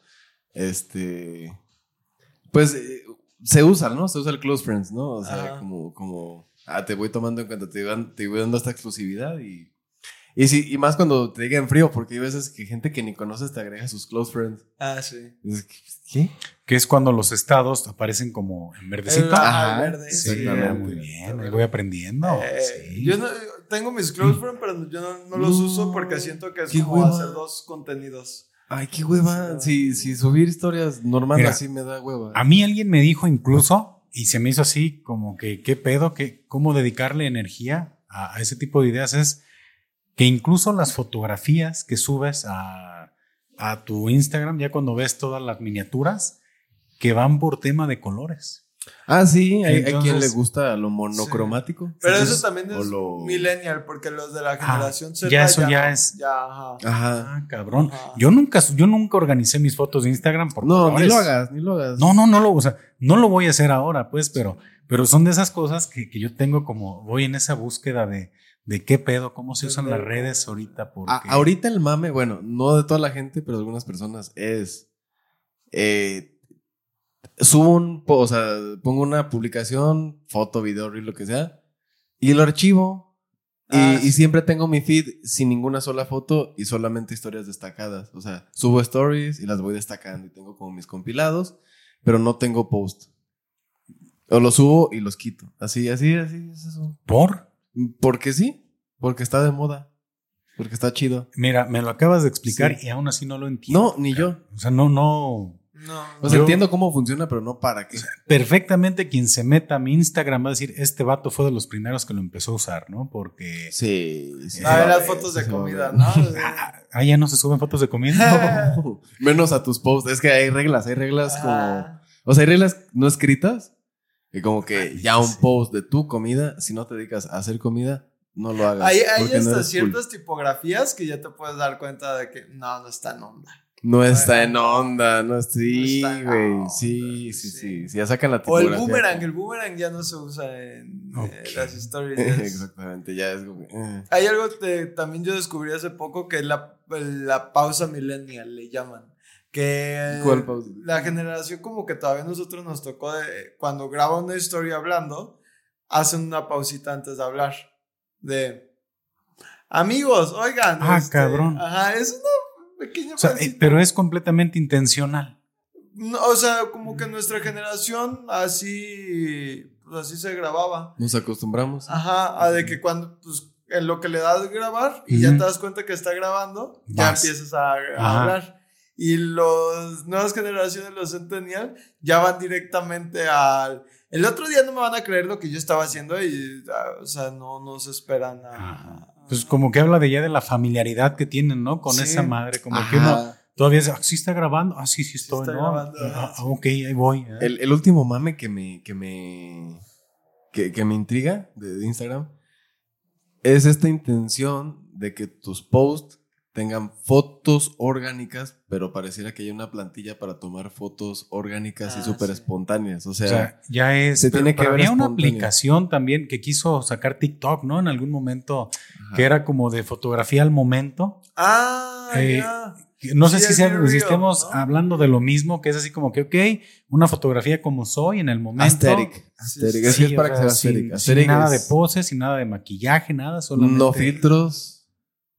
Este. Pues eh, se usa, ¿no? Se usa el close friends, ¿no? O sea, Ajá. como, como. Ah, te voy tomando en cuenta, te te voy dando esta exclusividad y. Y, sí, y más cuando te llega en frío, porque hay veces que gente que ni conoces te agrega a sus close friends. Ah, sí. ¿Qué? Que es cuando los estados aparecen como en verdecito. Ajá, ah, verde. Sí, exactamente. muy bien. Ahí voy aprendiendo. Eh, sí. Yo no, tengo mis close friends, pero yo no, no los No, uso porque siento que es como hueva. hacer dos contenidos. Ay, qué hueva. Si, si subir historias normal Mira, así me da hueva. A mí alguien me dijo incluso, y se me hizo así como que, ¿qué pedo? ¿Qué, ¿Cómo dedicarle energía a, a ese tipo de ideas? Es que incluso las fotografías que subes a, a tu Instagram, ya cuando ves todas las miniaturas, que van por tema de colores. Ah, sí, hay, hay Entonces- quien le gusta lo monocromático. Pero Entonces, eso también es lo- millennial, porque los de la Ah, generación Z ya eso ya no. es- Ya, ajá. Ajá. Ah, cabrón. Ajá. Yo nunca, yo nunca organicé mis fotos de Instagram por No, colores. ni lo hagas, ni lo hagas. No, no, no lo, o sea, no lo voy a hacer ahora, pues, pero, pero son de esas cosas que, que yo tengo como, voy en esa búsqueda de, de qué pedo, cómo se usan las redes ahorita, porque A- ahorita el mame, bueno, no de toda la gente, pero de algunas personas, es. eh, subo un. O sea, pongo una publicación, foto, video, reel, lo que sea, y lo archivo. Y, Ah, y sí. siempre tengo mi feed sin ninguna sola foto y solamente historias destacadas. O sea, subo stories y las voy destacando y tengo como mis compilados, pero no tengo post. O los subo y los quito. Así, así, así es eso. por, Porque sí, porque está de moda, porque está chido. mira, me lo acabas de explicar Sí. y aún así no lo entiendo. No, ni yo. O sea, no, no, No, O sea, Yo- entiendo cómo funciona, pero no para qué. perfectamente quien se meta a mi Instagram va a decir, este vato fue de los primeros que lo empezó a usar, ¿no? Porque, Sí, sí. a ver las fotos de comida. ¿no? ah, ya no se suben fotos de comida. Menos a tus posts. Es que hay reglas, hay reglas como. O sea, hay reglas no escritas. Que como que ya un post de tu comida, si no te dedicas a hacer comida, no lo hagas. Hay, hay porque no hasta cool. ciertas tipografías que ya te puedes dar cuenta de que no, no está en onda. No está en onda, no sí, No está en güey. onda, sí, sí, sí. sí, Si ya sacan la O tipografía. el boomerang, el boomerang ya no se usa en eh, Ok. las stories. Exactamente, ya es como. eh. Hay algo que también yo descubrí hace poco que es la, la pausa millennial, le llaman. Que ¿Cuál pausa? la generación como que todavía a nosotros nos tocó de cuando graba una historia hablando, hacen una pausita antes de hablar. De amigos, oigan. Ah, cabrón. Ajá, es una pequeña O sea, eh, pero es completamente intencional. No, o sea, como que nuestra generación así, pues así se grababa. Nos acostumbramos. Ajá, a de que cuando, pues, en lo que le das grabar y ya Ujú. te das cuenta que está grabando, ya Vas. empiezas a, a hablar. Y las nuevas generaciones, los Centennial, ya van directamente al... El otro día no me van a creer lo que yo estaba haciendo y, ah, o sea, no, no se esperan a... Pues como que habla de ya de la familiaridad que tienen, ¿no? Con Sí. esa madre, como Ajá. que uno todavía dice, ah, sí está grabando, ah, sí, sí estoy, está ¿no? grabando, Ah, ah, ok, ahí voy. ¿eh? El, el último mame que me, que me, que, que me intriga de, de Instagram es esta intención de que tus posts tengan fotos orgánicas, pero pareciera que hay una plantilla para tomar fotos orgánicas y Ah, súper sí. espontáneas. O sea, o sea, ya es. se tiene que pero ver había una aplicación también que quiso sacar TikTok, ¿no? En algún momento, ajá. que era como de fotografía al momento. Ah, Eh, ya. No sé Sí, si, sea- estemos ¿no? hablando de lo mismo, que es así como que, ok, una fotografía como soy en el momento. Aesthetic. Sí, Aesthetic. sí, Es que es Sí, para que sea, sea sin- aesthetic. sin nada de es poses, sin nada de maquillaje, nada, solamente. No filtros.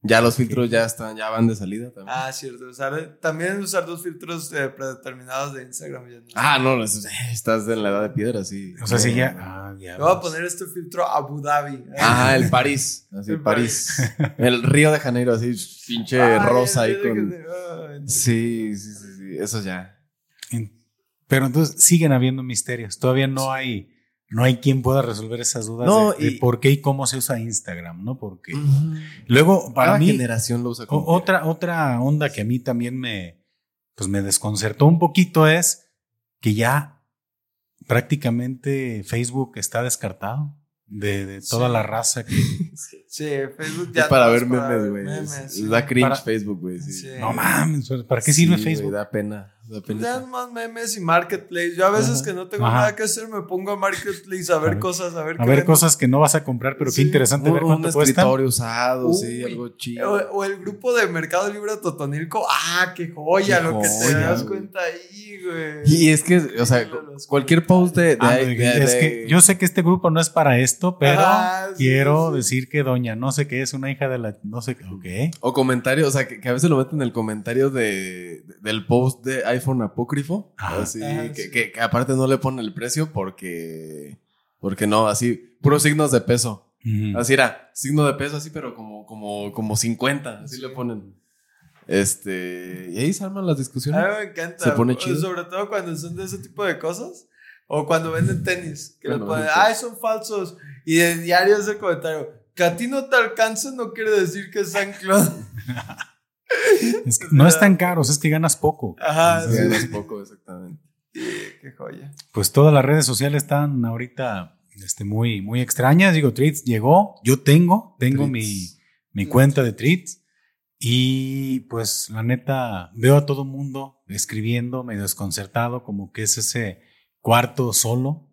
Ya los filtros ya están, ya van de salida también. Ah, cierto. Usar, también usar dos filtros eh, predeterminados de Instagram. ya no. Ah, no, es- estás en la edad de piedra, sí. O sea, si No, ya. Ah, ya. Voy a poner este filtro Abu Dhabi. Ah, el París. Así, El París. El Río de Janeiro, así, pinche rosa ahí con. ay, no. Sí, sí, sí, sí. Eso ya. Pero entonces siguen habiendo misterios. Todavía no hay no hay quien pueda resolver esas dudas No, de, de y- por qué y cómo se usa Instagram, ¿no? Porque luego, para Cada mí, generación lo usa como otra, otra onda que a mí también me, pues me desconcertó un poquito es que ya prácticamente Facebook está descartado de, de toda Sí. la raza que, Sí, Facebook Es ya. para no ver es memes, güey. Es-. Da cringe Para- Facebook, güey. Sí. Sí. no mames, ¿para qué sirve Facebook? pena. Da pena. Ya más memes y marketplace. Yo a veces Ajá. que no tengo Ajá. nada que hacer me pongo a marketplace a ver ver- cosas, a ver A qué ver cosas que no vas a comprar, pero Sí. qué interesante ver un, cuánto un escritorio usado, sí, algo chido. O, o el grupo de Mercado Libre Totonilco. Ah, qué joya Qué lo que te das güey. cuenta ahí, güey. Y es que, o sea, cualquier post de, de, Ah, de- de- es que yo sé que este grupo no es para esto, pero sí, quiero sí. decir que doña no sé qué es una hija de la no sé qué. O comentarios, o sea, que, que a veces lo meten en el comentario de, de- del post de iPhone apócrifo. Ajá. Así, Ajá, que, sí. que- que aparte no le ponen el precio porque. Porque no, así, puros signos de peso. Ujú. Así era, signo de peso, así, pero como, como, como 50, así le ponen. Este. Y ahí se arman las A discusiones. mí me encanta. Se pone chido. Sobre todo cuando son de ese tipo de cosas. O cuando venden tenis. Que le Cuando ponen, ay, son falsos. Y de diario es el comentario. Que a ti no te alcance no quiere decir que es San Claude. Es que no están caros, es que ganas poco. Ajá, Sí, es poco, exactamente. Sí, qué joya. Pues todas las redes sociales están ahorita este, muy, muy extrañas. Digo, Treats llegó, yo tengo, tengo mi, Treats. mi cuenta de Treats. Y pues la neta, veo a todo mundo escribiendo medio desconcertado, como que es ese cuarto solo.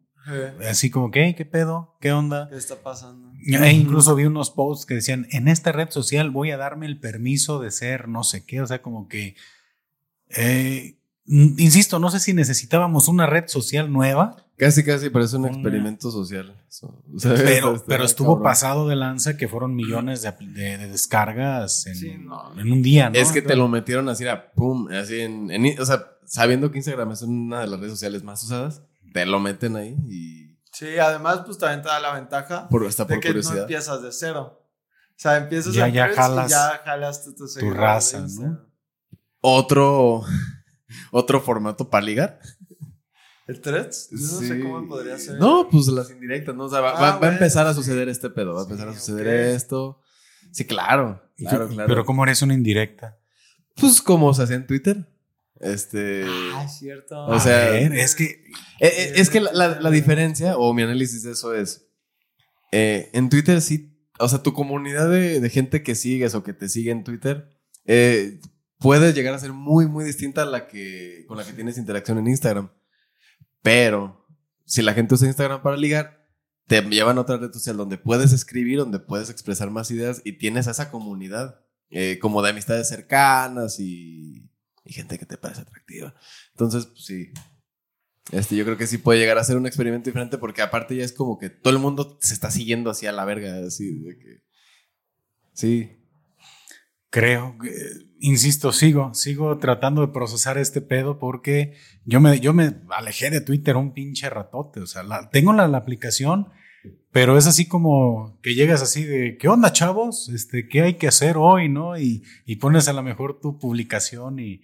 Así como que, "Hey, ¿qué pedo? ¿Qué onda? ¿Qué está pasando? Incluso vi unos posts que decían, en esta red social voy a darme el permiso de ser no sé qué, o sea, como que, eh, insisto, no sé si necesitábamos una red social nueva, Casi, casi parece un Una- experimento social. O sea, pero, estuvo cabrón. pasado de lanza que fueron millones de, apl- de- de descargas en, Sí, no. en un día, ¿no? Es que te lo metieron así, a pum, así en, en- O sea, sabiendo que Instagram es una de las redes sociales más usadas, te lo meten ahí y. Sí, además, pues también te da la ventaja Por, hasta de por que no curiosidad. empiezas de cero. O sea, empiezas Ya- en ya jalas y ya jalaste tu, seguidores de raza, ¿no? Otro. Otro formato para ligar. ¿El Threads? Yo no sé cómo podría ser. No, pues las indirectas, ¿no? O sea, va, Ah, va- va a empezar a sí. suceder este pedo, va a empezar a suceder esto. Sí, claro, claro, claro. Pero ¿cómo eres una indirecta? Pues como se hacía en Twitter. Este. Ah, es cierto. O sea, A ver, es que Eh, eh, es que la, la- la diferencia, o mi análisis de eso es, eh, en Twitter sí, o sea, tu comunidad de, de gente que sigues o que te sigue en Twitter, eh, puede llegar a ser muy, muy distinta a la que, con la que tienes interacción en Instagram. Pero, si la gente usa Instagram para ligar, te llevan a otra red social donde puedes escribir, donde puedes expresar más ideas y tienes esa comunidad, eh, como de amistades cercanas y, y gente que te parece atractiva. Entonces, pues, sí, este, yo creo que sí puede llegar a ser un experimento diferente porque aparte ya es como que todo el mundo se está siguiendo así a la verga, así de que... Sí. Creo, que- insisto, sigo, sigo tratando de procesar este pedo porque yo me, yo me alejé de Twitter un pinche ratote. O sea, la, tengo la, la aplicación, pero es así como que llegas así de, ¿qué onda, chavos? Este, ¿qué hay que hacer hoy, no? Y, y pones a lo mejor tu publicación y,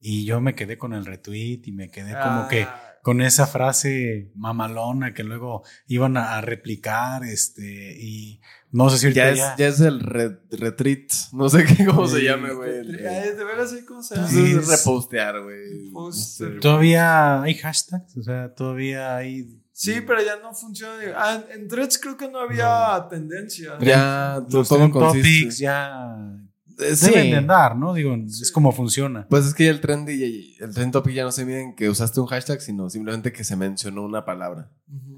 y yo me quedé con el retweet y me quedé como que Ah, con esa frase mamalona que luego iban a, a replicar, este, y no sé si Ya es, ya- ya es el re- retreat, no sé qué, cómo se Sí. llame, güey. de veras, ¿sí? ¿cómo se llama? Pues es repostear, güey. Poster. Todavía hay hashtags, o sea, todavía hay. Sí, pero ya no funciona. Ah, en- Threads creo que no había tendencia. Ya, los todo consiste. topics ya Eh, deben de andar, ¿no? Digo, es como funciona. Pues es que ya el trend, y- el trend topic ya no se mide en que usaste un hashtag, sino simplemente que se mencionó una palabra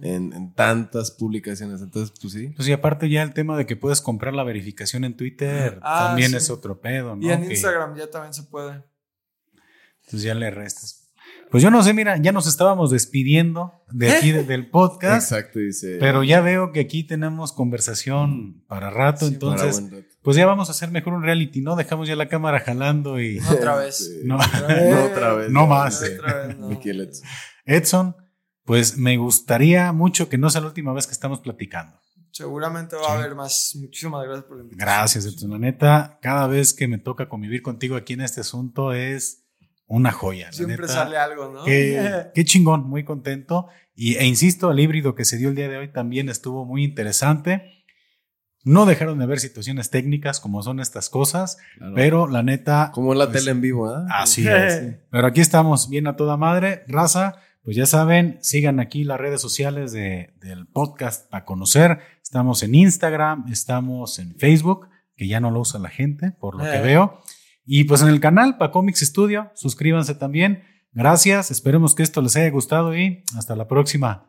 en, en tantas publicaciones. Entonces, pues sí. Pues y aparte ya el tema de que puedes comprar la verificación en Twitter Ah, también sí. es otro pedo, ¿no? Y en Que, Instagram ya también se puede. Pues ya le restas. Pues yo no sé, mira, ya nos estábamos despidiendo de aquí de- del podcast, Exacto, dice. pero ya veo que aquí tenemos conversación para rato, Sí, Para entonces, buen rato. Pues ya vamos a hacer mejor un reality, ¿no? Dejamos ya la cámara jalando y... No otra vez. Sí. No. No otra vez. No más. Otra vez, no. Aquí el Edson. Edson, pues me gustaría mucho que no sea la última vez que estamos platicando. Seguramente va Sí. a haber más. Muchísimas gracias por la invitación. Gracias, Edson. La neta, cada vez que me toca convivir contigo aquí en este asunto es una joya. Siempre neta. sale algo, ¿no? Qué, qué chingón, muy contento. Y, e insisto, el híbrido que se dio el día de hoy también estuvo muy interesante. No dejaron de haber situaciones técnicas como son estas cosas, Claro. pero la neta. Como la pues, tele en vivo, ¿ah? Así es. Pero aquí estamos bien a toda madre. Raza, pues ya saben, sigan aquí las redes sociales de- del podcast para conocer. Estamos en Instagram, estamos en Facebook, que ya no lo usa la gente, por lo que Eh. veo. Y pues en el canal para Comics Studio, suscríbanse también. Gracias, esperemos que esto les haya gustado y hasta la próxima.